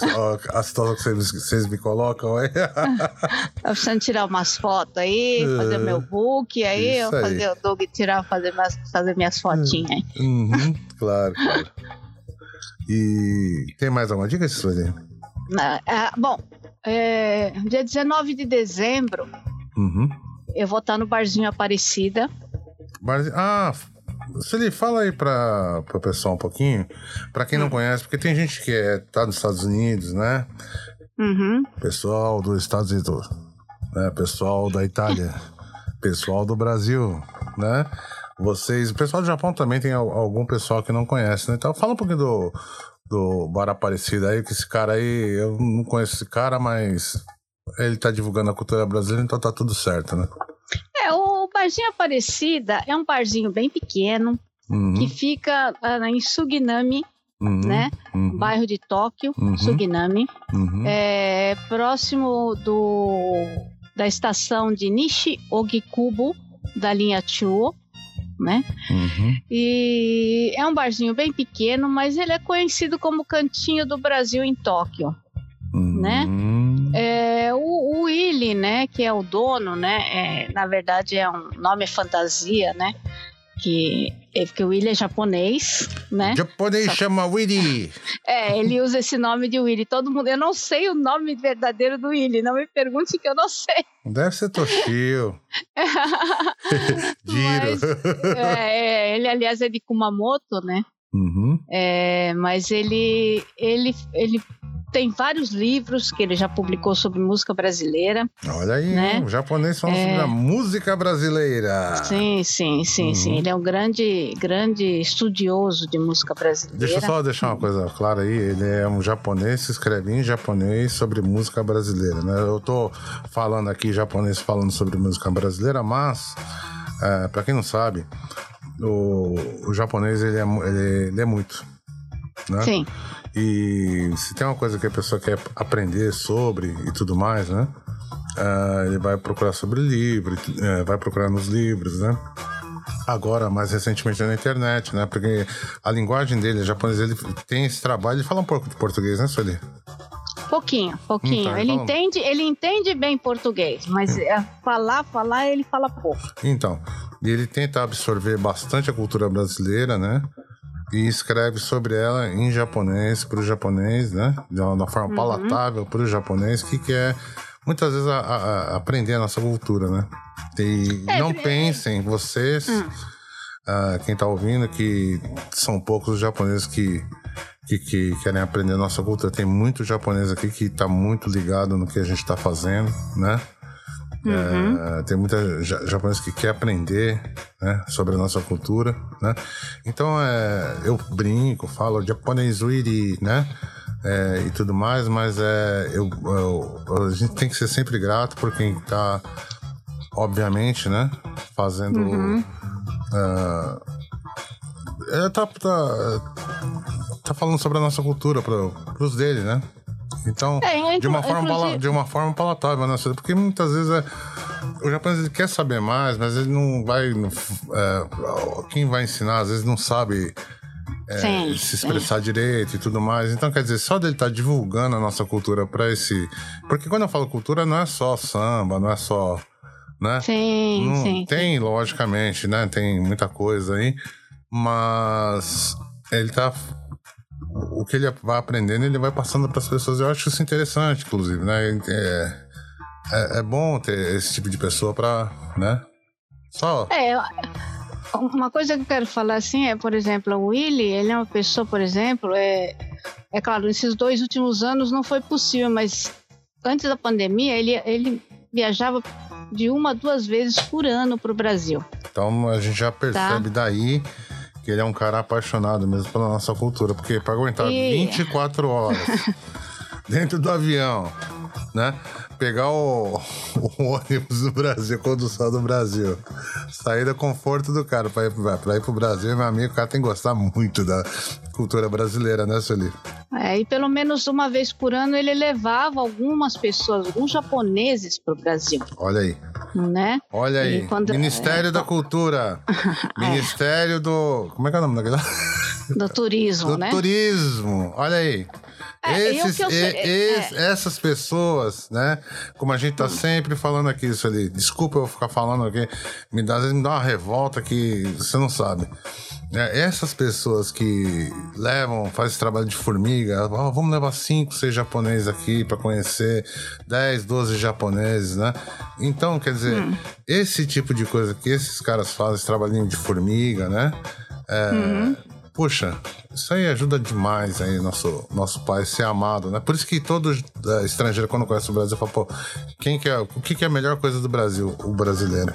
[SPEAKER 1] a, situação que vocês, vocês me colocam aí? *laughs*
[SPEAKER 2] Tô precisando tirar umas fotos aí, fazer meu book aí, eu fazer o Doug tirar, fazer, fazer minhas fotinhas aí.
[SPEAKER 1] Uhum, claro, claro. E tem mais alguma dica, Suzy?
[SPEAKER 2] Ah, bom, é, dia 19 de dezembro, uhum. eu vou estar no Barzinho Aparecida.
[SPEAKER 1] Barzinho, ah, Celi, fala aí para o pessoal um pouquinho, para quem não hum. conhece, porque tem gente que é, tá nos Estados Unidos, né? Uhum. Pessoal dos Estados Unidos, né? Pessoal da Itália, *laughs* pessoal do Brasil, né? Vocês, o pessoal do Japão também tem algum pessoal que não conhece, né? Então fala um pouquinho do, do Bar Aparecida aí, que esse cara aí, eu não conheço esse cara, mas ele tá divulgando a cultura brasileira, então tá tudo certo, né?
[SPEAKER 2] O Barzinho Aparecida é um barzinho bem pequeno, uhum. que fica uh, em Suginami, uhum. né? Uhum. Bairro de Tóquio, uhum. Suginami. Uhum. É, próximo do, da estação de Nishi Ogikubo, da linha Chuo né? Uhum. E é um barzinho bem pequeno, mas ele é conhecido como Cantinho do Brasil em Tóquio, né? É, o, o Willy, né, que é o dono, né, é, na verdade é um nome fantasia, né? que é porque o Willy é japonês, né?
[SPEAKER 1] Japonês Só... chama Willy. *laughs*
[SPEAKER 2] É, ele usa esse nome de Willy. Todo mundo, eu não sei o nome verdadeiro do Willy, não me pergunte que eu não sei.
[SPEAKER 1] Deve ser Toshio. *laughs*
[SPEAKER 2] Giro. é, é, ele, aliás, é de Kumamoto, né? Uhum. É, mas ele, ele, ele tem vários livros que ele já publicou sobre música brasileira.
[SPEAKER 1] Olha aí, né? o japonês falando é... sobre a música brasileira.
[SPEAKER 2] Sim, sim, sim, uhum. sim. Ele é um grande, grande estudioso de música brasileira.
[SPEAKER 1] Deixa eu só deixar uma coisa clara aí. Ele é um japonês, se escreve em japonês sobre música brasileira, né? Eu tô falando aqui japonês falando sobre música brasileira, mas é, para quem não sabe, o, o japonês ele é, ele, ele é muito. Né?
[SPEAKER 2] Sim.
[SPEAKER 1] E se tem uma coisa que a pessoa quer aprender sobre e tudo mais, né? Uh, ele vai procurar sobre livro, uh, vai procurar nos livros, né? Agora, mais recentemente na internet, né? Porque a linguagem dele, japonês, ele tem esse trabalho, ele fala um pouco de português, né, Sueli?
[SPEAKER 2] Pouquinho, pouquinho. Então, ele, entende, ele entende bem português, mas hum. falar, falar, ele fala pouco.
[SPEAKER 1] Então, e ele tenta absorver bastante a cultura brasileira, né? E escreve sobre ela em japonês para o japonês, né? De uma, forma uhum. palatável para o japonês, que quer muitas vezes a, a, aprender a nossa cultura, né? E é, não é... pensem, vocês, uhum. uh, quem está ouvindo, que são poucos os japoneses que, que, que, querem aprender a nossa cultura. Tem muito japonês aqui que está muito ligado no que a gente está fazendo, né? Uhum. É, tem muita japonês que quer aprender né, sobre a nossa cultura, né? Então é, eu brinco, falo japonês uiri, né? É, e tudo mais, mas é, eu, eu, a gente tem que ser sempre grato por quem está, obviamente, né? Fazendo. Uhum. Uh, tá, tá, tá falando sobre a nossa cultura para os dele, né? Então, é, de, uma forma, inclusive... de uma forma palatável, né? Porque muitas vezes é, o japonês quer saber mais, mas ele não vai. É, quem vai ensinar, às vezes, não sabe. É, sim, se expressar sim. direito e tudo mais. Então, quer dizer, só dele estar tá divulgando a nossa cultura para esse. Porque quando eu falo cultura, não é só samba, não é só. Né?
[SPEAKER 2] Sim, não, sim.
[SPEAKER 1] Tem, sim. logicamente, né? Tem muita coisa aí. Mas ele tá o que ele vai aprendendo, ele vai passando para as pessoas. Eu acho isso interessante, inclusive, né? É, é, é bom ter esse tipo de pessoa para, né? Só.
[SPEAKER 2] É, uma coisa que eu quero falar assim é, por exemplo, o Willy, ele é uma pessoa, por exemplo, é, é claro, nesses dois últimos anos não foi possível, mas antes da pandemia ele, ele viajava de uma a duas vezes por ano para o Brasil.
[SPEAKER 1] Então a gente já percebe tá? daí que ele é um cara apaixonado mesmo pela nossa cultura, porque para aguentar e... 24 horas *laughs* dentro do avião, né? Pegar o, *laughs* o ônibus do Brasil, condução do Brasil, sair do conforto do cara para ir, pra ir pro Brasil, meu amigo, o cara tem que gostar muito da cultura brasileira, né, Sueli?
[SPEAKER 2] É, e pelo menos uma vez por ano ele levava algumas pessoas, alguns japoneses para o Brasil.
[SPEAKER 1] Olha aí.
[SPEAKER 2] Né?
[SPEAKER 1] Olha aí. Quando, Ministério é, da Cultura. *laughs* É. Ministério do. Como é que é o nome daquele?
[SPEAKER 2] Do turismo,
[SPEAKER 1] do
[SPEAKER 2] né?
[SPEAKER 1] Turismo. Olha aí. É, Esses, eu, eu, é. Essas pessoas, né? Como a gente tá hum. sempre falando aqui, isso ali. Desculpa eu ficar falando aqui. Me dá, às vezes me dá uma revolta que você não sabe. É, essas pessoas que levam, fazem esse trabalho de formiga, oh, vamos levar cinco, seis japoneses aqui para conhecer 10, 12 japoneses, né? Então, quer dizer, hum. esse tipo de coisa que esses caras fazem, esse trabalhinho de formiga, né? É, uhum. Puxa, isso aí ajuda demais aí nosso, nosso país ser amado, né? Por isso que todo uh, estrangeiro, quando conhece o Brasil, fala, pô, quem que é, o que, que é a melhor coisa do Brasil? O brasileiro.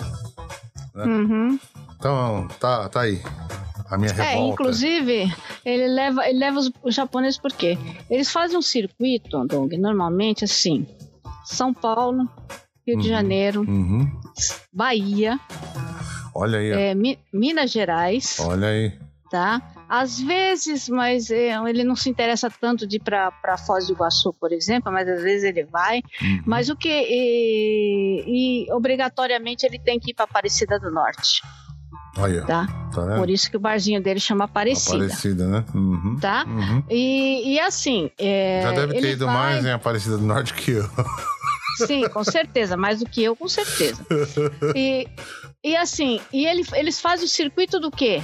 [SPEAKER 1] Né? Uhum. Então, tá, tá aí a minha é, revolta.
[SPEAKER 2] É, inclusive, ele leva, ele leva os, os japoneses por quê? Eles fazem um circuito, Dong, normalmente assim, São Paulo, Rio uhum, de Janeiro, uhum. Bahia,
[SPEAKER 1] olha aí,
[SPEAKER 2] é, Mi, Minas Gerais,
[SPEAKER 1] olha aí,
[SPEAKER 2] tá? Às vezes, mas é, ele não se interessa tanto de ir para Foz do Iguaçu, por exemplo, mas às vezes ele vai. Uhum. Mas o que e, e obrigatoriamente ele tem que ir para Aparecida do Norte.
[SPEAKER 1] Olha,
[SPEAKER 2] tá? tá Por isso que o barzinho dele chama Aparecida.
[SPEAKER 1] Aparecida, né? Uhum,
[SPEAKER 2] tá? Uhum. E, e assim. É,
[SPEAKER 1] Já deve ter ido vai... mais em Aparecida do Norte que eu. *laughs*
[SPEAKER 2] Sim, com certeza, mais do que eu, com certeza. *laughs* E, e assim, e ele, eles fazem o circuito do quê?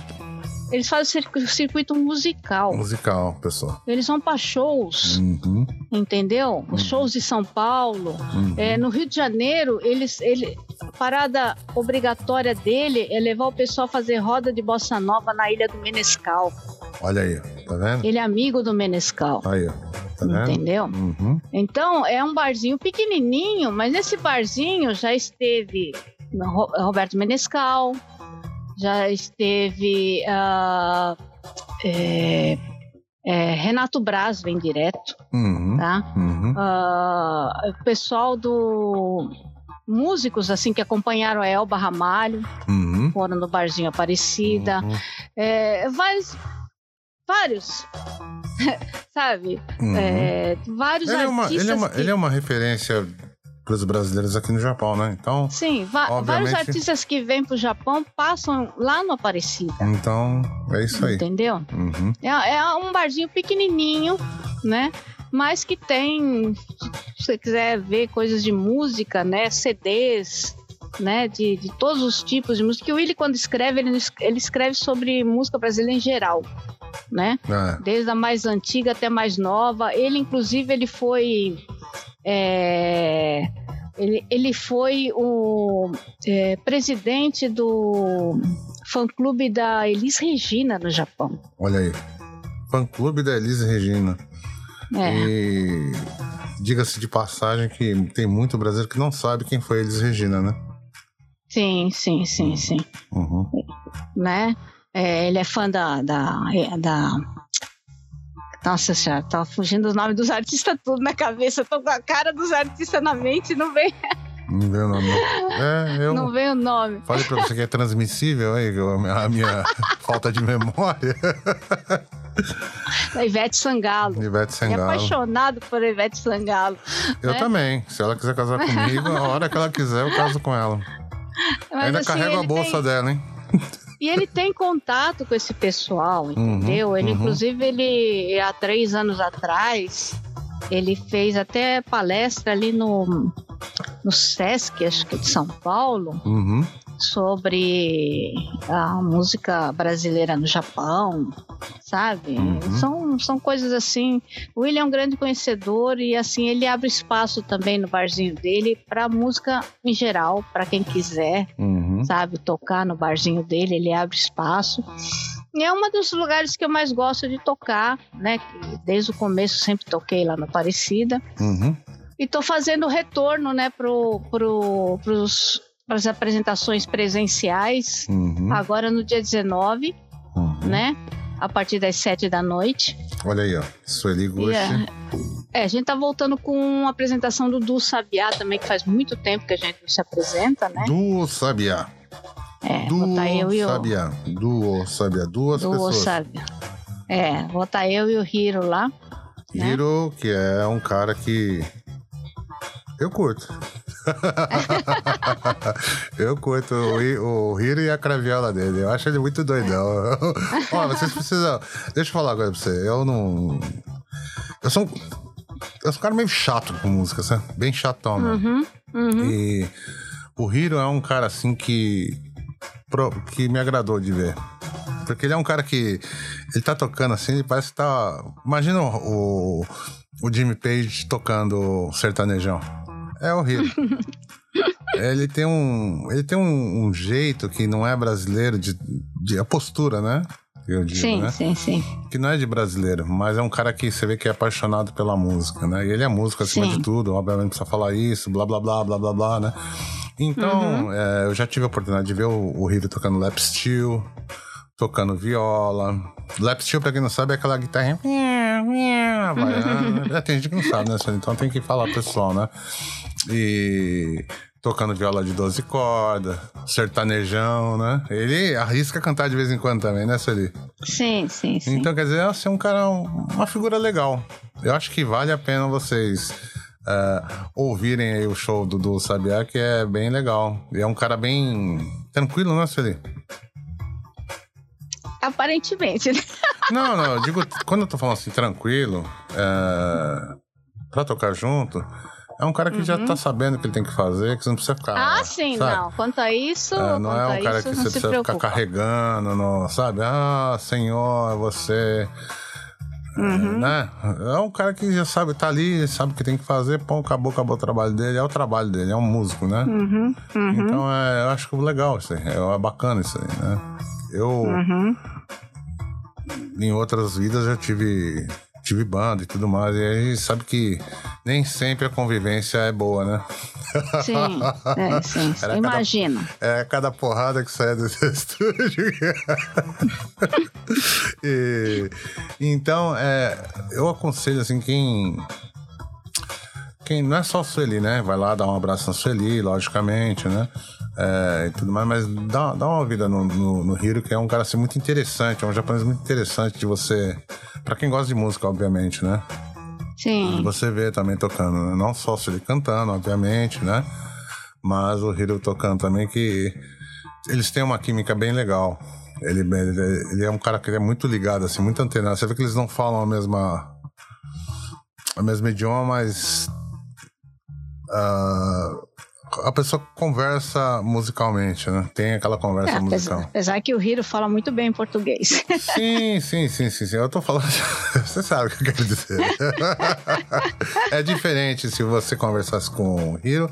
[SPEAKER 2] Eles fazem o circuito musical.
[SPEAKER 1] Musical, pessoal.
[SPEAKER 2] Eles vão para shows, uhum. entendeu? Uhum. Shows de São Paulo. Uhum. É, no Rio de Janeiro, eles, ele, a parada obrigatória dele é levar o pessoal a fazer roda de bossa nova na ilha do Menescal.
[SPEAKER 1] Olha aí, tá vendo?
[SPEAKER 2] Ele é amigo do Menescal.
[SPEAKER 1] Aí, tá vendo?
[SPEAKER 2] Entendeu? Uhum. Então, é um barzinho pequenininho, mas nesse barzinho já esteve Roberto Menescal, já esteve uh, é, é, Renato Braz vem direto, uhum, tá? Uhum. Uh, o pessoal do músicos assim que acompanharam a Elba Ramalho, uhum. foram no barzinho Aparecida, uhum. é, vários, vários, *laughs* sabe? Uhum. É, vários
[SPEAKER 1] ele
[SPEAKER 2] artistas.
[SPEAKER 1] É uma, ele, é uma, que... ele é uma referência para os brasileiros aqui no Japão, né? Então.
[SPEAKER 2] Sim, obviamente... vários artistas que vêm para o Japão passam lá no Aparecida.
[SPEAKER 1] Então, é isso aí.
[SPEAKER 2] Entendeu? Uhum. É, é um barzinho pequenininho, né? Mas que tem, se você quiser ver coisas de música, né? CDs, né, de, de todos os tipos de música. Que o Willi, quando escreve, ele, ele escreve sobre música brasileira em geral, né? É. Desde a mais antiga até a mais nova. Ele, inclusive, ele foi é, ele, ele foi o é, presidente do fã-clube da Elis Regina no Japão.
[SPEAKER 1] Olha aí. Fã-clube da Elis Regina. É. E diga-se de passagem que tem muito brasileiro que não sabe quem foi Elis Regina, né?
[SPEAKER 2] Sim, sim, sim, sim. Uhum. Né? É, ele é fã da, da, da nossa senhora, tava fugindo os nomes dos artistas tudo na cabeça. tô com a cara dos artistas na mente e não vem.
[SPEAKER 1] Não vem o nome. É, eu
[SPEAKER 2] não vem o nome.
[SPEAKER 1] Falei pra você que é transmissível aí, a minha *laughs* falta de memória.
[SPEAKER 2] Da Ivete Sangalo.
[SPEAKER 1] Ivete Sangalo.
[SPEAKER 2] É apaixonado por Ivete Sangalo.
[SPEAKER 1] Eu né? também. Se ela quiser casar comigo, a hora que ela quiser, eu caso com ela. Mas, Ainda assim, carrego a bolsa tem... dela, hein?
[SPEAKER 2] E ele tem contato com esse pessoal, uhum, entendeu? Uhum, ele, uhum. inclusive, ele há três anos atrás, ele fez até palestra ali no, no Sesc, acho que é de São Paulo, uhum sobre a música brasileira no Japão, sabe? Uhum. São, são coisas assim. O William é um grande conhecedor e assim ele abre espaço também no barzinho dele para música em geral, para quem quiser, uhum. Sabe, tocar no barzinho dele, ele abre espaço. E é um dos lugares que eu mais gosto de tocar, né? Desde o começo sempre toquei lá na Aparecida. Uhum. E tô fazendo retorno, né, pro, pro, pros para as apresentações presenciais, uhum. agora no dia 19, uhum. né? A partir das 7 da noite.
[SPEAKER 1] Olha aí, ó. Sueli Gucci.
[SPEAKER 2] É, a gente tá voltando com uma apresentação do Du Sabiá também, que faz muito tempo que a gente não se apresenta, né?
[SPEAKER 1] Du Sabiá.
[SPEAKER 2] É, Duo tá eu e o...
[SPEAKER 1] Sabiá. Duo Sabiá. Duas Duo pessoas. Sabiá.
[SPEAKER 2] É, vou tá eu e o Hiro lá.
[SPEAKER 1] Né? Hiro, que é um cara que eu curto. *laughs* eu curto o, o Hiro e a craviola dele. Eu acho ele muito doidão. *laughs* Ó, vocês precisam. Deixa eu falar agora pra você. Eu não. Eu sou um é um cara meio chato com música, sabe? Bem chatão, né? Uhum, uhum. E o Hiro é um cara assim que. que me agradou de ver. Porque ele é um cara que. Ele tá tocando assim, ele parece que tá. Imagina o, o Jimmy Page tocando sertanejão. É horrível. *laughs* ele tem um. Ele tem um, um, jeito que não é brasileiro de, de. a postura, né? Eu digo,
[SPEAKER 2] sim,
[SPEAKER 1] né?
[SPEAKER 2] sim, sim.
[SPEAKER 1] Que não é de brasileiro, mas é um cara que você vê que é apaixonado pela música, né? E ele é músico acima sim. de tudo, obviamente precisa falar isso, blá blá blá blá blá blá, né? Então, uhum. é, eu já tive a oportunidade de ver o, o River tocando lap steel, tocando viola. Lap steel, pra quem não sabe, é aquela guitarra. Vai, tem gente que não sabe, né? Então tem que falar pessoal, né? E tocando viola de 12 cordas, sertanejão, né? Ele arrisca cantar de vez em quando também, né, Sueli?
[SPEAKER 2] Sim, sim, sim.
[SPEAKER 1] Então, quer dizer, é assim, um cara, uma figura legal. Eu acho que vale a pena vocês uh, ouvirem aí o show do, do Sabiá, que é bem legal. E é um cara bem tranquilo, né, Sueli?
[SPEAKER 2] Aparentemente, né? *laughs*
[SPEAKER 1] Não, não, eu digo, quando eu tô falando assim, tranquilo, uh, pra tocar junto, é um cara que uhum. já tá sabendo o que ele tem que fazer, que você não precisa ficar.
[SPEAKER 2] Ah, sim, sabe? não. Quanto a isso.
[SPEAKER 1] É, não é um cara isso, que você precisa ficar carregando, não, sabe? Ah, senhor, é você. É, uhum. né? É um cara que já sabe, tá ali, sabe o que tem que fazer, pô, acabou, acabou o trabalho dele, é o trabalho dele, é um músico, né?
[SPEAKER 2] Uhum. Uhum.
[SPEAKER 1] Então é, eu acho legal isso aí, é bacana isso aí, né? Eu.
[SPEAKER 2] Uhum.
[SPEAKER 1] Em outras vidas já tive tive banda e tudo mais. E aí sabe que nem sempre a convivência é boa, né?
[SPEAKER 2] Sim, é, sim. *laughs* Imagina.
[SPEAKER 1] é cada porrada que sai desse *laughs* estúdio. e, então, é, eu aconselho assim, quem. Quem não é só a Sueli, né? Vai lá dar um abraço na Sueli, logicamente, né? É, e tudo mais, mas dá, dá uma vida no, no, no Hiro, que é um cara assim, muito interessante, é um japonês muito interessante de você Pra quem gosta de música, obviamente, né?
[SPEAKER 2] Sim.
[SPEAKER 1] Você vê também tocando, né? Não só ele cantando, obviamente, né? Mas o Hiro tocando também, que eles têm uma química bem legal. Ele, ele, ele é um cara que é muito ligado, assim, muito antenado. Você vê que eles não falam a mesma. a mesma idioma, mas. Uh, a pessoa conversa musicalmente, né? Tem aquela conversa é, musical.
[SPEAKER 2] Apesar que o Hiro fala muito bem português.
[SPEAKER 1] Sim, sim, sim, sim, sim. Eu tô falando. *laughs* Você sabe o que eu quero dizer. *laughs* é diferente se você conversasse com o Hiro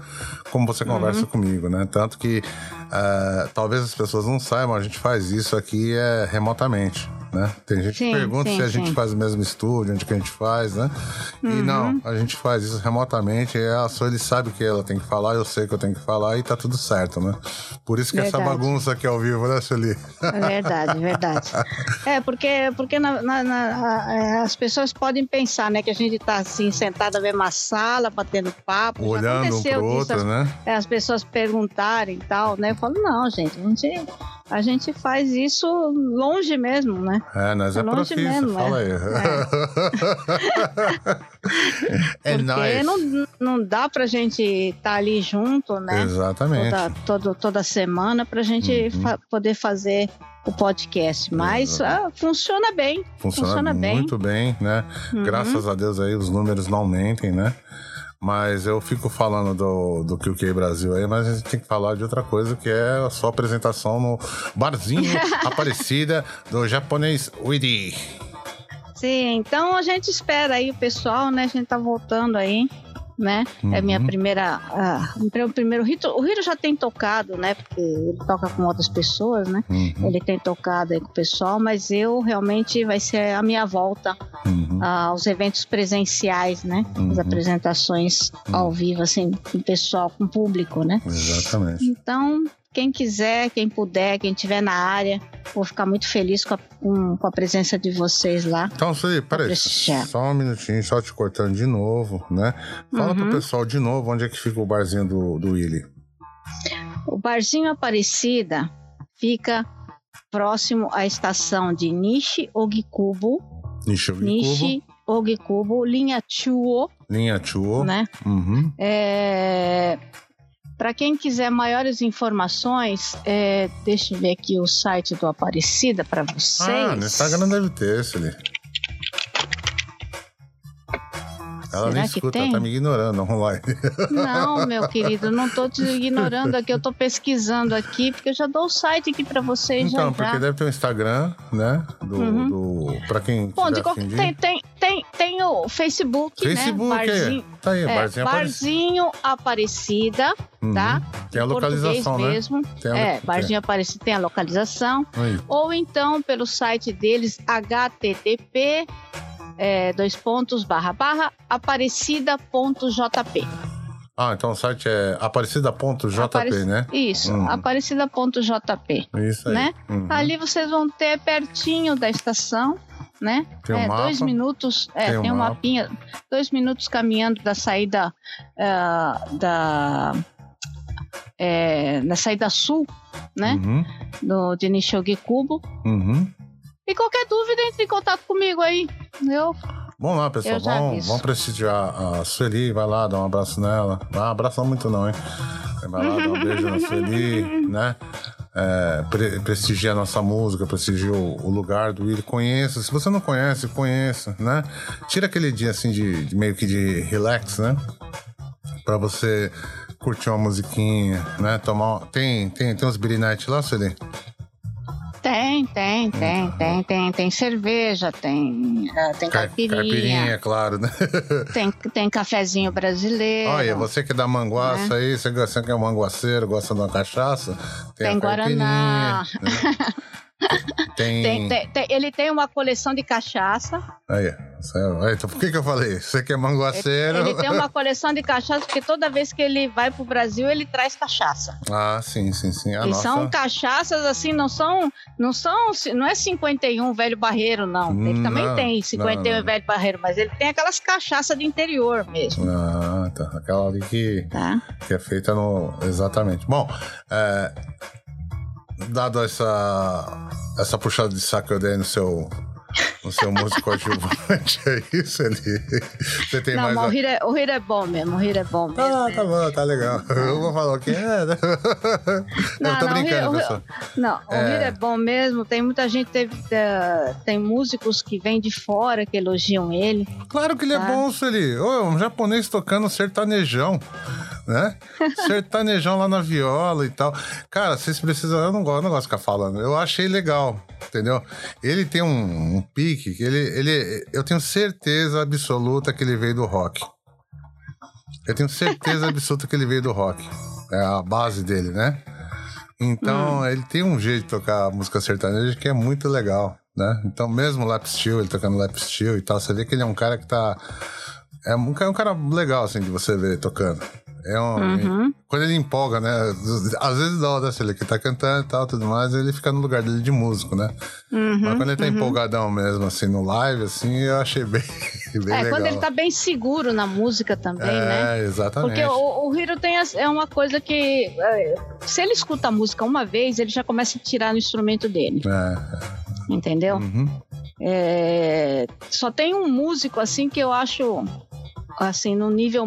[SPEAKER 1] como você conversa uhum. comigo, né? Tanto que uh, talvez as pessoas não saibam, a gente faz isso aqui é, remotamente né? Tem gente sim, que pergunta sim, se a sim. gente faz o mesmo estúdio, onde que a gente faz, né? Uhum. E não, a gente faz isso remotamente. E a ele sabe que ela tem que falar, eu sei que eu tenho que falar e tá tudo certo, né? Por isso que verdade. essa bagunça aqui ao vivo, né, Sueli?
[SPEAKER 2] É verdade, verdade. *laughs* É, porque, porque na, na, na, é, as pessoas podem pensar, né, que a gente tá assim, sentado na mesma sala, batendo papo.
[SPEAKER 1] Olhando um pro outro,
[SPEAKER 2] as,
[SPEAKER 1] né?
[SPEAKER 2] É, as pessoas perguntarem e tal, né? Eu falo, não, gente, a gente, a gente faz isso longe mesmo, né?
[SPEAKER 1] É, nós é, é profissa, mesmo, fala é. aí. *laughs*
[SPEAKER 2] É, é Porque não, não dá pra gente estar tá ali junto, né?
[SPEAKER 1] Exatamente.
[SPEAKER 2] Toda, todo, toda semana pra gente uhum. fa poder fazer o podcast, mas ah, funciona bem.
[SPEAKER 1] Funciona, funciona muito bem, bem né? Uhum. Graças a Deus aí os números não aumentem, né? Mas eu fico falando do, do QQ Brasil aí, mas a gente tem que falar de outra coisa, que é a sua apresentação no barzinho *laughs* Aparecida do japonês Widi.
[SPEAKER 2] Sim, então a gente espera aí o pessoal, né? A gente tá voltando aí né? Uhum. É minha primeira. Meu primeiro rito. O Rito já tem tocado, né? Porque ele toca com outras pessoas, né? Uhum. Ele tem tocado com o pessoal, mas eu realmente vai ser a minha volta uhum. uh, aos eventos presenciais, né? As uhum. apresentações ao uhum. vivo, assim, com o pessoal, com o público, né?
[SPEAKER 1] Exatamente.
[SPEAKER 2] Então, quem quiser, quem puder, quem estiver na área, vou ficar muito feliz com a, com, com a presença de vocês lá.
[SPEAKER 1] Então, Sueli, peraí, só um minutinho, só te cortando de novo, né? Fala uhum. pro pessoal de novo onde é que fica o barzinho do, do Willy.
[SPEAKER 2] O barzinho Aparecida fica próximo à estação de Nishi Ogikubo.
[SPEAKER 1] Nishi Ogikubo.
[SPEAKER 2] Nishi Ogikubo, linha Chuo.
[SPEAKER 1] Linha Chuo.
[SPEAKER 2] Né?
[SPEAKER 1] Uhum.
[SPEAKER 2] É para quem quiser maiores informações, é, deixa eu ver aqui o site do Aparecida para vocês.
[SPEAKER 1] Ah, no Instagram deve ter esse Ela Será nem escuta, ela tá me ignorando *laughs* online.
[SPEAKER 2] Não, meu querido, não tô te ignorando aqui, eu tô pesquisando aqui, porque eu já dou o site aqui pra vocês
[SPEAKER 1] então,
[SPEAKER 2] já.
[SPEAKER 1] porque
[SPEAKER 2] já.
[SPEAKER 1] deve ter um Instagram, né? Do,
[SPEAKER 2] Uhum.
[SPEAKER 1] do, pra quem
[SPEAKER 2] Bom, de qualquer, tem, tem, tem, tem o Facebook,
[SPEAKER 1] Facebook,
[SPEAKER 2] né? Barzinho.
[SPEAKER 1] Tá aí,
[SPEAKER 2] é,
[SPEAKER 1] Barzinho Aparecida.
[SPEAKER 2] Barzinho Aparecida,
[SPEAKER 1] Uhum.
[SPEAKER 2] tá?
[SPEAKER 1] Tem a localização, né?
[SPEAKER 2] mesmo.
[SPEAKER 1] Tem a-
[SPEAKER 2] é, Barzinho Aparecida tem a localização.
[SPEAKER 1] Aí.
[SPEAKER 2] Ou então pelo site deles, http é, dois pontos, barra, barra, aparecida.jp.
[SPEAKER 1] Ah, então o site é aparecida.jp,
[SPEAKER 2] Aparec-
[SPEAKER 1] né?
[SPEAKER 2] Isso,
[SPEAKER 1] Uhum.
[SPEAKER 2] aparecida.jp.
[SPEAKER 1] Isso aí.
[SPEAKER 2] Né?
[SPEAKER 1] Uhum.
[SPEAKER 2] Ali vocês vão ter pertinho da estação, né?
[SPEAKER 1] Tem um
[SPEAKER 2] é,
[SPEAKER 1] mapa.
[SPEAKER 2] dois minutos, é,
[SPEAKER 1] Tem um
[SPEAKER 2] tem um
[SPEAKER 1] mapa.
[SPEAKER 2] mapinha, dois minutos caminhando da saída ah, da é, na saída sul, né?
[SPEAKER 1] Uhum.
[SPEAKER 2] Do de Nishogi Kubo.
[SPEAKER 1] Uhum.
[SPEAKER 2] E qualquer dúvida, entre em contato comigo aí. Eu
[SPEAKER 1] Vamos lá, pessoal. Vamos, vamos prestigiar a Sueli. Vai lá, dá um abraço nela. Ah, não muito não, hein? Vai lá, dá um beijo na Sueli, *laughs* né? É, pre prestigia a nossa música, prestigia o, o lugar do Willi. Conheça. Se você não conhece, conheça, né? Tira aquele dia assim de, de meio que de relax, né? Pra você curtir uma musiquinha, né? Tomar. Tem, tem, tem uns Billy Night lá, Sueli?
[SPEAKER 2] Tem, tem, tem, tem, tem, tem cerveja, tem, ah, tem
[SPEAKER 1] Cai-
[SPEAKER 2] caipirinha,
[SPEAKER 1] Caipirinha, claro, né? *laughs*
[SPEAKER 2] tem, tem cafezinho brasileiro.
[SPEAKER 1] Olha, você que é da manguaça
[SPEAKER 2] Né?
[SPEAKER 1] aí, você, que é manguaceiro, gosta de uma cachaça, tem,
[SPEAKER 2] Tem
[SPEAKER 1] a
[SPEAKER 2] Guaraná.
[SPEAKER 1] né? *laughs* Tem.
[SPEAKER 2] Tem- tem- tem- ele tem uma coleção de cachaça.
[SPEAKER 1] Aí, então por que, que eu falei? Você que é manguaceiro.
[SPEAKER 2] Ele tem uma coleção de cachaça, porque toda vez que ele vai pro Brasil, ele traz cachaça.
[SPEAKER 1] Ah, sim, sim, sim. A
[SPEAKER 2] e
[SPEAKER 1] nossa...
[SPEAKER 2] são cachaças assim, não são, não são, não é 51 velho barreiro, não. Ele também
[SPEAKER 1] Não,
[SPEAKER 2] tem 51
[SPEAKER 1] não, não.
[SPEAKER 2] velho barreiro, mas ele tem aquelas cachaças de interior mesmo,
[SPEAKER 1] Ah, tá. Aquela ali que,
[SPEAKER 2] tá?
[SPEAKER 1] que é feita no. Exatamente. Bom, é, dado essa, essa puxada de saco que eu dei no seu. No seu músico adjuvante, é isso ali? Você tem
[SPEAKER 2] não,
[SPEAKER 1] mais.
[SPEAKER 2] o Rio, é, o é bom mesmo, o é bom mesmo.
[SPEAKER 1] Ah, tá bom, tá legal. Eu vou falar o que é. né? eu tô
[SPEAKER 2] o
[SPEAKER 1] brincando,
[SPEAKER 2] o
[SPEAKER 1] pessoal.
[SPEAKER 2] Não, o
[SPEAKER 1] É.
[SPEAKER 2] É bom mesmo. Tem muita gente, teve, eh, tem músicos que vêm de fora que elogiam ele.
[SPEAKER 1] Claro que ele é
[SPEAKER 2] Tá.
[SPEAKER 1] bom, Sueli. Ô, um japonês tocando sertanejão, né? *laughs* sertanejão lá na viola e tal. Cara, vocês precisam. Eu não gosto, eu não gosto de ficar falando. Eu achei legal, entendeu? Ele tem um, um pique que ele, ele. Eu tenho certeza absoluta que ele veio do rock. Eu tenho certeza absoluta que ele veio do rock. É a base dele, né? Então, ele tem um jeito de tocar música sertaneja que é muito legal, né? Então, mesmo lap steel, ele tocando lap steel e tal, você vê que ele é um cara que tá... É um, ca- um cara legal, assim, de você ver tocando. É um,
[SPEAKER 2] Uhum.
[SPEAKER 1] Quando ele empolga, né? Às vezes dá, né? Se ele que tá cantando e tal, tudo mais, ele fica no lugar dele de músico, né?
[SPEAKER 2] Uhum,
[SPEAKER 1] Mas quando ele tá empolgadão mesmo, assim, no live, assim, eu achei bem, *laughs* bem
[SPEAKER 2] É,
[SPEAKER 1] legal.
[SPEAKER 2] quando ele tá bem seguro na música também,
[SPEAKER 1] é,
[SPEAKER 2] né?
[SPEAKER 1] exatamente.
[SPEAKER 2] Porque o, o Hiro tem é uma coisa que é, se ele escuta a música uma vez, ele já começa a tirar no instrumento dele,
[SPEAKER 1] É,
[SPEAKER 2] entendeu?
[SPEAKER 1] uhum.
[SPEAKER 2] É, só tem um músico assim que eu acho assim no nível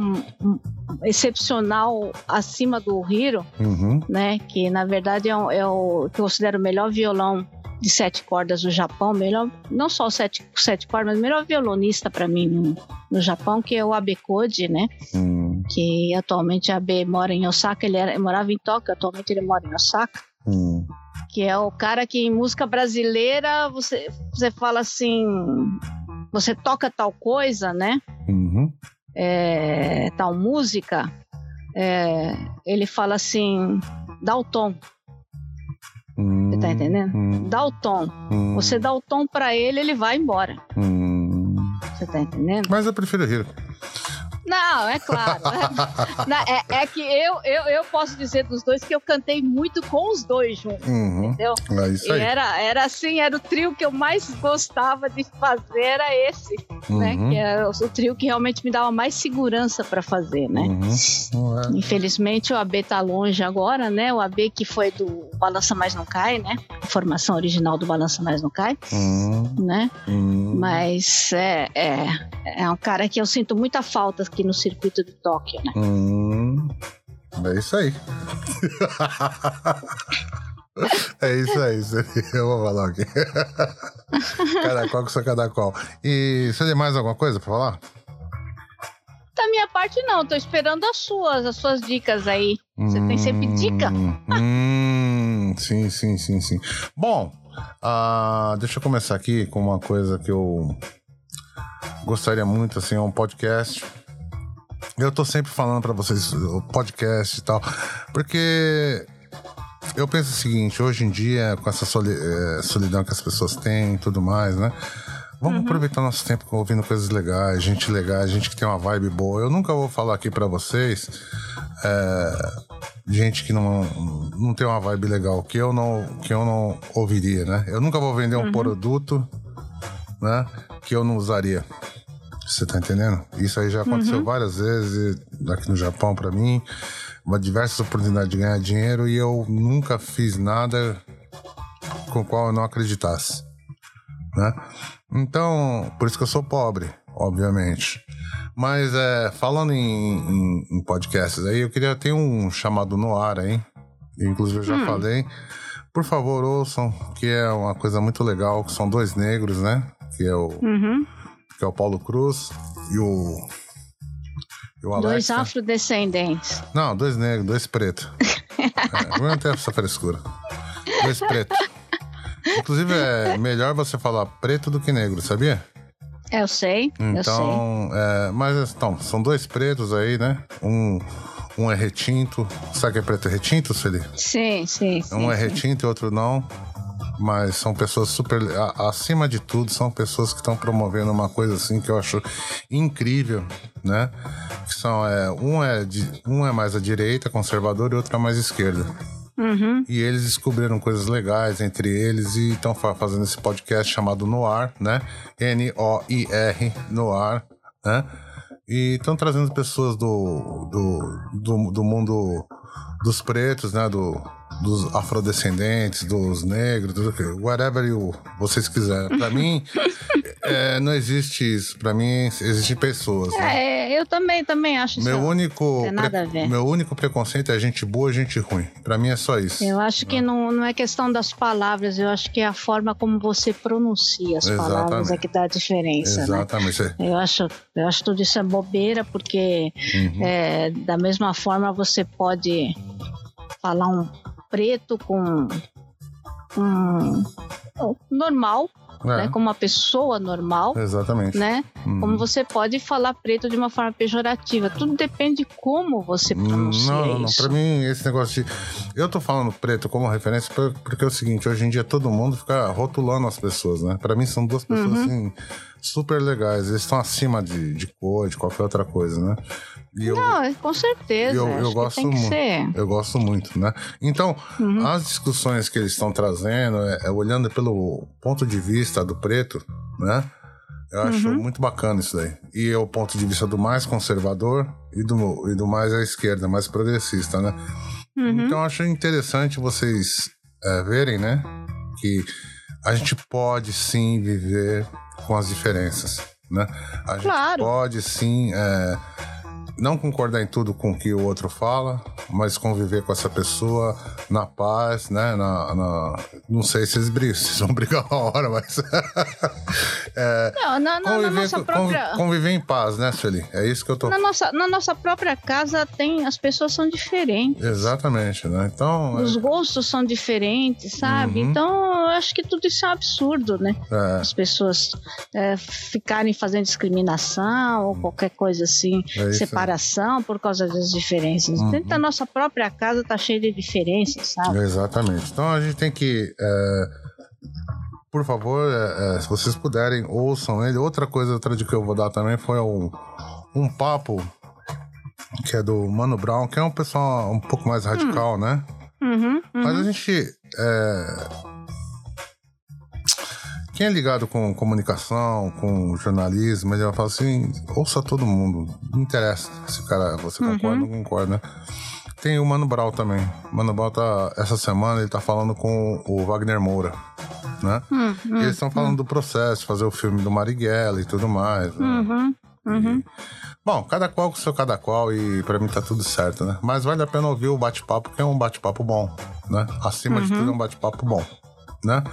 [SPEAKER 2] excepcional acima do Hiro,
[SPEAKER 1] Uhum.
[SPEAKER 2] né? Que na verdade é, o- é o que eu considero o melhor violão de sete cordas do Japão, melhor não só o sete, sete cordas, mas o melhor violonista para mim no, no Japão, que é o Abe Koji, né?
[SPEAKER 1] Hum,
[SPEAKER 2] Que atualmente a Abe mora em Osaka, ele era- morava em Tóquio, atualmente ele mora em Osaka.
[SPEAKER 1] hum.
[SPEAKER 2] Que é o cara que em música brasileira você, você fala assim, você toca tal coisa, né?
[SPEAKER 1] Uhum.
[SPEAKER 2] É, tal música, é, ele fala assim, dá o tom,
[SPEAKER 1] Você
[SPEAKER 2] tá entendendo?
[SPEAKER 1] Hum,
[SPEAKER 2] dá o tom.
[SPEAKER 1] hum,
[SPEAKER 2] Você dá o tom pra ele, ele vai embora.
[SPEAKER 1] hum.
[SPEAKER 2] Você tá entendendo?
[SPEAKER 1] Mas eu prefiro rir.
[SPEAKER 2] Não, é claro. *laughs* É, é que eu, eu, eu posso dizer dos dois que eu cantei muito com os dois juntos,
[SPEAKER 1] Uhum.
[SPEAKER 2] entendeu?
[SPEAKER 1] É isso
[SPEAKER 2] E
[SPEAKER 1] aí.
[SPEAKER 2] era, era assim, era o trio que eu mais gostava de fazer, era esse, né?
[SPEAKER 1] Uhum.
[SPEAKER 2] Que era o, o trio que realmente me dava mais segurança pra fazer, né?
[SPEAKER 1] Uhum. É.
[SPEAKER 2] Infelizmente o AB tá longe agora, né? O AB que foi do Balança Mais Não Cai, né? A formação original do Balança Mais Não Cai,
[SPEAKER 1] Hum,
[SPEAKER 2] né?
[SPEAKER 1] hum.
[SPEAKER 2] Mas é, é, é um cara que eu sinto muita falta aqui no circuito de Tóquio, né?
[SPEAKER 1] Hum, é isso aí. *laughs* é isso aí. Eu vou falar aqui. *laughs* cada qual com seu cada qual. E você tem mais alguma coisa pra falar?
[SPEAKER 2] minha parte, não. Tô esperando as suas, as suas dicas aí. Você hum, tem sempre dica?
[SPEAKER 1] hum, sim, sim, sim, sim. Bom, uh, deixa eu começar aqui com uma coisa que eu gostaria muito, assim, é um podcast. Eu tô sempre falando para vocês o podcast e tal, porque eu penso o seguinte, hoje em dia, com essa eh, solidão que as pessoas têm e tudo mais, né? Vamos uhum. aproveitar nosso tempo ouvindo coisas legais, gente legal, gente que tem uma vibe boa. Eu nunca vou falar aqui para vocês é, gente que não, não tem uma vibe legal, que eu não, que eu não ouviria, né? Eu nunca vou vender um uhum. produto, né? Que eu não usaria. Você tá entendendo? Isso aí já aconteceu uhum. várias vezes aqui no Japão para mim, uma diversas oportunidades de ganhar dinheiro e eu nunca fiz nada com o qual eu não acreditasse, né? Então, por isso que eu sou pobre, obviamente. Mas é, falando em, em, em, podcasts aí, eu queria ter um chamado no ar aí. Inclusive eu já hum. falei. Por favor, ouçam, que é uma coisa muito legal, que são dois negros, né? Que é o,
[SPEAKER 2] uhum.
[SPEAKER 1] Que é o Paulo Cruz e o.
[SPEAKER 2] E o dois afrodescendentes.
[SPEAKER 1] Não, dois negros, dois pretos. *laughs* é, não tem essa frescura. Dois pretos. Inclusive, é melhor você falar preto do que negro, sabia?
[SPEAKER 2] Eu sei,
[SPEAKER 1] então,
[SPEAKER 2] eu sei.
[SPEAKER 1] É, mas então, são dois pretos aí, né? Um, um é retinto. Sabe que é preto retinto, Celi?
[SPEAKER 2] Sim, sim.
[SPEAKER 1] Um
[SPEAKER 2] sim,
[SPEAKER 1] é retinto e outro não. Mas são pessoas super. A, acima de tudo, são pessoas que estão promovendo uma coisa assim que eu acho incrível, né? Que são. É, um, é de, um é mais à direita, conservador, e outro é mais à esquerda.
[SPEAKER 2] Uhum.
[SPEAKER 1] E eles descobriram coisas legais entre eles e estão fazendo esse podcast chamado Noir, né? N-O-I-R, Noir, né? E estão trazendo pessoas do, do, do, do mundo dos pretos, né? Do, dos afrodescendentes, dos negros, do, whatever you, vocês quiserem. Para mim, *laughs* é, não existe isso. Para mim, existem pessoas.
[SPEAKER 2] Né? É, eu também, também acho
[SPEAKER 1] meu isso. Único tem nada a ver. Meu único preconceito é gente boa gente ruim. Para mim é só isso.
[SPEAKER 2] Eu acho que né? não, não é questão das palavras, eu acho que é a forma como você pronuncia as Exatamente. palavras é que dá a diferença. Né?
[SPEAKER 1] Exatamente.
[SPEAKER 2] Né? Eu, acho, eu acho tudo isso é bobeira, porque uhum. é, da mesma forma você pode falar um preto com um normal, é. né, como uma pessoa normal.
[SPEAKER 1] Exatamente.
[SPEAKER 2] Né? Uhum. Como você pode falar preto de uma forma pejorativa. Tudo depende de como você hum, pronuncia
[SPEAKER 1] Não, não, não.
[SPEAKER 2] isso.
[SPEAKER 1] Pra mim, esse negócio de... Eu tô falando preto como referência porque é o seguinte, hoje em dia todo mundo fica rotulando as pessoas, né? Pra mim são duas pessoas, uhum. assim, super legais. Eles estão acima de, de cor, de qualquer outra coisa, né?
[SPEAKER 2] Eu, não, com certeza.
[SPEAKER 1] Eu, eu gosto muito. Eu gosto muito, né? Então, uhum. as discussões que eles estão trazendo, é, é, olhando pelo ponto de vista do preto, né? Eu acho uhum. muito bacana isso daí. E é o ponto de vista do mais conservador e do, e do mais à esquerda, mais progressista, né? Uhum. Então, eu acho interessante vocês é, verem, né? Que a gente pode sim viver com as diferenças, né? A gente
[SPEAKER 2] claro.
[SPEAKER 1] pode sim. É, não concordar em tudo com o que o outro fala, mas conviver com essa pessoa na paz, né? Na, na... não sei se eles brigam, *laughs* se vão brigar uma hora, mas. *laughs*
[SPEAKER 2] é, não, na, na, conviver, na nossa própria.
[SPEAKER 1] Conviver em paz, né, Sueli? É isso que eu tô.
[SPEAKER 2] Na nossa, na nossa própria casa tem. As pessoas são diferentes.
[SPEAKER 1] Exatamente, né? Então.
[SPEAKER 2] Os é... gostos são diferentes, sabe? Uhum. Então, eu acho que tudo isso é um absurdo, né?
[SPEAKER 1] É.
[SPEAKER 2] As pessoas é, ficarem fazendo discriminação ou qualquer coisa assim, é separação por causa das diferenças. Uhum. Dentro da nossa própria casa tá cheio de diferenças, sabe?
[SPEAKER 1] Exatamente. Então a gente tem que. É, por favor, é, é, se vocês puderem, ouçam ele. Outra coisa, outra dica que eu vou dar também foi um, um papo que é do Mano Brown, que é um pessoal um pouco mais radical,
[SPEAKER 2] hum.
[SPEAKER 1] né?
[SPEAKER 2] Uhum, uhum.
[SPEAKER 1] Mas a gente. É, quem é ligado com comunicação, com jornalismo, ele vai falar assim: ouça todo mundo. Não interessa se o cara, você uhum. concorda ou não concorda, né? Tem o Mano Brown também. O Mano Brown tá, essa semana ele tá falando com o Wagner Moura, né?
[SPEAKER 2] Uhum.
[SPEAKER 1] E eles estão falando uhum. do processo, fazer o filme do Marighella e tudo mais.
[SPEAKER 2] Né? Uhum. Uhum.
[SPEAKER 1] E, bom, cada qual com o seu cada qual e para mim tá tudo certo, né? Mas vale a pena ouvir o bate-papo, que é um bate-papo bom, né? Acima de uhum. tudo é um bate-papo bom, né?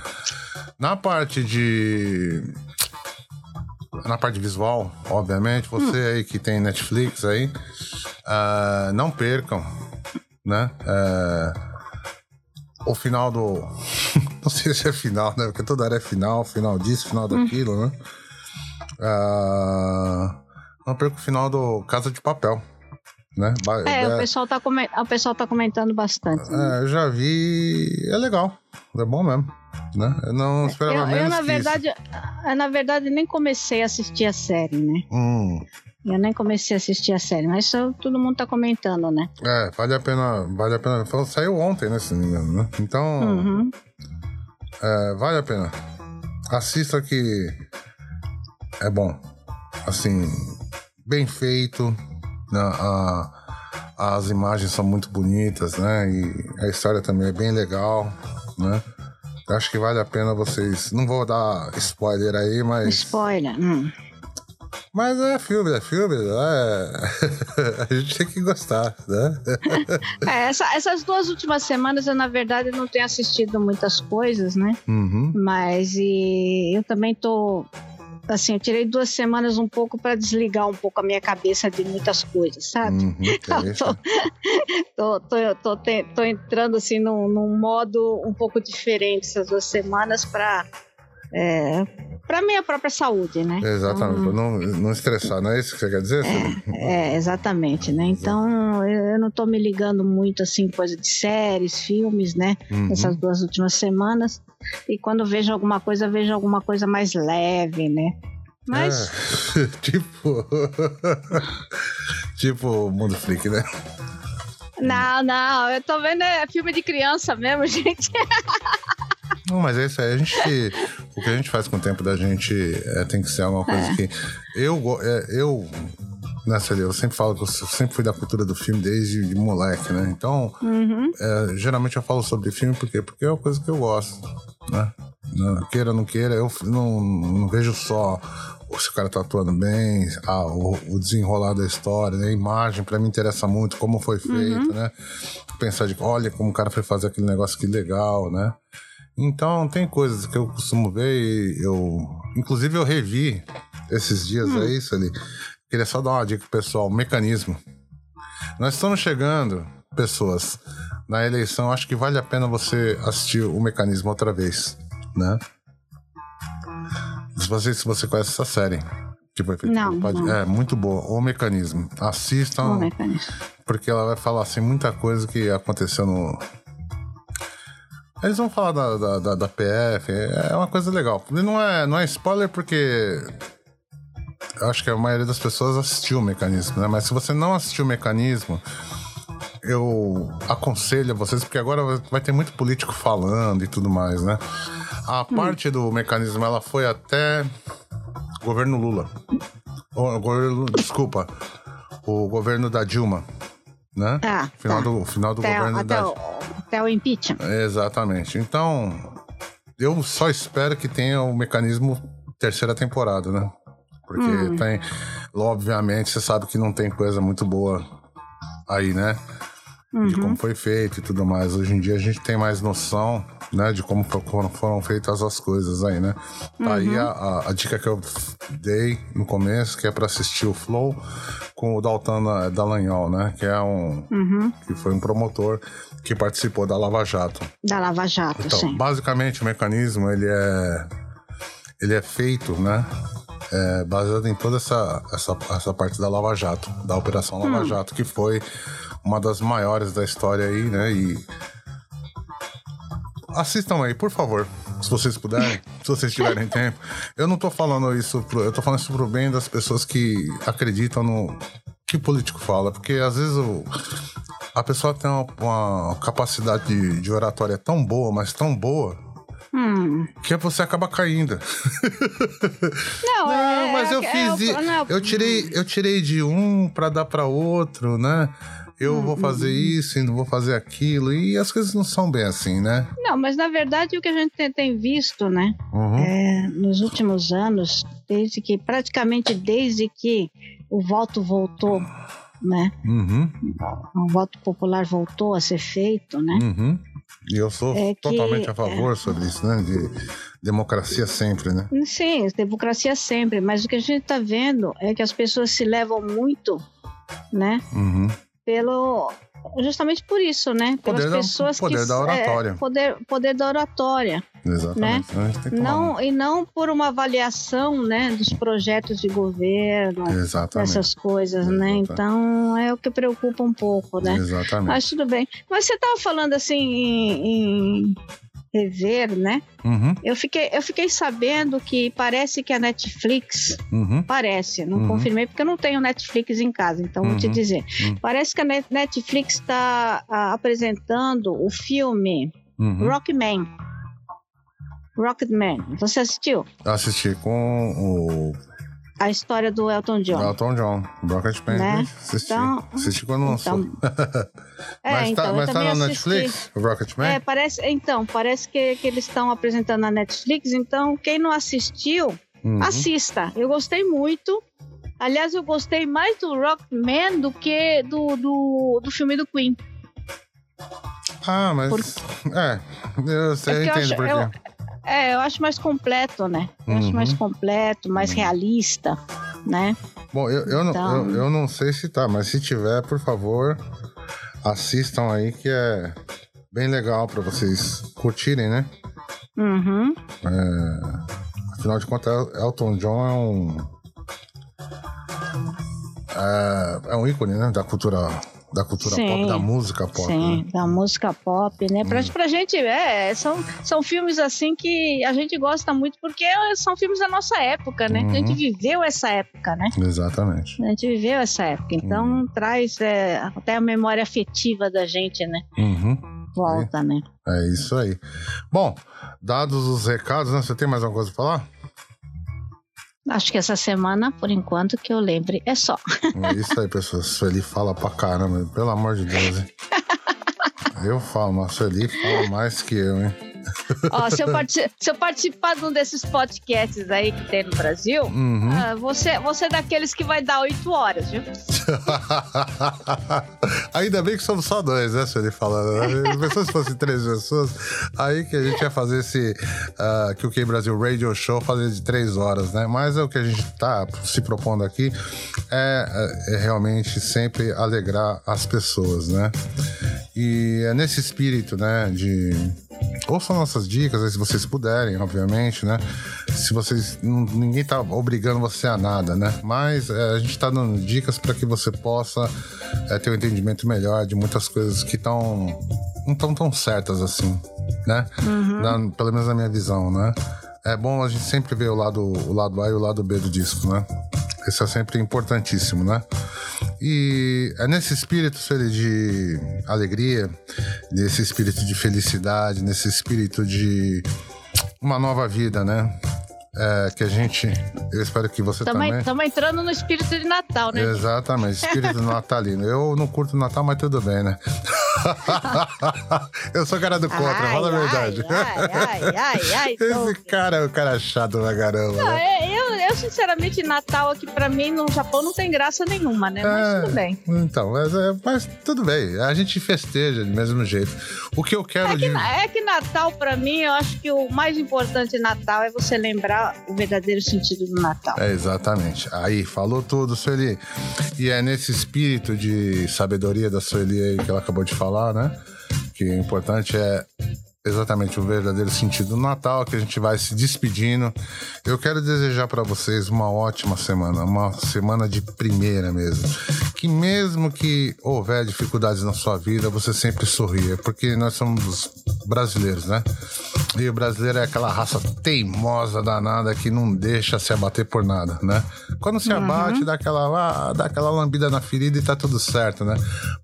[SPEAKER 1] Na parte de na parte visual, obviamente, você hum. aí que tem Netflix aí, uh, não percam, né? Uh, o final do. *laughs* não sei se é final, né? Porque toda hora é final, final disso, final hum. daquilo, hum. né? Uh, não perca o final do Casa de Papel. Né?
[SPEAKER 2] É, é, o, pessoal tá o pessoal tá comentando bastante.
[SPEAKER 1] Né? É, eu já vi. É legal. É bom mesmo. Né? Eu não esperava eu, menos eu,
[SPEAKER 2] na verdade, eu, na verdade, nem comecei a assistir a série, né? Hum. Eu nem comecei a assistir a série, mas só, todo mundo tá comentando, né?
[SPEAKER 1] É, vale a pena. Vale a pena. Saiu ontem, né? Se não me engano, né? Então. Uhum. É, vale a pena. Assista que é bom. Assim, bem feito. Né? A, as imagens são muito bonitas, né? E a história também é bem legal, né? Acho que vale a pena vocês. Não vou dar spoiler aí, mas.
[SPEAKER 2] Spoiler. Hum.
[SPEAKER 1] Mas é filme, é filme, é... *laughs* a gente tem que gostar, né? *laughs*
[SPEAKER 2] é, essa, essas duas últimas semanas eu, na verdade, não tenho assistido muitas coisas, né? Uhum. Mas e, eu também tô assim, eu tirei duas semanas um pouco para desligar um pouco a minha cabeça de muitas coisas, sabe? Uhum, *laughs* *laughs* tô, tô, tô, tô, tô, entrando assim num, num, modo um pouco diferente essas duas semanas para é, para minha própria saúde, né?
[SPEAKER 1] Exatamente, então, não, não estressar, não é isso que você quer dizer?
[SPEAKER 2] É, é exatamente, né? Então eu não tô me ligando muito assim, coisa de séries, filmes, né? Uhum. Essas duas últimas semanas. E quando vejo alguma coisa, vejo alguma coisa mais leve, né? Mas.
[SPEAKER 1] É, *laughs* tipo. *laughs* tipo Mundo Freak, né?
[SPEAKER 2] Não, não, eu tô vendo é filme de criança mesmo, *laughs* gente.
[SPEAKER 1] Não, mas é isso aí. A gente. O que a gente faz com o tempo da gente é, tem que ser alguma coisa é. que. Eu, é, eu nessa eu sempre falo que eu sempre fui da cultura do filme desde de moleque, né? Então, uhum. é, geralmente eu falo sobre filme porque porque é uma coisa que eu gosto, né? Não, queira ou não queira, eu não, não vejo só se o cara tá atuando bem, ah, o, o, desenrolar da história, né? a imagem para mim interessa muito, como foi feito, uhum. né? Pensar de, olha como o cara foi fazer aquele negócio que legal, né? Então tem coisas que eu costumo ver e eu. Inclusive eu revi esses dias hum. aí, ali. Queria só dar uma dica pro pessoal, mecanismo. Nós estamos chegando, pessoas, na eleição, acho que vale a pena você assistir o mecanismo outra vez, né? Se você, se você conhece essa série. Que foi feita
[SPEAKER 2] não, não.
[SPEAKER 1] É, muito boa. O mecanismo. Assistam. O mecanismo. Porque ela vai falar assim muita coisa que aconteceu no, eles vão falar da, da, da, da PF, é uma coisa legal. Não é, não é spoiler porque eu acho que a maioria das pessoas assistiu o mecanismo, né? Mas se você não assistiu o mecanismo, eu aconselho a vocês, porque agora vai ter muito político falando e tudo mais, né? A hum. parte do mecanismo, ela foi até governo Lula. O, governo, desculpa, o governo da Dilma né?
[SPEAKER 2] Ah,
[SPEAKER 1] final, tá. do, final do até, governo
[SPEAKER 2] até
[SPEAKER 1] da...
[SPEAKER 2] o, até o impeachment.
[SPEAKER 1] Exatamente. Então, eu só espero que tenha o mecanismo terceira temporada, né? Porque hum. tem... Obviamente, você sabe que não tem coisa muito boa aí, né? Uhum. De como foi feito e tudo mais. Hoje em dia a gente tem mais noção né? De como foram feitas as coisas aí, né? Tá uhum. aí a, a, a, dica que eu dei no começo, que é para assistir o Flow com o Dalton Dallagnol, né? Que é um... Uhum. Que foi um promotor que participou da Lava Jato.
[SPEAKER 2] Da Lava Jato, então, sim.
[SPEAKER 1] basicamente o mecanismo, ele é... Ele é feito, né? É, baseado em toda essa, essa, essa parte da Lava Jato, da Operação Lava hum. Jato, que foi uma das maiores da história aí, né? E assistam aí, por favor. Se vocês puderem, *laughs* se vocês tiverem tempo. Eu não tô falando isso, pro, eu tô falando isso pro bem das pessoas que acreditam no que o político fala, porque às vezes o, a pessoa tem uma, uma capacidade de, de, oratória tão boa, mas tão boa, hum. que você acaba caindo. *laughs*
[SPEAKER 2] Não, não é,
[SPEAKER 1] mas eu é, fiz, eu, não, eu tirei, eu tirei de um para dar para outro, né? Eu vou fazer uhum. isso e não vou fazer aquilo. E as coisas não são bem assim, né?
[SPEAKER 2] Não, mas na verdade o que a gente tem, tem visto, né? Uhum. É, nos últimos anos, desde que, praticamente desde que o voto voltou, né? Uhum. O voto popular voltou a ser feito, né? Uhum.
[SPEAKER 1] E eu sou é totalmente que, a favor é... sobre isso, né? De democracia sempre, né?
[SPEAKER 2] Sim, democracia sempre. Mas o que a gente está vendo é que as pessoas se levam muito, né? Uhum. Pelo justamente por isso, né? Pelas
[SPEAKER 1] poder
[SPEAKER 2] pessoas
[SPEAKER 1] da, poder
[SPEAKER 2] que
[SPEAKER 1] da oratória.
[SPEAKER 2] É, poder, poder da oratória.
[SPEAKER 1] Exatamente.
[SPEAKER 2] Né? Não, e não por uma avaliação né, dos projetos de governo, Exatamente. essas coisas, né? Exatamente. né? Então é o que preocupa um pouco, né?
[SPEAKER 1] Exatamente.
[SPEAKER 2] Mas tudo bem. Mas você estava falando assim em, em rever, né? Uhum. Eu, fiquei, eu fiquei sabendo que parece que a Netflix, uhum. parece, não uhum. confirmei porque eu não tenho Netflix em casa, então vou te uhum. dizer. Uhum. Parece que a Netflix está apresentando o filme uhum. Rockman. Rocketman. Você assistiu?
[SPEAKER 1] Assisti com o
[SPEAKER 2] a história do Elton John.
[SPEAKER 1] Elton John, Rocket Band, né? assisti. Então, assisti quando lançou. Então, *laughs* é, mas tá, então, mas tá na assisti. Netflix, o Rocketman?
[SPEAKER 2] É, parece, então, parece que, que eles estão apresentando na Netflix, então quem não assistiu, uhum. assista. Eu gostei muito. Aliás, eu gostei mais do Rockman do que do, do, do filme do Queen.
[SPEAKER 1] Ah, mas. Por... É, eu sei, é eu entendo por quê. Eu,
[SPEAKER 2] é, eu acho mais completo, né? Eu uhum. acho mais uhum. completo, mais uhum. realista, né?
[SPEAKER 1] Bom, eu, eu, então... não, eu, eu não sei se tá, mas se tiver, por favor, assistam aí que é bem legal para vocês curtirem, né?
[SPEAKER 2] Uhum.
[SPEAKER 1] É, afinal de contas, Elton John é um. É, é um ícone, né? Da cultura da cultura sim, pop, da música pop.
[SPEAKER 2] Sim,
[SPEAKER 1] né?
[SPEAKER 2] da música pop, né? Pra, hum. pra gente, é, são, são filmes assim que a gente gosta muito porque são filmes da nossa época, né? Uhum. A gente uhum. viveu essa época, né?
[SPEAKER 1] Exatamente.
[SPEAKER 2] A gente viveu essa época, então uhum. traz é, até a memória afetiva da gente, né?
[SPEAKER 1] Uhum.
[SPEAKER 2] Volta,
[SPEAKER 1] é,
[SPEAKER 2] né?
[SPEAKER 1] É isso aí. Bom, dados os recados, né? Você tem mais alguma coisa pra falar?
[SPEAKER 2] Acho que essa semana, por enquanto, que eu lembre, é só.
[SPEAKER 1] É isso aí, pessoal. Sueli fala pra caramba, pelo amor de Deus, hein? *laughs* Eu falo, mas Sueli fala mais que eu, hein?
[SPEAKER 2] Ó, se, eu se eu participar de um desses podcasts aí que tem no Brasil, uhum. uh, você, você é daqueles que vai dar oito horas, viu? *laughs*
[SPEAKER 1] Ainda bem que somos só dois, né, se ele falando. Né? Se fossem três pessoas, aí que a gente ia fazer esse uh, que o K Brasil Radio Show fazer de três horas, né? Mas é o que a gente tá se propondo aqui é, é realmente sempre alegrar as pessoas, né? E é nesse espírito, né, de ouçam nossas dicas, aí, se vocês puderem, obviamente, né? Se vocês. Ninguém tá obrigando você a nada, né? Mas é, a gente tá dando dicas para que você possa é, ter um entendimento melhor de muitas coisas que estão. não estão tão certas assim, né? Uhum. Na, pelo menos na minha visão, né? É bom a gente sempre ver o lado, o lado A e o lado B do disco, né? Isso é sempre importantíssimo, né? E é nesse espírito de alegria, nesse espírito de felicidade, nesse espírito de uma nova vida, né? É, que a gente. Eu espero que você tamo, também.
[SPEAKER 2] Estamos entrando no espírito de Natal, né?
[SPEAKER 1] Exatamente, espírito natalino. Eu não curto Natal, mas tudo bem, né? *laughs* eu sou cara do contra, ai, fala a verdade.
[SPEAKER 2] Ai, ai, ai, ai, *laughs*
[SPEAKER 1] Esse cara é o cara chato pra caramba. Não,
[SPEAKER 2] né? eu, eu, sinceramente, Natal aqui pra mim no Japão não tem graça nenhuma, né? Mas é, tudo bem.
[SPEAKER 1] Então, mas, é, mas, tudo bem. A gente festeja do mesmo jeito. O que eu quero
[SPEAKER 2] é que, de... é que Natal, pra mim, eu acho que o mais importante de Natal é você lembrar o verdadeiro sentido do Natal.
[SPEAKER 1] É, exatamente. Aí, falou tudo, Sueli. E é nesse espírito de sabedoria da Sueli aí que ela acabou de falar, né? Que o importante é exatamente o verdadeiro sentido do Natal, que a gente vai se despedindo. Eu quero desejar para vocês uma ótima semana, uma semana de primeira mesmo. Que mesmo que houver dificuldades na sua vida, você sempre sorria, porque nós somos brasileiros, né? E o brasileiro é aquela raça teimosa danada que não deixa se abater por nada, né? Quando se abate, uhum. dá, aquela, ah, dá aquela lambida na ferida e tá tudo certo, né?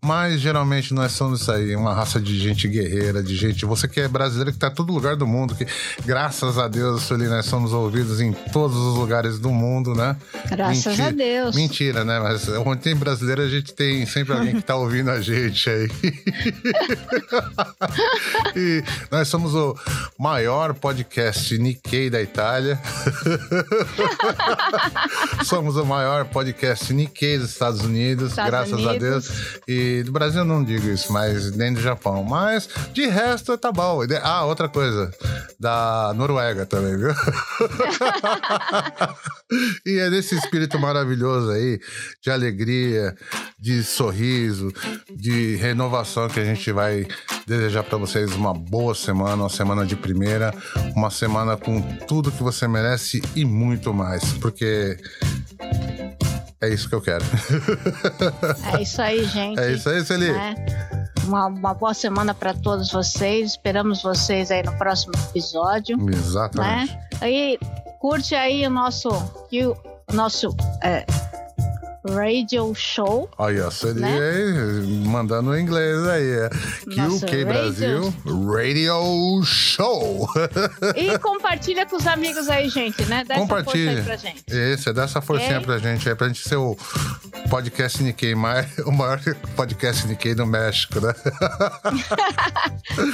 [SPEAKER 1] Mas geralmente nós somos isso aí, uma raça de gente guerreira, de gente. Você que é brasileiro que tá em todo lugar do mundo, que graças a Deus, Sueli, nós somos ouvidos em todos os lugares do mundo, né?
[SPEAKER 2] Graças Mentira, a Deus.
[SPEAKER 1] Mentira, né? Mas onde tem brasileiro, a gente tem sempre alguém que tá ouvindo a gente aí. *laughs* e nós somos o maior podcast Nikkei da Itália. *laughs* Somos o maior podcast Nikkei dos Estados Unidos, Estados graças Unidos. a Deus. E do Brasil eu não digo isso, mas nem do Japão. Mas de resto tá bom. Ah, outra coisa. Da Noruega também, viu? *laughs* e é nesse espírito maravilhoso aí, de alegria, de sorriso, de renovação que a gente vai desejar para vocês uma boa semana, uma semana de primeira, uma semana com tudo que você merece e muito mais, porque é isso que eu quero.
[SPEAKER 2] É isso aí, gente.
[SPEAKER 1] É isso aí, Celi. Né?
[SPEAKER 2] Uma, uma, boa semana para todos vocês. Esperamos vocês aí no próximo episódio.
[SPEAKER 1] Exatamente. Né?
[SPEAKER 2] Aí curte aí o nosso, o nosso é, Radio Show.
[SPEAKER 1] Aí, ó, seria né? mandando em inglês aí. É. QK Brasil Radio Show.
[SPEAKER 2] E compartilha com os amigos aí, gente, né? Dá compartilha. essa força aí pra gente.
[SPEAKER 1] Isso, dá essa forcinha okay? pra gente aí, pra gente ser o podcast Nikkei, *laughs* o maior podcast Nikkei do México, né? *laughs*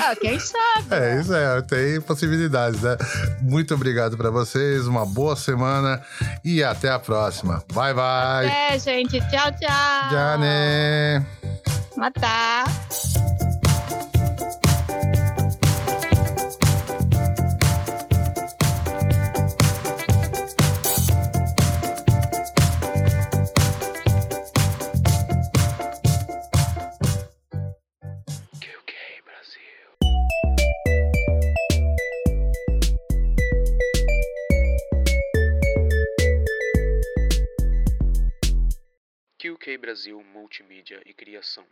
[SPEAKER 2] ah, quem sabe?
[SPEAKER 1] É, isso é, tem possibilidades, né? Muito obrigado pra vocês, uma boa semana e até a próxima. Bye, bye.
[SPEAKER 2] Até gente. Tchau, tchau.
[SPEAKER 1] Já, né?
[SPEAKER 2] Matar.
[SPEAKER 3] Brasil Multimídia e Criação.